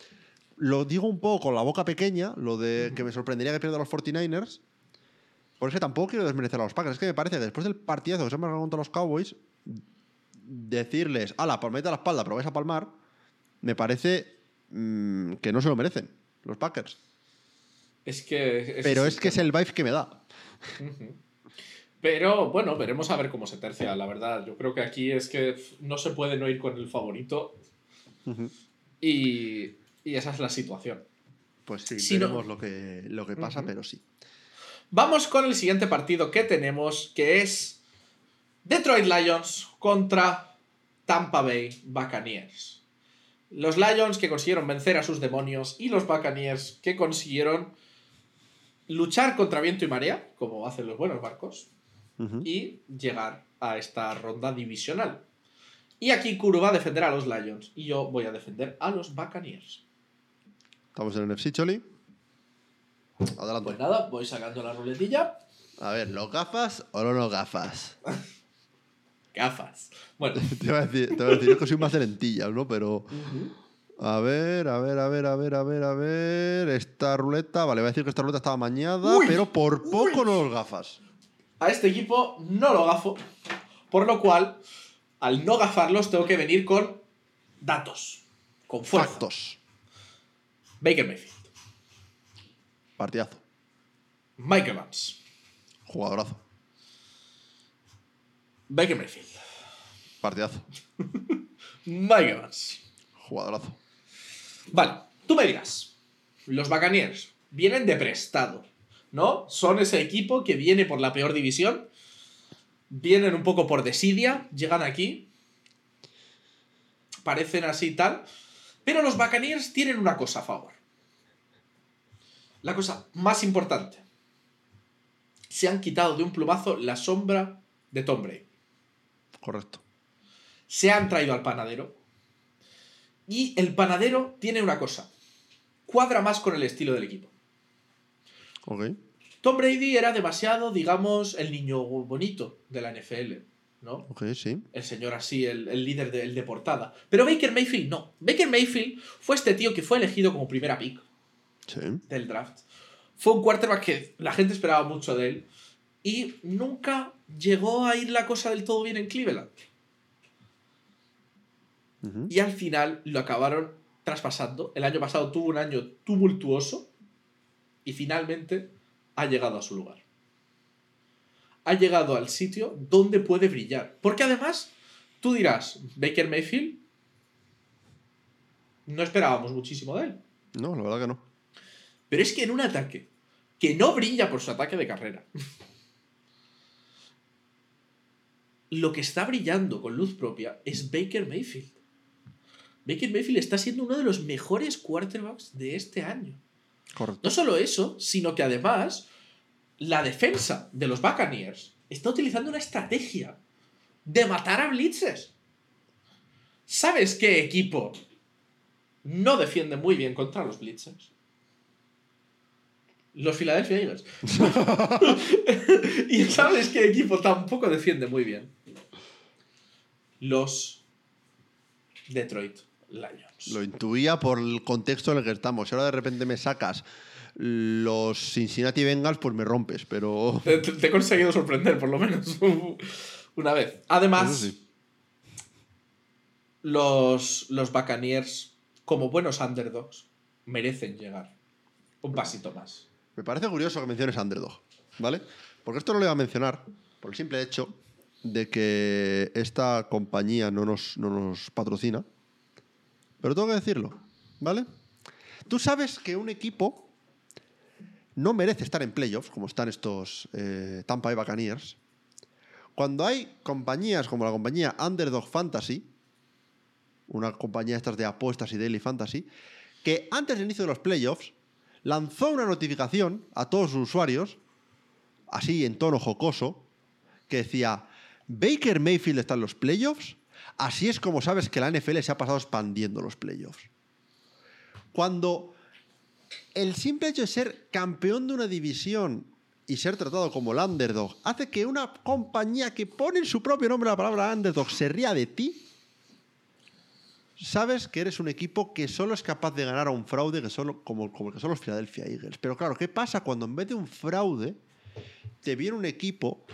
lo digo un poco con la boca pequeña, lo de que me sorprendería que pierdan los 49ers, Por eso tampoco quiero desmerecer a los Packers. Es que me parece que después del partidazo que se han marcado contra los Cowboys, decirles, ala, palmete a la espalda, pero vais a palmar, me parece mm, que no se lo merecen los Packers. Es que. Pero es que es el vibe que me da. Pero bueno, veremos a ver cómo se tercia, la verdad. Yo creo que aquí es que no se puede no ir con el favorito y, y esa es la situación. Pues sí, Si no- veremos lo, que, lo que pasa, pero sí. Vamos con el siguiente partido que tenemos, que es Detroit Lions contra Tampa Bay Buccaneers. Los Lions que consiguieron vencer a sus demonios y los Buccaneers que consiguieron luchar contra viento y marea, como hacen los buenos barcos, y llegar a esta ronda divisional. Y aquí Kuro va a defender a los Lions y yo voy a defender a los Buccaneers. Estamos en el NFC, Choli. Adelante. Pues nada, voy sacando la ruletilla. A ver, ¿los gafas o no los gafas? Gafas. Bueno. te iba a decir, te iba a decir yo que soy más de lentillas, ¿no? Pero. A ver, a ver, a ver, a ver, a ver, a ver. Esta ruleta. Vale, voy a decir que esta ruleta estaba mañada, Uy, pero por poco uy. no los gafas. A este equipo no lo gafo. Por lo cual, al no gafarlos, tengo que venir con datos. Con fuerza. Factos. Baker Mayfield. Partidazo. Mike Evans. Jugadorazo. Baker Mayfield. Partidazo. Mike Evans. Jugadorazo. Vale, tú me dirás. Los Buccaneers vienen de prestado, ¿no? Son ese equipo que viene por la peor división. Vienen un poco por desidia, llegan aquí. Parecen así y tal. Pero los Buccaneers tienen una cosa a favor. La cosa más importante. Se han quitado de un plumazo la sombra de Tom Brady. Correcto. Se han traído al panadero. Y el panadero tiene una cosa. Cuadra más con el estilo del equipo. Ok. Tom Brady era demasiado, digamos, el niño bonito de la NFL, ¿no? Ok, sí. El señor así, el, el líder de, el de portada. Pero Baker Mayfield no. Baker Mayfield fue este tío que fue elegido como primera pick Sí. del draft. Fue un quarterback que la gente esperaba mucho de él. Y nunca llegó a ir la cosa del todo bien en Cleveland. Y al final lo acabaron traspasando. El año pasado tuvo un año tumultuoso y finalmente ha llegado a su lugar. Ha llegado al sitio donde puede brillar. Porque además, tú dirás, Baker Mayfield, no esperábamos muchísimo de él. No, la verdad que no. Pero es que en un ataque que no brilla por su ataque de carrera, lo que está brillando con luz propia es Baker Mayfield. Baker Mayfield está siendo uno de los mejores quarterbacks de este año. Correcto. No solo eso, sino que además la defensa de los Buccaneers está utilizando una estrategia de matar a blitzes. ¿Sabes qué equipo no defiende muy bien contra los blitzes? Los Philadelphia Eagles. ¿Y sabes qué equipo tampoco defiende muy bien? Los Detroit Lions. Lo intuía por el contexto en el que estamos. Si ahora de repente me sacas los Cincinnati Bengals, pues me rompes, pero. Te, te- te he conseguido sorprender, por lo menos, una vez. Además, sí. los, los Buccaneers, como buenos underdogs, merecen llegar un pasito más. Me parece curioso que menciones Underdog, ¿vale? Porque esto no lo iba a mencionar por el simple hecho de que esta compañía no nos, no nos patrocina. Pero tengo que decirlo, ¿vale? Tú sabes que un equipo no merece estar en playoffs, como están estos eh, Tampa Bay Buccaneers, cuando hay compañías como la compañía Underdog Fantasy, una compañía estas de apuestas y daily fantasy, que antes del inicio de los playoffs lanzó una notificación a todos sus usuarios, así en tono jocoso, que decía, Baker Mayfield está en los playoffs, así es como sabes que la NFL se ha pasado expandiendo los playoffs. Cuando el simple hecho de ser campeón de una división y ser tratado como el underdog hace que una compañía que pone en su propio nombre la palabra underdog se ría de ti, sabes que eres un equipo que solo es capaz de ganar a un fraude que solo, como, como el que son los Philadelphia Eagles. Pero claro, ¿qué pasa cuando en vez de un fraude te viene un equipo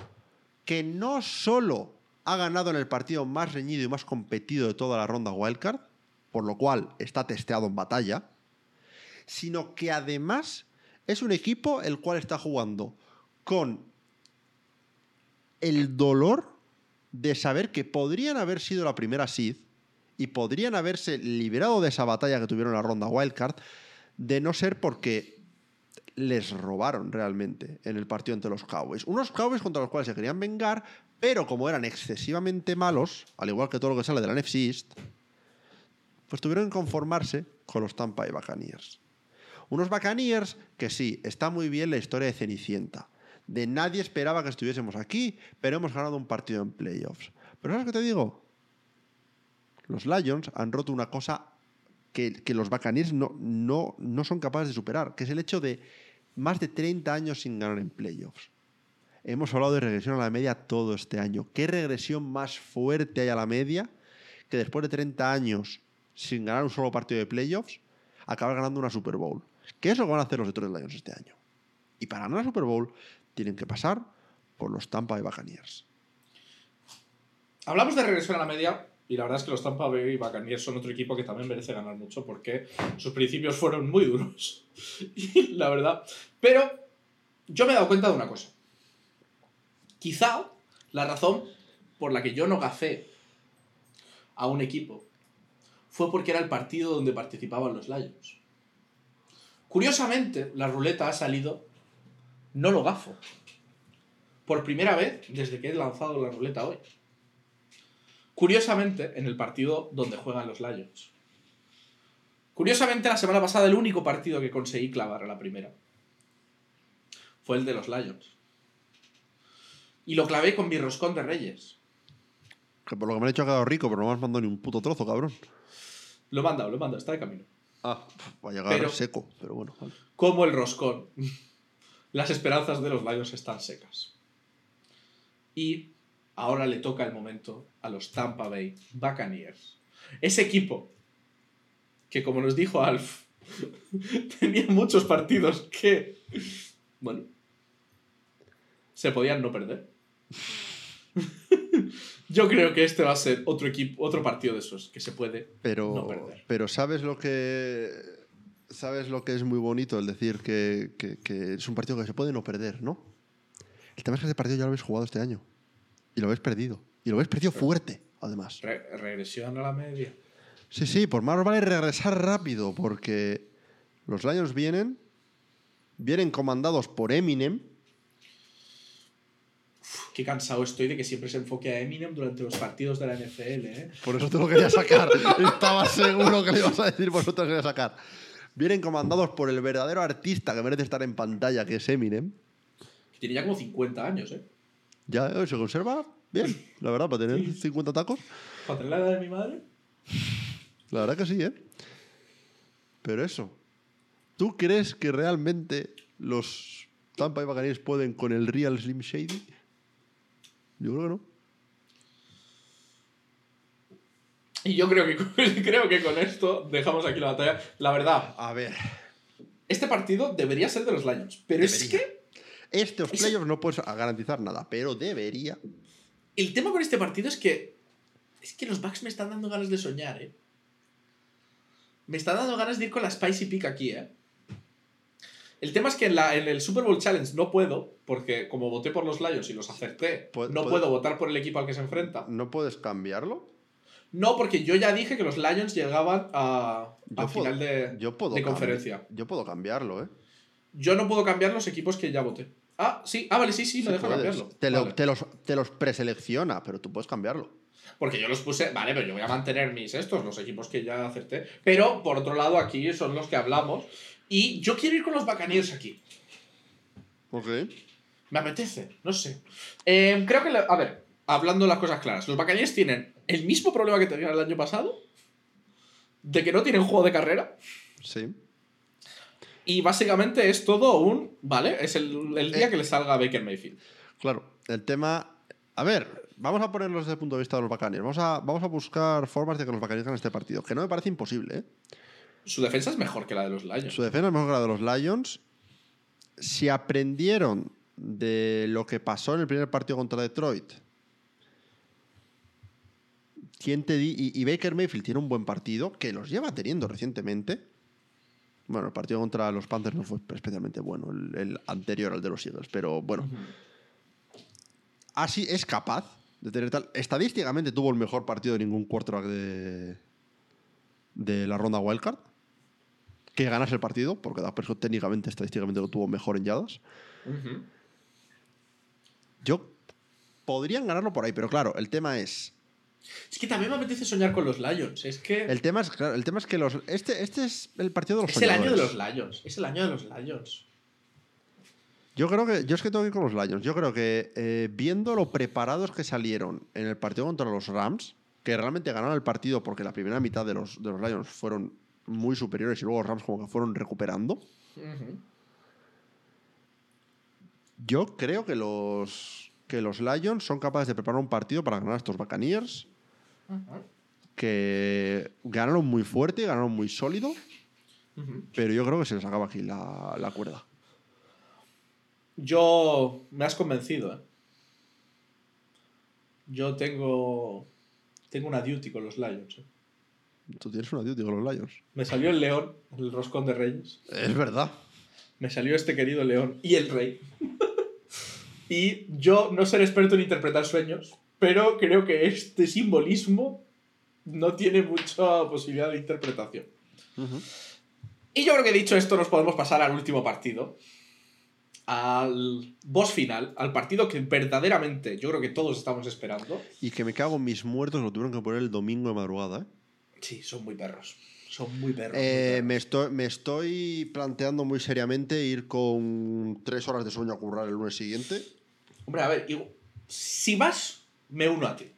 que no solo ha ganado en el partido más reñido y más competido de toda la ronda Wildcard, por lo cual está testeado en batalla, sino que además es un equipo el cual está jugando con el dolor de saber que podrían haber sido la primera seed y podrían haberse liberado de esa batalla que tuvieron en la ronda Wildcard, de no ser porque les robaron realmente en el partido entre los Cowboys. Unos Cowboys contra los cuales se querían vengar, pero como eran excesivamente malos, al igual que todo lo que sale de la NFC pues tuvieron que conformarse con los Tampa Bay Buccaneers. Unos Buccaneers que sí, está muy bien la historia de Cenicienta. De nadie esperaba que estuviésemos aquí, pero hemos ganado un partido en playoffs. Pero ¿sabes qué te digo? Los Lions han roto una cosa que, que los Buccaneers no, no, no son capaces de superar, que es el hecho de más de 30 años sin ganar en playoffs. Hemos hablado de regresión a la media todo este año. ¿Qué regresión más fuerte hay a la media que después de 30 años sin ganar un solo partido de playoffs, acabar ganando una Super Bowl? ¿Qué es lo que van a hacer los Detroit Lions este año? Y para ganar la Super Bowl tienen que pasar por los Tampa Bay Buccaneers. Hablamos de regresión a la media y la verdad es que los Tampa Bay Buccaneers son otro equipo que también merece ganar mucho porque sus principios fueron muy duros. Y la verdad. Pero yo me he dado cuenta de una cosa. Quizá la razón por la que yo no gafé a un equipo fue porque era el partido donde participaban los Lions. Curiosamente, la ruleta ha salido, no lo gafo. Por primera vez desde que he lanzado la ruleta hoy. Curiosamente, en el partido donde juegan los Lions. Curiosamente, la semana pasada el único partido que conseguí clavar a la primera fue el de los Lions. Y lo clavé con mi roscón de Reyes. Que por lo que me han hecho ha quedado rico, pero no me has mandado ni un puto trozo, cabrón. Lo he mandado, lo he mandado, está de camino. Ah, va a llegar Pero- seco, pero bueno. vale. Como el roscón. Las esperanzas de los Lions están secas. Y ahora le toca el momento a los Tampa Bay Buccaneers. Ese equipo que, como nos dijo Alf, tenía muchos partidos que, bueno, se podían no perder. Yo creo que este va a ser otro equipo, otro partido de esos que se puede Pero, no perder. pero ¿sabes lo que sabes lo que es muy bonito? El decir que, que- que es un partido que se puede no perder, ¿no? El tema es que ese partido ya lo habéis jugado este año. Y lo habéis perdido. Y lo habéis perdido fuerte, además. Re- regresión a la media. Sí, sí, por más vale regresar rápido, porque los Lions vienen, vienen comandados por Eminem. Qué cansado estoy de que siempre se enfoque a Eminem durante los partidos de la NFL, ¿eh? Por eso te lo quería sacar. Estaba seguro que le ibas a decir, por eso te lo quería sacar. Vienen comandados por el verdadero artista que merece estar en pantalla, que es Eminem. Que tiene ya como 50 años, ¿eh? Ya eh, se conserva bien, la verdad, para tener 50 tacos. Para tener la edad de mi madre. La verdad que sí, ¿eh? Pero eso, ¿tú crees que realmente los Tampa Bay Buccaneers pueden con el Real Slim Shady? Yo creo que no. Y yo creo que, con- creo que con esto dejamos aquí la batalla. La verdad, A ver, este partido debería ser de los Lions. Pero es que estos Es- playoffs no puedes garantizar nada, pero debería. el tema con este partido es que. Es que los Bucks me están dando ganas de soñar, ¿eh? Me están dando ganas de ir con la Spicy Peak aquí, ¿eh? El tema es que en, la, en el Super Bowl Challenge no puedo, porque como voté por los Lions y los acerté, no puedo votar por el equipo al que se enfrenta. ¿No puedes cambiarlo? No, porque yo ya dije que los Lions llegaban a, Yo a puedo- final de, Yo de conferencia. Yo puedo cambiarlo, ¿eh? Yo no puedo cambiar los equipos que ya voté. Ah, sí, ah, vale, sí, sí, me Sí deja puedes. cambiarlo. Te, lo- Vale. te los, te los preselecciona, pero tú puedes cambiarlo. Porque yo los puse, vale, pero yo voy a mantener mis estos, los equipos que ya acerté. Pero, por otro lado, aquí son los que hablamos. Y yo quiero ir con los Buccaneers aquí. Ok. Me apetece, no sé. Eh, creo que, a ver, hablando las cosas claras, los Buccaneers tienen el mismo problema que tenían el año pasado, de que no tienen juego de carrera, Sí. Y básicamente es todo un, ¿vale? Es el, el día Eh. que le salga a Baker Mayfield. Claro, el tema. A ver, vamos a ponerlos desde el punto de vista de los Buccaneers. Vamos a, vamos a buscar formas de que los Buccaneers ganen este partido, que no me parece imposible, ¿eh? Su defensa es mejor que la de los Lions. Su defensa es mejor que la de los Lions. Si aprendieron de lo que pasó en el primer partido contra Detroit, ¿quién te di- y, y Baker Mayfield tiene un buen partido, que los lleva teniendo recientemente. Bueno, el partido contra los Panthers no fue especialmente bueno, el, el anterior al de los Eagles, pero bueno. Así es capaz de tener tal. Estadísticamente tuvo el mejor partido de ningún quarterback de, de la ronda wildcard. Que ganase el partido, porque Dak Prescott técnicamente, estadísticamente lo tuvo mejor en yardas. Yo podrían ganarlo por ahí, pero claro, el tema es. Es que también me apetece soñar con los Lions. Es que El tema es, claro, el tema es que los. Este, este es el partido de los es el año de los. Lions. Es el año de los Lions. Yo creo que. Yo es que tengo que ir con los Lions. Yo creo que eh, viendo lo preparados que salieron en el partido contra los Rams, que realmente ganaron el partido porque la primera mitad de los, de los Lions fueron muy superiores y luego los Rams como que fueron recuperando. Yo creo que los. Que los Lions son capaces de preparar un partido para ganar a estos Buccaneers. Que ganaron muy fuerte, ganaron muy sólido. Pero yo creo que se les acaba aquí la, la cuerda. Yo. Me has convencido, ¿eh? Yo tengo. Tengo una duty con los Lions. ¿eh? Tú tienes una duty con los Lions. Me salió el león, el roscón de reyes. Es verdad. Me salió este querido león y el rey. y yo no ser experto en interpretar sueños, pero creo que este simbolismo no tiene mucha posibilidad de interpretación. Y yo creo que dicho esto nos podemos pasar al último partido. Al boss final, al partido que verdaderamente yo creo que todos estamos esperando. Y que me cago en mis muertos, lo tuvieron que poner el domingo de madrugada. ¿eh? Sí, son muy perros. Son muy perros. muy Eh, perros. me, estoy, me estoy planteando muy seriamente ir con tres horas de sueño a currar el lunes siguiente. Hombre, a ver, si vas, me uno a ti.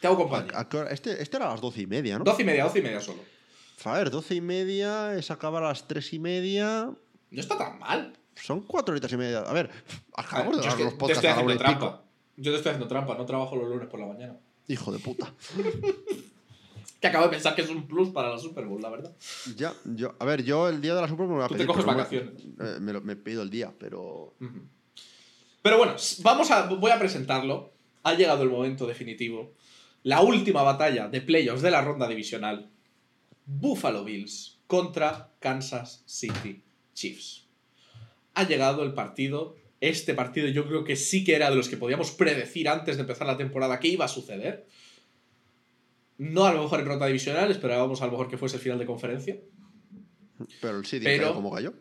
Te hago compañía. Este, este era a las doce y media, ¿no? Doce y media, doce y media solo. A ver, doce y media, es acabar a las tres y media. No está tan mal. Son cuatro horitas y media. A ver, acabamos de dar los te podcasts a la pico. trampa. Yo te estoy haciendo trampa, no trabajo los lunes por la mañana. Hijo de puta. Que acabo de pensar que es un plus para la Super Bowl, la verdad. Ya, yo, a ver, yo el día de la Super Bowl me voy a Tú te pedir. coges no me- vacaciones. eh, me, lo- me pido el día, pero. Pero bueno, vamos a, voy a presentarlo. Ha llegado el momento definitivo. La última batalla de playoffs de la ronda divisional. Buffalo Bills contra Kansas City Chiefs. Ha llegado el partido. Este partido yo creo que sí que era de los que podíamos predecir antes de empezar la temporada que iba a suceder. No a lo mejor en ronda divisional, esperábamos a lo mejor que fuese el final de conferencia. Pero el City Pero- cayó como cayó.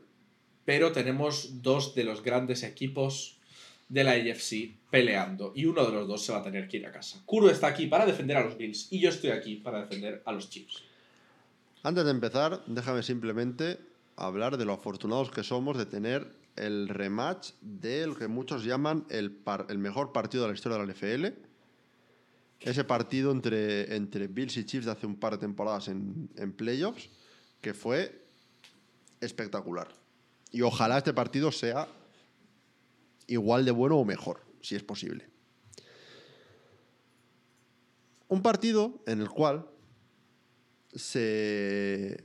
pero tenemos dos de los grandes equipos de la AFC peleando y uno de los dos se va a tener que ir a casa. Kuro está aquí para defender a los Bills y yo estoy aquí para defender a los Chiefs. Antes de empezar, déjame simplemente hablar de lo afortunados que somos de tener el rematch del que muchos llaman el, mejor partido de la historia de la NFL. Ese partido entre, entre Bills y Chiefs de hace un par de temporadas en, en playoffs, que fue espectacular. Y ojalá este partido sea igual de bueno o mejor, si es posible. Un partido en el cual se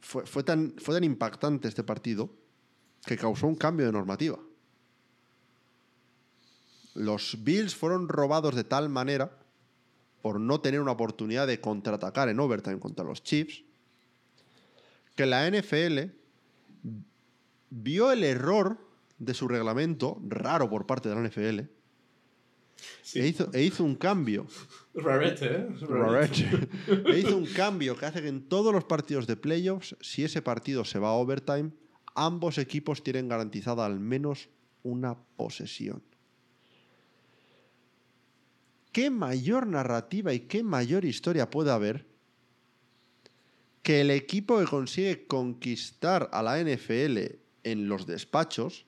fue, fue tan, fue tan impactante este partido que causó un cambio de normativa. Los Bills fueron robados de tal manera por no tener una oportunidad de contraatacar en overtime contra los Chiefs que la NFL vio el error de su reglamento, raro por parte de la NFL, e, hizo, e hizo un cambio Rarete, ¿eh? Rarete. E hizo un cambio que hace que en todos los partidos de playoffs, si ese partido se va a overtime, ambos equipos tienen garantizada al menos una posesión. ¿Qué mayor narrativa y qué mayor historia puede haber que el equipo que consigue conquistar a la NFL en los despachos,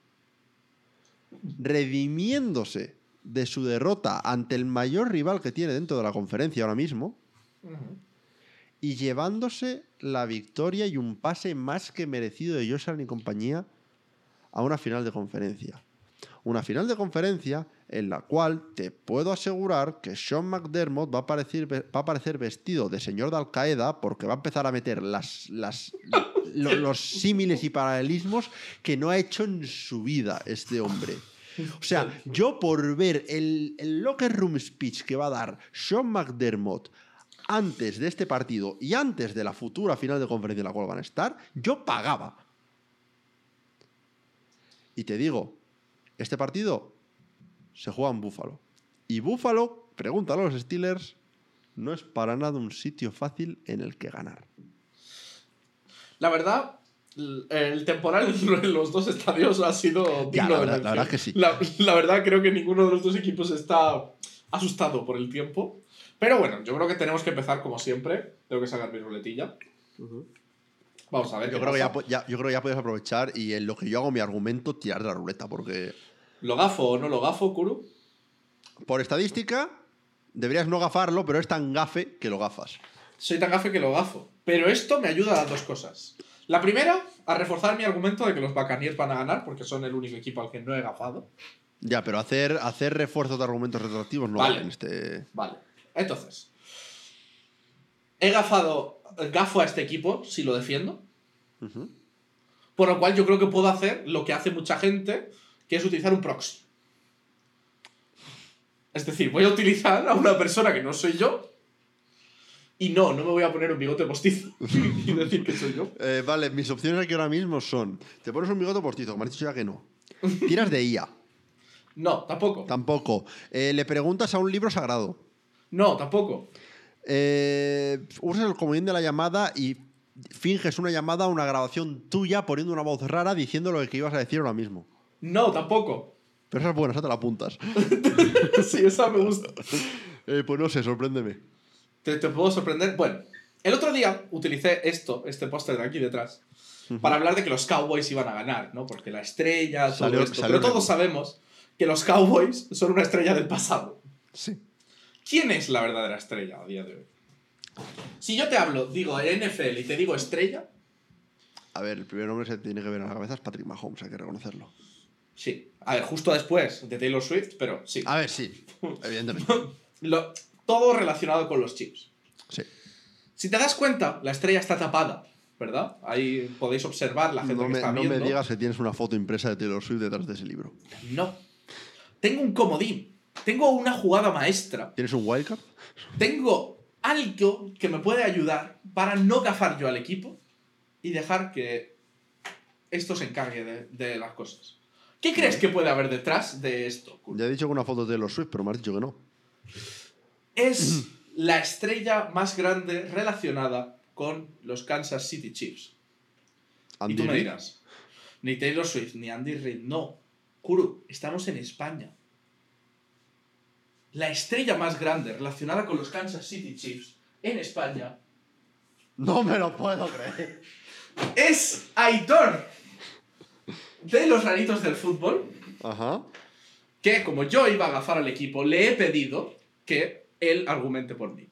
redimiéndose de su derrota ante el mayor rival que tiene dentro de la conferencia ahora mismo y llevándose la victoria y un pase más que merecido de Josh Allen y compañía a una final de conferencia. Una final de conferencia en la cual te puedo asegurar que Sean McDermott va a aparecer, va a aparecer vestido de señor de Al Qaeda porque va a empezar a meter las, las, lo- los símiles y paralelismos que no ha hecho en su vida este hombre. O sea, yo por ver el, el locker room speech que va a dar Sean McDermott antes de este partido y antes de la futura final de conferencia en la cual van a estar, yo pagaba. Y te digo, este partido se juega en Búfalo. Y Búfalo, pregúntalo a los Steelers, no es para nada un sitio fácil en el que ganar. La verdad, el temporal en los dos estadios ha sido Ya, digno la de verdad- la mención. verdad que sí. La, la verdad, creo que ninguno de los dos equipos está asustado por el tiempo. Pero bueno, yo creo que tenemos que empezar como siempre. Tengo que sacar mi ruletilla. Vamos a ver. Yo qué creo, que ya, pasa. ya- yo creo que ya puedes aprovechar y en lo que yo hago mi argumento, tirar de la ruleta, porque ¿Lo gafo o no lo gafo, Kuru? por estadística deberías no gafarlo, pero es tan gafe que lo gafas. Soy tan gafe que lo gafo. Pero esto me ayuda a dos cosas. La primera, a reforzar mi argumento de que los Buccaneers van a ganar, porque son el único equipo al que no he gafado. Ya, pero hacer, hacer refuerzos de argumentos retroactivos no Vale. vale este. Vale. Entonces, he gafado, gafo a este equipo si lo defiendo. Por lo cual yo creo que puedo hacer lo que hace mucha gente, que es utilizar un proxy. Es decir, voy a utilizar a una persona que no soy yo. Y no, no me voy a poner un bigote postizo y decir que soy yo. Eh, vale, mis opciones aquí ahora mismo son: te pones un bigote postizo, me has dicho ya que no. Tiras de IA, No, tampoco. tampoco. Eh, le preguntas a un libro sagrado. No, tampoco. Eh, usas el comodín de la llamada y finges una llamada, una grabación tuya poniendo una voz rara diciendo lo que ibas a decir ahora mismo. No, tampoco. Pero esa es buena, esa te la apuntas. sí, esa me gusta. Eh, pues no sé, sorpréndeme. ¿Te, te puedo sorprender? Bueno, el otro día utilicé esto, este póster de aquí detrás, para hablar de que los Cowboys iban a ganar, ¿no? Porque la estrella, todo Salió- esto. salió Pero todos sabemos que los Cowboys son una estrella del pasado. Sí. ¿Quién es la verdadera estrella a día de hoy? Si yo te hablo, digo NFL y te digo estrella, A ver, el primer nombre que se tiene que ver en la cabeza es Patrick Mahomes, hay que reconocerlo. sí. A ver, justo después de Taylor Swift, pero sí. A ver, sí, evidentemente. Lo- todo relacionado con los chips. Sí. Si te das cuenta, la estrella está tapada, ¿verdad? Ahí podéis observar la gente No que me, está no viendo. me digas que tienes una foto impresa de Taylor Swift detrás de ese libro. No. Tengo un comodín. Tengo una jugada maestra. ¿Tienes un wildcard? Tengo algo que me puede ayudar para no gafar yo al equipo y dejar que esto se encargue de, de las cosas. ¿Qué crees que puede haber detrás de esto? Ya he dicho que una foto de Taylor Swift, pero me has dicho que no. Es la estrella más grande relacionada con los Kansas City Chiefs. Andy y tú me dirás, ni Taylor Swift, ni Andy Reid, no. Kuru, estamos en España. La estrella más grande relacionada con los Kansas City Chiefs en España No me lo puedo creer. es Aitor de los raritos del fútbol, Ajá. que como yo iba a agafar al equipo, le he pedido que él argumente por mí.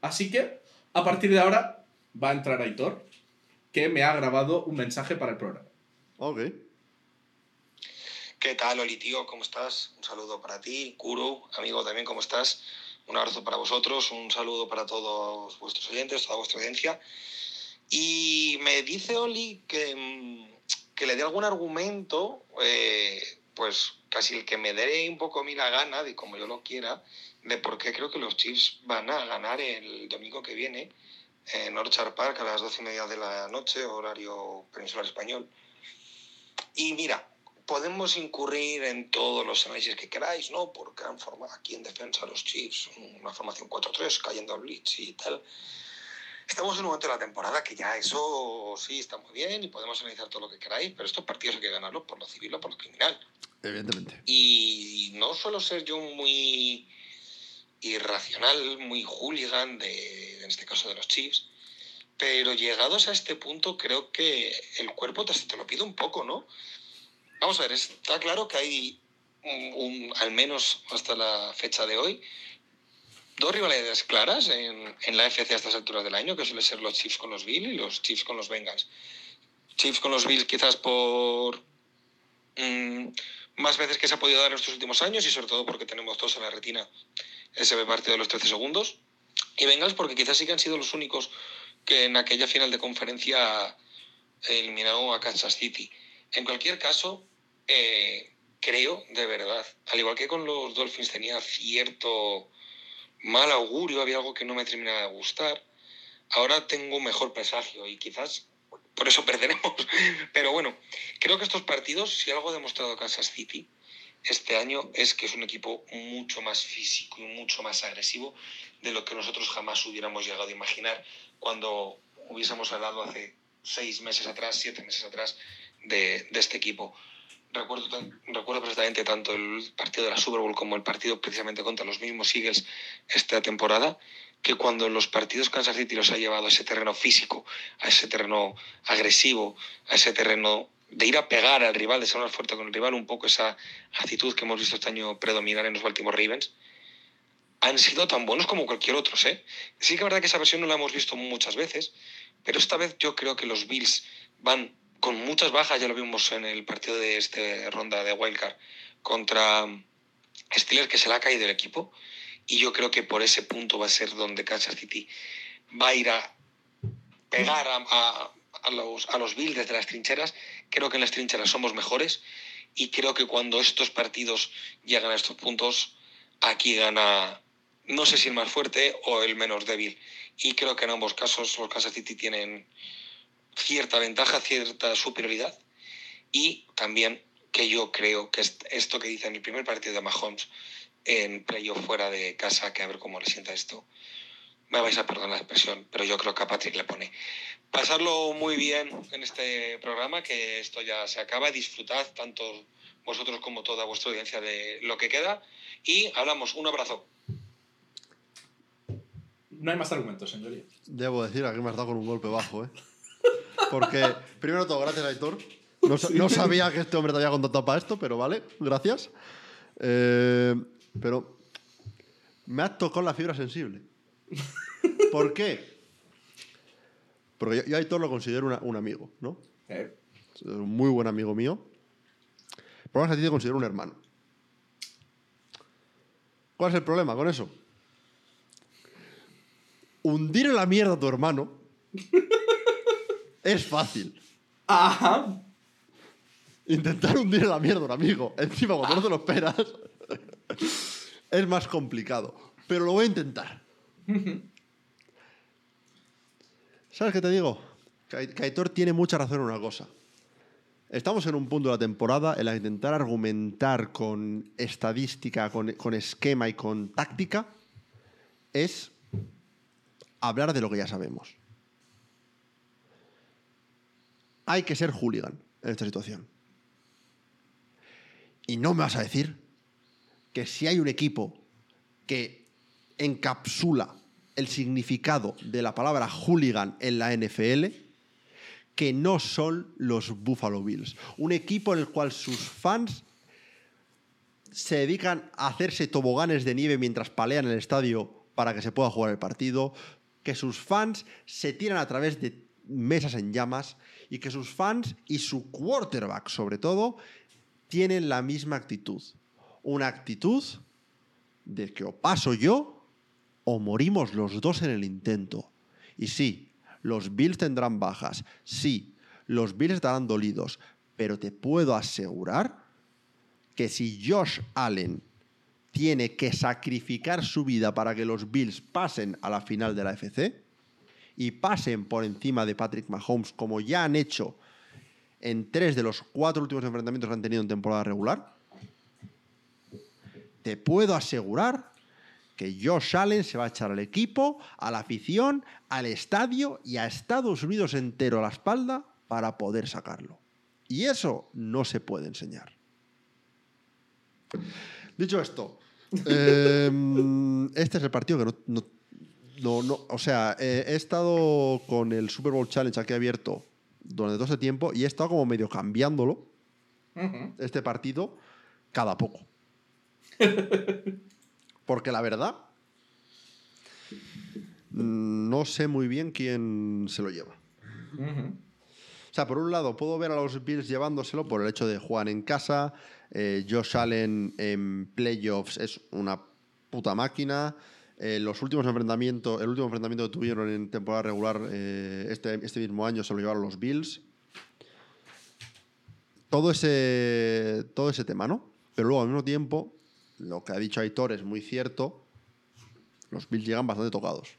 Así que, a partir de ahora, va a entrar Aitor, que me ha grabado un mensaje para el programa. Ok. ¿Qué tal, Oli, tío? ¿Cómo estás? Un saludo para ti, Kuru, amigo también, ¿cómo estás? Un abrazo para vosotros, un saludo para todos vuestros oyentes, toda vuestra audiencia. Y me dice Oli que, mm, que le dé algún argumento, eh, pues casi el que me dé un poco a mí la gana, de como yo lo quiera, de por qué creo que los Chiefs van a ganar el domingo que viene en Orchard Park a las doce y media de la noche, horario peninsular español. Y mira, podemos incurrir en todos los análisis que queráis, ¿no? Porque han formado aquí en defensa los Chiefs una formación 4-3, cayendo al blitz y tal. Estamos en un momento de la temporada que ya eso sí está muy bien y podemos analizar todo lo que queráis, pero estos partidos hay que ganarlos por lo civil o por lo criminal. Evidentemente. Y no suelo ser yo muy irracional, muy hooligan, de, en este caso de los Chiefs, pero llegados a este punto creo que el cuerpo te, te lo pide un poco, ¿no? Vamos a ver, está claro que hay, al menos hasta la fecha de hoy, dos rivalidades claras en, en la FC a estas alturas del año, que suele ser los Chiefs con los Bills y los Chiefs con los Bengals. Chiefs con los Bills quizás por mm, más veces que se ha podido dar en estos últimos años y sobre todo porque tenemos todos en la retina ese partido de los 13 segundos. Y Bengals porque quizás sí que han sido los únicos que en aquella final de conferencia eliminaron a Kansas City. En cualquier caso, eh, creo, de verdad, al igual que con los Dolphins tenía cierto mal augurio, había algo que no me terminaba de gustar, ahora tengo mejor presagio y quizás por eso perderemos. Pero bueno, creo que estos partidos, si algo ha demostrado Kansas City este año, es que es un equipo mucho más físico y mucho más agresivo de lo que nosotros jamás hubiéramos llegado a imaginar cuando hubiésemos hablado hace seis meses atrás, siete meses atrás de, de este equipo. Recuerdo, recuerdo perfectamente tanto el partido de la Super Bowl como el partido precisamente contra los mismos Eagles esta temporada, que cuando los partidos Kansas City los ha llevado a ese terreno físico, a ese terreno agresivo, a ese terreno de ir a pegar al rival, de ser más fuerte con el rival, un poco esa actitud que hemos visto este año predominar en los Baltimore Ravens, han sido tan buenos como cualquier otro. ¿eh? Sí que es verdad que esa versión no la hemos visto muchas veces, pero esta vez yo creo que los Bills van con muchas bajas, ya lo vimos en el partido de esta ronda de Wildcard contra Steelers, que se le ha caído el equipo. Y yo creo que por ese punto va a ser donde Kansas City va a ir a pegar a, los, a los Bills desde las trincheras. Creo que en las trincheras somos mejores y creo que cuando estos partidos llegan a estos puntos, aquí gana, no sé si el más fuerte o el menos débil. Y creo que en ambos casos los Kansas City tienen cierta ventaja, cierta superioridad y también que yo creo que esto que dice en el primer partido de Mahomes en playoff fuera de casa, que a ver cómo le sienta esto, me vais a perdonar la expresión, pero yo creo que a Patrick le pone. Pasarlo muy bien en este programa, que esto ya se acaba, disfrutad tanto vosotros como toda vuestra audiencia de lo que queda y hablamos. Un abrazo. No hay más argumentos, señoría. Debo decir, aquí me has dado con un golpe bajo, ¿eh? Porque, primero todo, gracias, Aitor. No, no sabía que este hombre te había contactado para esto, pero vale, gracias. Eh, pero me has tocado la fibra sensible. ¿Por qué? Porque yo, a Aitor lo considero un amigo, ¿no? Eh. Es un muy buen amigo mío. Pero a ti te considero un hermano. ¿Cuál es el problema con eso? Hundir en la mierda a tu hermano es fácil. Ajá. Intentar hundir en la mierda a un amigo, encima cuando no te lo esperas, es más complicado. Pero lo voy a intentar. ¿Sabes qué te digo? Kaitor tiene mucha razón en una cosa. Estamos en un punto de la temporada en la que intentar argumentar con estadística, con, con esquema y con táctica es hablar de lo que ya sabemos. Hay que ser hooligan en esta situación. Y no me vas a decir que si hay un equipo que encapsula el significado de la palabra hooligan en la NFL, que no son los Buffalo Bills. Un equipo en el cual sus fans se dedican a hacerse toboganes de nieve mientras palean el estadio para que se pueda jugar el partido, que sus fans se tiran a través de mesas en llamas y que sus fans y su quarterback sobre todo tienen la misma actitud. Una actitud de que o paso yo o morimos los dos en el intento. Y sí, los Bills tendrán bajas, sí, los Bills estarán dolidos, pero te puedo asegurar que si Josh Allen tiene que sacrificar su vida para que los Bills pasen a la final de la FC y pasen por encima de Patrick Mahomes como ya han hecho en tres de los cuatro últimos enfrentamientos que han tenido en temporada regular, te puedo asegurar que Josh Allen se va a echar al equipo, a la afición, al estadio y a Estados Unidos entero a la espalda para poder sacarlo. Y eso no se puede enseñar. Dicho esto, em, este es el partido que no, no, no o sea, eh, he estado con el Super Bowl Challenge aquí abierto durante todo este tiempo y he estado como medio cambiándolo, este partido, cada poco. Porque la verdad, no sé muy bien quién se lo lleva. O sea, por un lado, puedo ver a los Bills llevándoselo por el hecho de jugar en casa. Eh, Josh Allen en playoffs es una puta máquina. Eh, los últimos enfrentamientos, el último enfrentamiento que tuvieron en temporada regular eh, este, este mismo año se lo llevaron los Bills. todo ese, todo ese tema, ¿no? Pero luego, al mismo tiempo, lo que ha dicho Aitor es muy cierto. Los Bills llegan bastante tocados.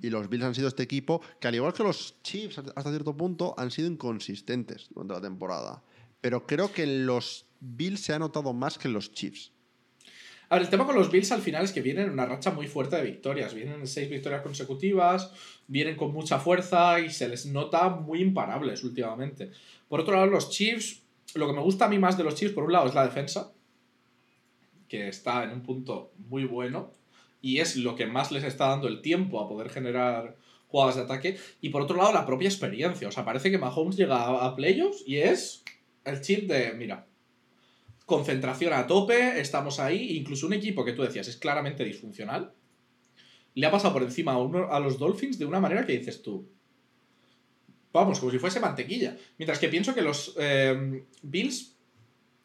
Y los Bills han sido este equipo que, al igual que los Chiefs hasta cierto punto, han sido inconsistentes durante la temporada. Pero creo que en los Bills se ha notado más que en los Chiefs. A ver, el tema con los Bills al final es que vienen en una racha muy fuerte de victorias. Vienen en seis victorias consecutivas, vienen con mucha fuerza y se les nota muy imparables últimamente. Por otro lado, los Chiefs, lo que me gusta a mí más de los Chiefs, por un lado, es la defensa, que está en un punto muy bueno y es lo que más les está dando el tiempo a poder generar jugadas de ataque. Y por otro lado, la propia experiencia. O sea, parece que Mahomes llega a, playoffs y es el chip de, mira, concentración a tope, estamos ahí. Incluso un equipo que tú decías es claramente disfuncional, le ha pasado por encima a, uno- a los Dolphins de una manera que dices tú. Vamos, como si fuese mantequilla. Mientras que pienso que los eh, Bills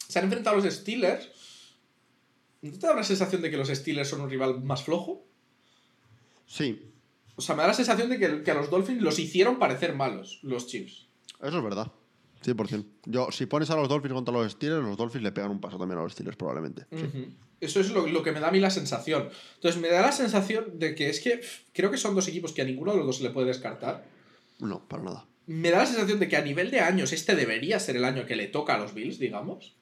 se han enfrentado a los Steelers. ¿No te da una sensación de que los Steelers son un rival más flojo? Sí, O sea, me da la sensación de que, que a los Dolphins los hicieron parecer malos, los Chiefs. eso es verdad. 100%. Yo, si pones a los Dolphins contra los Steelers, los Dolphins le pegan un paso también a los Steelers, probablemente. Sí. Eso es lo, lo que me da a mí la sensación. Entonces, me da la sensación de que es que pff, creo que son dos equipos que a ninguno de los dos se le puede descartar. No, para nada. Me da la sensación de que a nivel de años este debería ser el año que le toca a los Bills, digamos.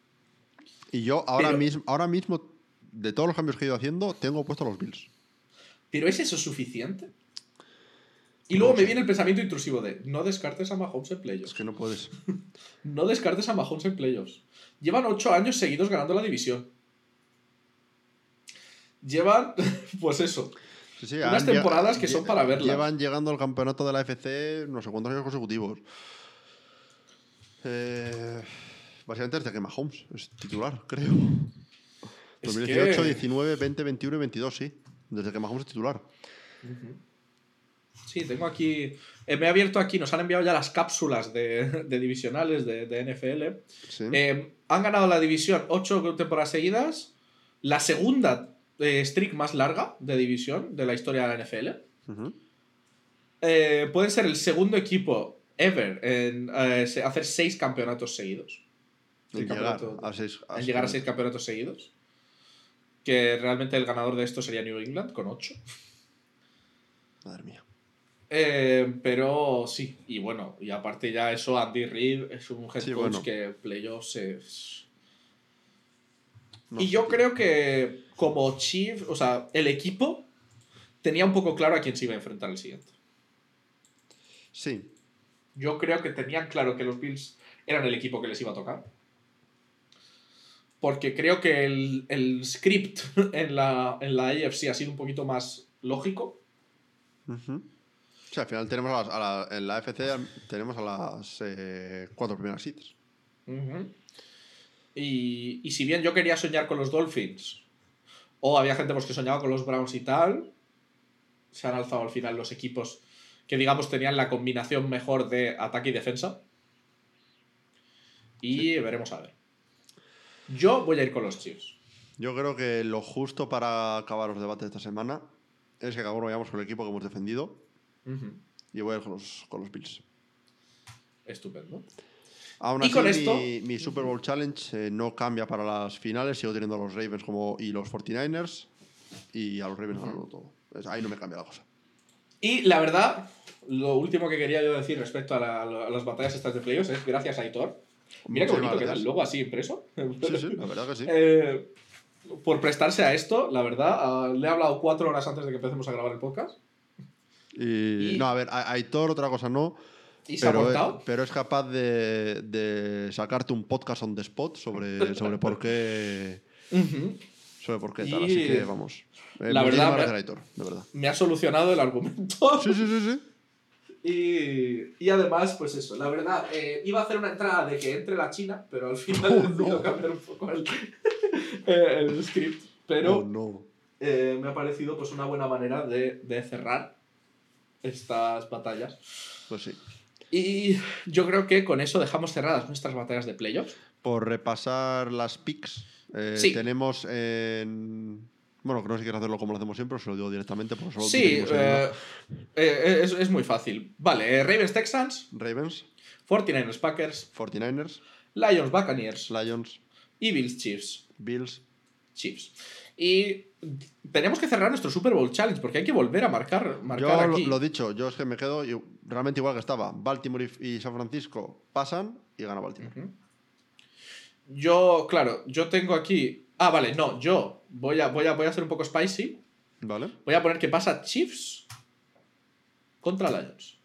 Y yo ahora, Pero- mismo, ahora mismo, de todos los cambios que he ido haciendo, tengo puesto los Bills. Pero ¿es eso suficiente? Y No luego me viene el pensamiento intrusivo de no descartes a Mahomes en Es playoffs. que no puedes. No descartes a Mahomes en playoffs. Llevan ocho años seguidos ganando la división. Llevan, pues eso, Sí, sí, Unas temporadas que son para verlas. Llevan llegando al campeonato de la FC no sé cuántos años consecutivos. Eh, básicamente desde que Mahomes es titular, creo. Es 2018, que- 19, 20, 21 y 22, sí. Desde que Mahomes es titular. Sí, tengo aquí. eh, me he abierto aquí, nos han enviado ya las cápsulas de, de divisionales de, de NFL. Sí. Eh, han ganado la división ocho temporadas seguidas. La segunda eh, streak más larga de división de la historia de la NFL. Eh, pueden ser el segundo equipo ever en eh, hacer seis campeonatos seguidos. En El llegar campeonato- a seis. en llegar a seis campeonatos seguidos. Que realmente el ganador de esto sería New England con ocho. Madre mía. Eh, pero sí, y bueno, y aparte ya eso, Andy Reid es un head Sí, coach bueno. que playoffs es... No y yo creo que como Chief, o sea, el equipo tenía un poco claro a quién se iba a enfrentar el siguiente. Sí. Yo creo que tenían claro que los Bills eran el equipo que les iba a tocar. Porque creo que el, el script en la, en la AFC ha sido un poquito más lógico. Ujú. O sea, al final tenemos a las- a la- en la FC tenemos a las eh, cuatro primeras seeds. Ujú. y, y si bien yo quería soñar con los Dolphins, o había gente pues, que soñaba con los Browns y tal, se han alzado al final los equipos que, digamos, tenían la combinación mejor de ataque y defensa. Y veremos a ver. Yo voy a ir con los Chiefs. Yo creo que lo justo para acabar los debates de esta semana es que uno vayamos con el equipo que hemos defendido y voy a ir con los, con los Bills. Estupendo. Aún Y así, con esto- mi Super Bowl Challenge eh, no cambia para las finales. Sigo teniendo a los Ravens como, y los 49ers y a los Ravens ganando todo. Ahí no me cambia la cosa. Y la verdad, lo último que quería yo decir respecto a, la- a las batallas estas de playoffs es gracias a Aitor. Mira qué bonito queda el gracias. logo así impreso. Sí, sí, la verdad que sí. Eh, por prestarse a esto, la verdad. ah, le he hablado cuatro horas antes de que empecemos a grabar el podcast. Y, y- No, a ver, a- Aitor otra cosa no. Y se ha Pero, portado. es- pero es capaz de, de sacarte un podcast on the spot sobre, sobre por qué. Sobre por qué tal. Y- Así que vamos. Eh, La verdad, me- Aitor, de verdad. Me ha solucionado el argumento. Sí, sí, sí, sí. Y, y además, pues eso, la verdad, eh, iba a hacer una entrada de que entre la China, pero al final Oh, decidido no. cambiar un poco el, eh, el script. Pero Oh, no. eh, me ha parecido pues una buena manera de, de cerrar estas batallas. Pues sí. Y yo creo que con eso dejamos cerradas nuestras batallas de playoffs. Por repasar las picks, eh, Sí. tenemos en Bueno, que no sé si quieres hacerlo como lo hacemos siempre, os lo digo directamente. Porque solo Sí, en eh, eh, es, es muy fácil. Vale, eh, Ravens Texans. Ravens, 49ers Packers, 49ers, Lions Buccaneers Lions, y Bills Chiefs. Bills. Chiefs. Y tenemos que cerrar nuestro Super Bowl Challenge porque hay que volver a marcar, marcar Yo lo, aquí. lo dicho, yo es que me quedo y- realmente igual que estaba. Baltimore y, San Francisco pasan y gana Baltimore. Yo, claro, yo tengo aquí. Ah, vale, no, yo voy a, voy a, voy a ser un poco spicy. ¿Vale? Voy a poner que pasa Chiefs contra Lions.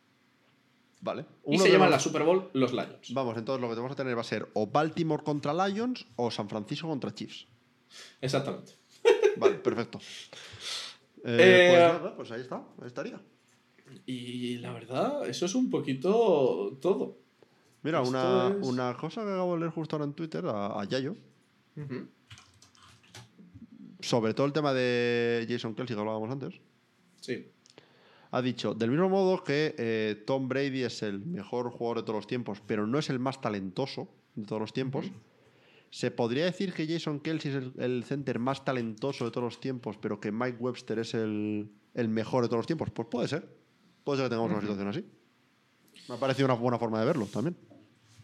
Vale. Y se llevan los- la Super Bowl los Lions. Vamos, entonces lo que vamos a tener va a ser o Baltimore contra Lions o San Francisco contra Chiefs. Exactamente. Vale, perfecto. Eh, Eh, pues, nada, pues ahí está, ahí estaría. Y la verdad, eso es un poquito todo. Mira, una, es- una cosa que acabo de leer justo ahora en Twitter a, a Yayo. Sobre todo el tema de Jason Kelsey que hablábamos antes, Sí. ha dicho, del mismo modo que eh, Tom Brady es el mejor jugador de todos los tiempos, pero no es el más talentoso de todos los tiempos, ¿se podría decir que Jason Kelsey es el, el center más talentoso de todos los tiempos, pero que Mike Webster es el, el mejor de todos los tiempos? Pues puede ser. Puede ser que tengamos una situación así. Me ha parecido una buena forma de verlo también.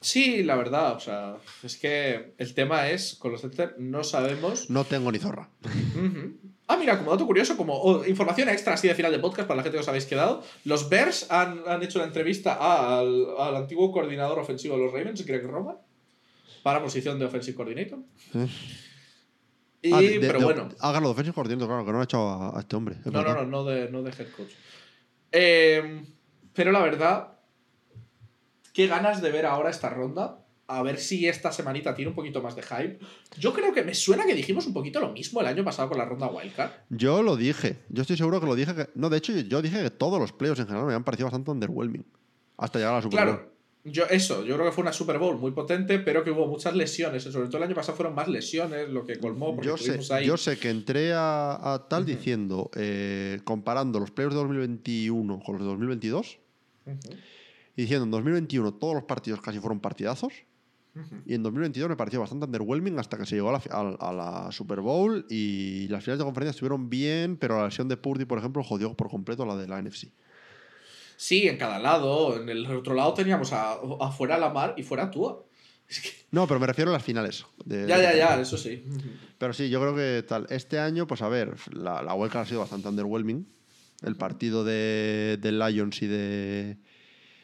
Sí, la verdad, o sea, es que el tema es, con los Celtics no sabemos. No tengo ni zorra. Ah, mira, como dato curioso, como oh, información extra así de final de podcast para la gente que os habéis quedado, los Bears han, han hecho una entrevista al, al antiguo coordinador ofensivo de los Ravens, Greg Roman, para posición de offensive coordinator. Y, Ah, de- pero de- bueno, Hágalo de defensive coordinator, claro, que no ha hecho a, a este hombre. es no, no, no, no de, no de head coach. Eh, pero la verdad, qué ganas de ver ahora esta ronda. A ver si esta semanita tiene un poquito más de hype. Yo creo que me suena que dijimos un poquito lo mismo el año pasado con la ronda Wildcard. Yo lo dije. Yo estoy seguro que lo dije. Que... No, de hecho, yo, dije que todos los playoffs en general me han parecido bastante underwhelming. Hasta llegar a la Super Bowl. Claro, yo, eso, yo creo que fue una Super Bowl muy potente, pero que hubo muchas lesiones. Sobre todo el año pasado fueron más lesiones, lo que colmó, porque Yo sé, ahí. yo sé que entré a, a tal diciendo, eh, comparando los playoffs de 2021 con los de 2022, Ujú, y diciendo en 2021 todos los partidos casi fueron partidazos, y en 2022 me pareció bastante underwhelming hasta que se llegó a la, a- a Super Bowl y las finales de conferencia estuvieron bien, pero la lesión de Purdy, por ejemplo, jodió por completo la de la NFC. Sí, en cada lado. En el otro lado teníamos a, afuera la mar y fuera Tua. Es que, No, pero me refiero a las finales. de- ya, ya, ya, eso sí. Pero sí, yo creo que tal. Este año, pues a ver, la, la ha sido bastante underwhelming. El partido de, de Lions y de,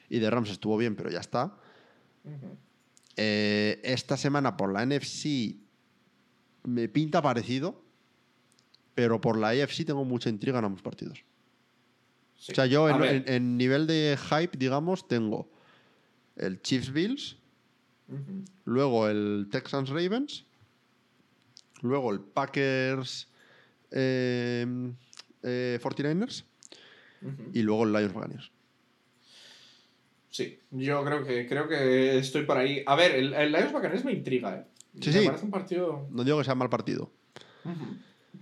y de Rams estuvo bien, pero ya está. Eh, esta semana por la NFC me pinta parecido, pero por la AFC tengo mucha intriga en ambos partidos. Sí. O sea, yo en, ver, en- en nivel de hype, digamos, tengo el Chiefs Bills, luego el Texans Ravens, luego el Packers eh, eh, 49ers Ujú. y luego el Lions Buccaneers. Sí, yo creo que, creo que estoy por ahí. A ver, el, el Lions Buccaneers me intriga, ¿eh? Sí, me sí. parece un partido. No digo que sea mal partido.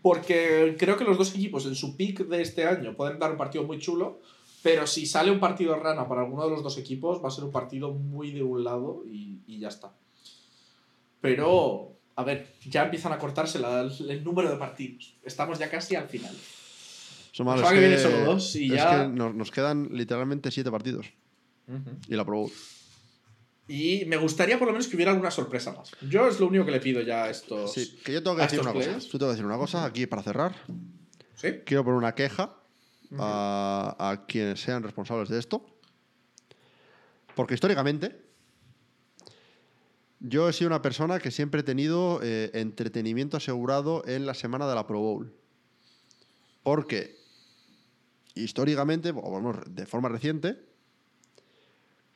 Porque creo que los dos equipos en su pick de este año pueden dar un partido muy chulo, pero si sale un partido rana para alguno de los dos equipos, va a ser un partido muy de un lado y, y ya está. Pero, a ver, ya empiezan a cortarse la- el número de partidos. Estamos ya casi al final. Malo, semana que viene solo dos y es ya- que nos, nos quedan literalmente siete partidos. Y la Pro Bowl. Y me gustaría por lo menos que hubiera alguna sorpresa más. Yo es lo único que le pido ya a estos. Sí, que yo tengo que decir una cosa. Yo tengo que decir una cosa aquí para cerrar. ¿Sí? Quiero poner una queja a, a quienes sean responsables de esto. Porque históricamente yo he sido una persona que siempre he tenido eh, entretenimiento asegurado en la semana de la Pro Bowl. Porque históricamente, o vamos, de forma reciente,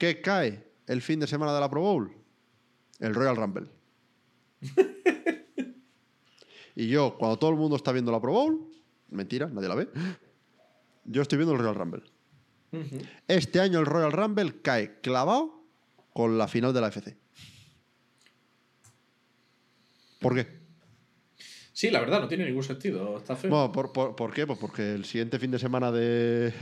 ¿qué cae el fin de semana de la Pro Bowl? El Royal Rumble. y yo, cuando todo el mundo está viendo la Pro Bowl, mentira, nadie la ve, yo estoy viendo el Royal Rumble. Este año el Royal Rumble cae clavado con la final de la FC. ¿Por qué? Sí, la verdad, no tiene ningún sentido. Está feo. Bueno, ¿por, por, por qué? Pues porque el siguiente fin de semana de,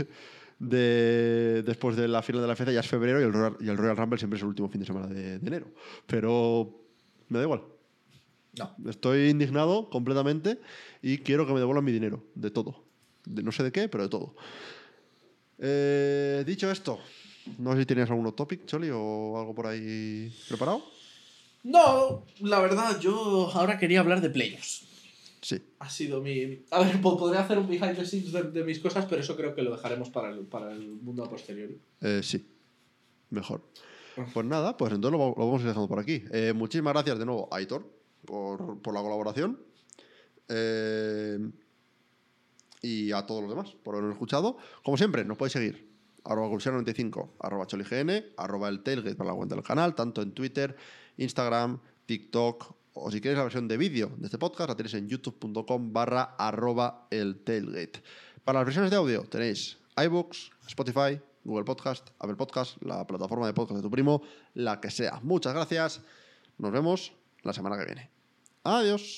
de- después de la final de la FC ya es febrero y el, Royal, y el Royal Rumble siempre es el último fin de semana de, de enero. Pero me da igual. No. Estoy indignado completamente y quiero que me devuelvan mi dinero, de todo. De no sé de qué, pero de todo. Eh, dicho esto, no sé si tenías algún topic, Choli, o algo por ahí preparado. No, la verdad, yo ahora quería hablar de playoffs. Sí. Ha sido mi. A ver, po- podría hacer un behind the scenes de, de mis cosas, pero eso creo que lo dejaremos para el, para el mundo a posteriori. Eh, sí. Mejor. Pues nada, pues entonces lo, va- lo vamos a ir dejando por aquí. Eh, muchísimas gracias de nuevo a Aitor por, por la colaboración. Eh, y a todos los demás por habernos escuchado. Como siempre, nos podéis seguir. Arroba Cursiano95, arroba cholign, arroba el tailgate para la cuenta del canal, tanto en Twitter, Instagram, TikTok, o si queréis la versión de vídeo de este podcast, la tenéis en youtube.com barra arroba el tailgate. Para las versiones de audio tenéis iBooks, Spotify, Google Podcast, Apple Podcast, la plataforma de podcast de tu primo, la que sea. Muchas gracias. Nos vemos la semana que viene. Adiós.